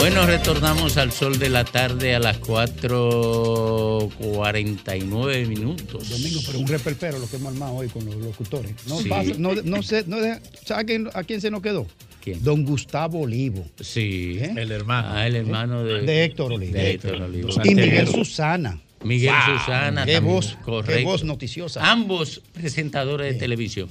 Bueno, retornamos al sol de la tarde a las 4.49 minutos. Domingo, pero un reperpero lo que hemos armado hoy con los locutores. No, Sí. pasa- no, no sé, no deja- ¿sabe a quién, a quién se nos quedó? Don Gustavo Olivo. Sí. El hermano. Ah, el hermano de, De Héctor Olivo. de Héctor Olivo. Y Miguel Susana. Miguel Wow. Susana. Qué también, voz, correcto. qué voz noticiosa. Ambos presentadores de televisión.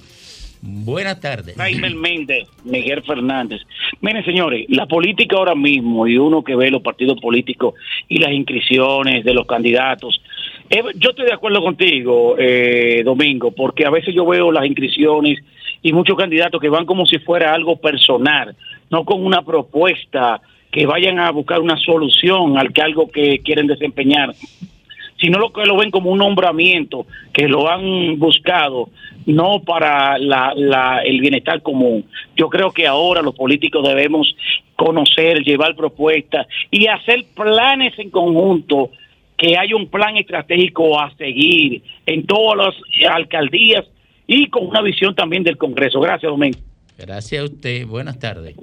Buenas tardes. Jaime Méndez, Miguel Fernández. Miren, señores, la política ahora mismo y uno que ve los partidos políticos y las inscripciones de los candidatos. eh, yo estoy de acuerdo contigo, eh, Domingo, porque a veces yo veo las inscripciones y muchos candidatos que van como si fuera algo personal, no con una propuesta que vayan a buscar una solución al que algo que quieren desempeñar sino lo que lo ven como un nombramiento, que lo han buscado, no para la, la- el bienestar común. Yo creo que ahora los políticos debemos conocer, llevar propuestas y hacer planes en conjunto, que haya un plan estratégico a seguir en todas las alcaldías y con una visión también del Congreso. Gracias, Domingo. Gracias a usted. Buenas tardes.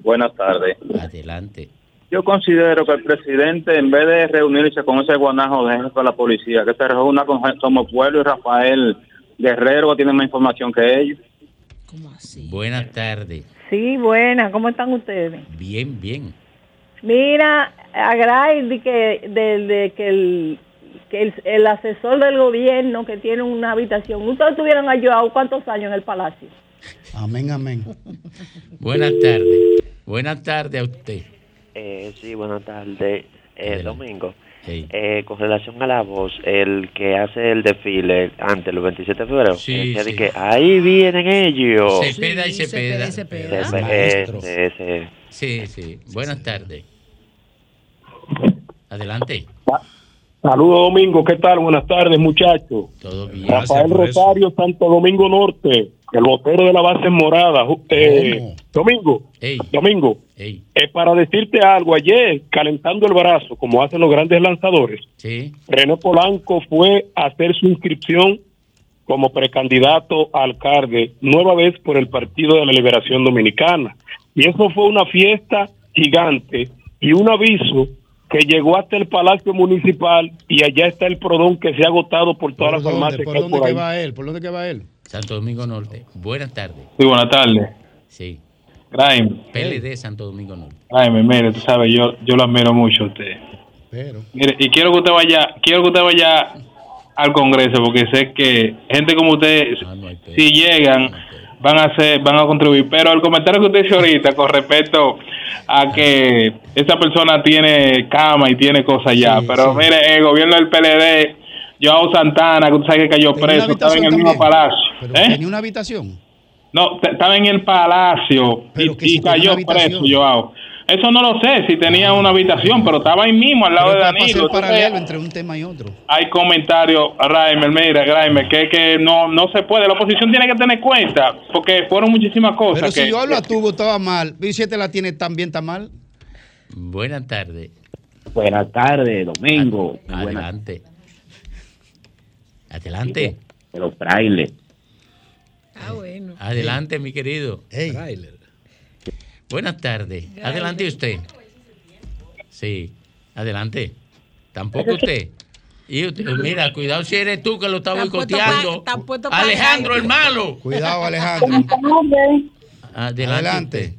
Buenas tardes. Adelante. Yo considero que el presidente, en vez de reunirse con ese guanajo de jefe de la policía, que se reúna con Somos Pueblo y Rafael Guerrero, que tienen más información que ellos. Buenas tardes. Sí, buena, ¿cómo están ustedes? Bien, bien. Mira, a Gray, de que, de, de que, el, que el, el asesor del gobierno que tiene una habitación, ¿ustedes tuvieron ayudado cuántos años en el palacio? Amén, amén. Buenas tardes. Buenas tardes a usted. Eh, sí, buenas tardes. Eh, Domingo, Hey. eh, con relación a la voz, el que hace el desfile antes, el 27 de febrero, Sí, que sí. que ahí vienen ellos. Cepeda y Cepeda. Cepeda, ese. Sí, sí. Buenas tardes. Adelante. Saludos Domingo, ¿qué tal? Buenas tardes muchachos. Todo bien. Rafael Rosario, Santo Domingo Norte, el botero de la base morada. Eh, Domingo, Domingo, Ey. eh, para decirte algo, ayer calentando el brazo, como hacen los grandes lanzadores, Sí. René Polanco fue a hacer su inscripción como precandidato a alcalde, nueva vez por el Partido de la Liberación Dominicana. Y eso fue una fiesta gigante y un aviso que llegó hasta el Palacio Municipal y allá está el prodón que se ha agotado por todas las ¿Por dónde? farmacias ¿Por que hay dónde por que va él? ¿Por dónde que va él? Santo Domingo Norte. Buenas tardes. Sí, buenas tardes. Sí. Graeme, PLD Santo Domingo Norte. Graeme, mire, tú sabes, yo, yo lo admiro mucho a usted. Pero. Mire, y quiero que usted vaya, quiero que usted vaya al Congreso porque sé que gente como usted, si llegan, van a hacer, van a contribuir. Pero el comentario que usted hizo ahorita con respecto a que esa persona tiene cama y tiene cosas ya, pero mire, el gobierno del PLD, Joao Santana, que usted sabe que cayó preso, estaba en el mismo palacio. Pero ¿eh? tenía una habitación. No, estaba en el palacio y, y cayó preso. Joao. Eso no lo sé si tenía una habitación, pero estaba ahí mismo al lado Pero de Danilo. el paralelo entre un tema y otro. hay comentarios, Raimer, mira, Raimer, que, que no, no se puede. La oposición tiene que tener cuenta, porque fueron muchísimas cosas. Pero si que, yo hablo a tubo, estaba mal. ¿Y si este la tiene también está mal? Buenas tardes. Buenas tardes, Domingo. Adelante. Adelante. de los frailes. Ah, bueno. Adelante, mi querido. Buenas tardes. Adelante usted. Sí. Adelante. Tampoco usted. Y usted, mira, cuidado si eres tú que lo está boicoteando. Alejandro, el malo. Cuidado, Alejandro. Adelante. Adelante.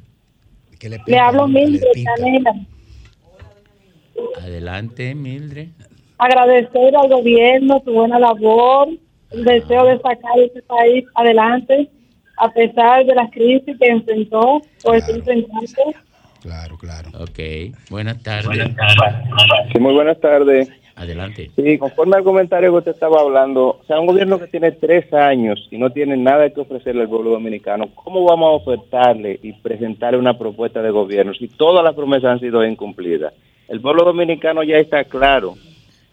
Le hablo Mildred Canela. Adelante, Mildred. Agradecer al gobierno su buena labor, el deseo de sacar este país adelante, a pesar de las crisis que enfrentó o está enfrentando. Claro, claro. Ok. Buenas tardes. Sí, muy buenas tardes. Adelante. Sí, conforme al comentario que usted estaba hablando, o sea, un gobierno que tiene tres años y no tiene nada que ofrecerle al pueblo dominicano, ¿cómo vamos a ofertarle y presentarle una propuesta de gobierno si todas las promesas han sido incumplidas? El pueblo dominicano ya está claro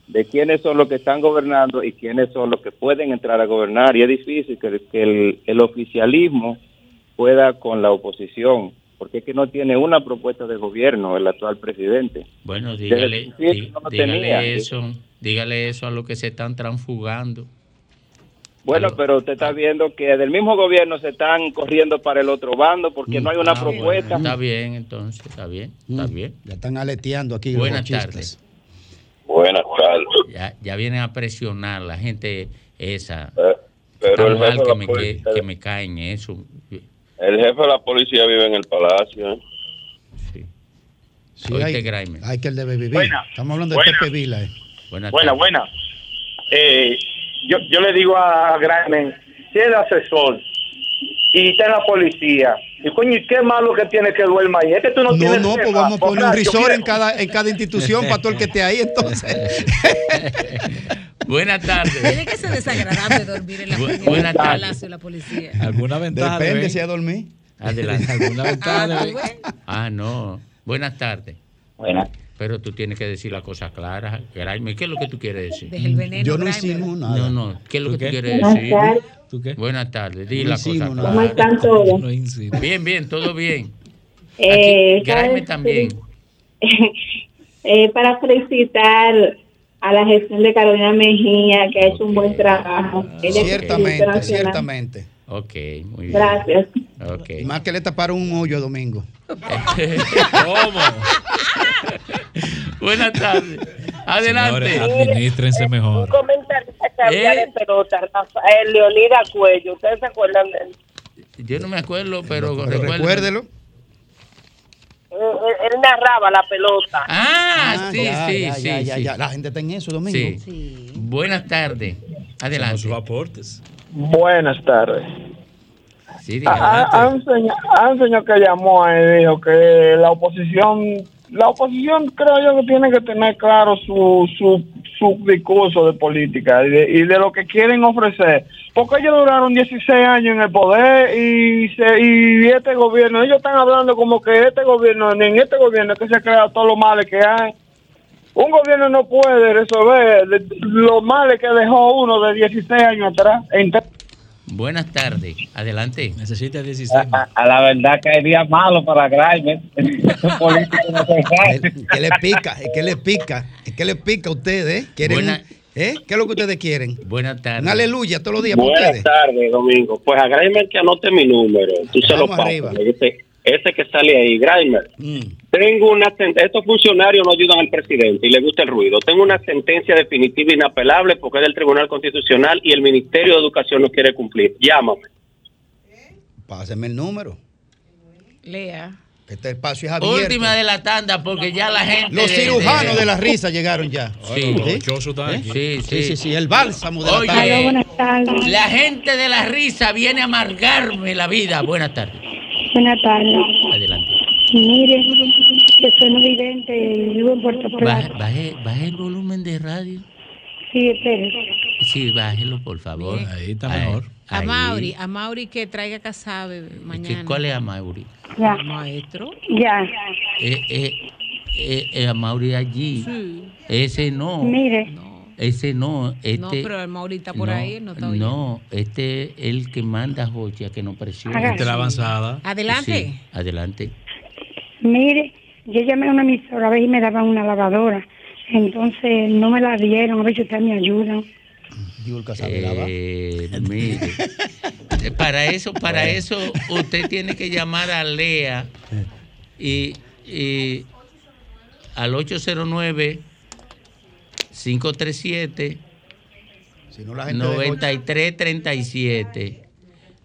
de quiénes son los que están gobernando y quiénes son los que pueden entrar a gobernar y es difícil que, que el, el oficialismo pueda con la oposición, porque es que no tiene una propuesta de gobierno el actual presidente. Bueno, dígale, el principio dí- no lo dígale tenía. eso. Dígale eso a los que se están transfugando. Bueno, pero usted está viendo que del mismo gobierno se están corriendo para el otro bando porque no hay una Ah, bueno, propuesta. está bien, entonces, está bien, está Mm. bien. Ya están aleteando aquí Buenas los tardes. Ya, ya vienen a presionar la gente esa. Eh, pero el mal jefe que me, que, que me caen eso. El jefe de la policía vive en el palacio. ¿eh? Sí, Oíste, hay, hay que el debe vivir. Buena. Estamos hablando Buena. de Pepe Vila. eh. Buenas Buena, buena. Eh, yo, yo le digo a Graimen, si es asesor y está en la policía, y coño, ¿y qué malo que tiene que duerma ahí? Es que tú no, No, tienes no, pues jefa, vamos a poner un risor en cada, en cada institución para todo el que esté ahí, entonces. Buenas tardes. Tiene que ser desagradable dormir en la Bu- buenas tardes. palacio de la policía. ¿Alguna ventaja? Depende de si a dormir. Adelante. ¿Alguna ventaja? Ah, bueno. Ah, no. Buenas tardes. Buenas. Pero tú tienes que decir las cosas claras. ¿qué es lo que tú quieres decir? Deja el veneno. Yo no insinúo nada. No, no. ¿Qué es lo ¿Tú que tú quieres Buenas decir? ¿Tú qué? Buenas tardes. Di la cosa. ¿Cómo clara. están todos? Bien, bien, todo bien. Eh, Aquí, ¿sabes? también. Eh, para felicitar a la gestión de Carolina Mejía, que ha hecho un buen trabajo. Ella es Ciertamente, ciertamente. Ok, muy bien. Gracias. Ok. Y más que le taparon un hoyo a Domingo. ¿Cómo? Buenas tardes. Adelante. Señores, administrense mejor. Un había ¿Eh? de pelota, Rafael Leonidas Cuello. ¿Ustedes se acuerdan de él? Yo no me acuerdo, pero, Pero recuérdelo. Él, él- narraba la pelota. Ah, Ah, sí, ya, sí, ya, sí, ya, sí. ya. La gente está en eso, Domingo. Sí. Buenas tardes. Adelante. sus aportes. Buenas tardes. Sí, Ah, diga, ah, adelante. Hay un señor, hay un señor que llamó y dijo que la oposición, la oposición creo yo que tiene que tener claro su, su, su discurso de política y de, y de lo que quieren ofrecer. Porque ellos duraron 16 años en el poder y, se, y este gobierno, ellos están hablando como que este gobierno, ni en este gobierno que se ha creado todos los males que hay. Un gobierno no puede resolver los males que dejó uno de 16 años atrás. Buenas tardes. Adelante. Necesita 16 A, a la verdad que hay días malos para Grimer. Es que le pica, es que le pica, es que le pica a ustedes. ¿eh? ¿Quieren, Buena- ¿eh? ¿Qué es lo que ustedes quieren? Buenas tardes. Aleluya todos los días para Buenas tardes, Domingo. Pues a Grimer que anote mi número. Tú se lo pasas. Ese, ese que sale ahí, Grimer. Mm. Tengo una estos funcionarios no ayudan al presidente y le gusta el ruido. Tengo una sentencia definitiva inapelable porque es del Tribunal Constitucional y el Ministerio de Educación no quiere cumplir. Llámame. Páseme el número. Lea. Este espacio es abierto. Última de la tanda, porque ya la gente. Los cirujanos de la risa llegaron ya. Sí. ¿Sí? Sí, Sí, sí, sí, el bálsamo de la tarde. la gente de la risa viene a amargarme la vida. Buenas tardes. Buenas tardes. Adelante. Mire, que soy no vidente y vivo en Puerto Baje, Plata. baje, baje el volumen de radio. Sí, espérese. Sí, bájelo, por favor. Ahí está mejor. A Mauri, a Mauri que traiga casabe mañana. ¿Cuál es a Mauri? Ya. Maestro. Ya. Eh, eh, eh, eh, a Mauri allí. Sí. Ese no. Mire. Ese no. Este, no, pero el Mauri está por no, ahí, no está oyendo. No, este es el que manda a Joya que nos presiona. Este la avanzada. Adelante. Sí, adelante. Mire, yo llamé a una emisora a ver si me daban una lavadora. Entonces no me la dieron. A ver si ustedes me ayudan. Eh, mire, eh, para eso, para eso usted tiene que llamar a Lea y, y al 809 537 Si no, la gente de 9337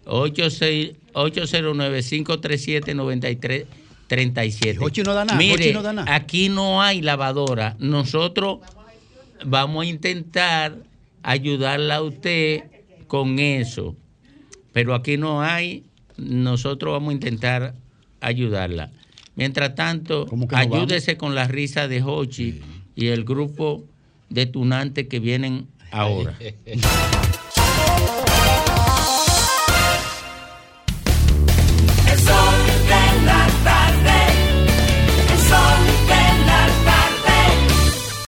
809 537 9337 Jochi no da nada, Mire, Jochi no da nada. aquí no hay lavadora. Nosotros vamos a intentar ayudarla a usted con eso. Pero aquí no hay. Nosotros vamos a intentar ayudarla. Mientras tanto, no ayúdese con la risa de Hochi y el grupo de tunantes que vienen ahora.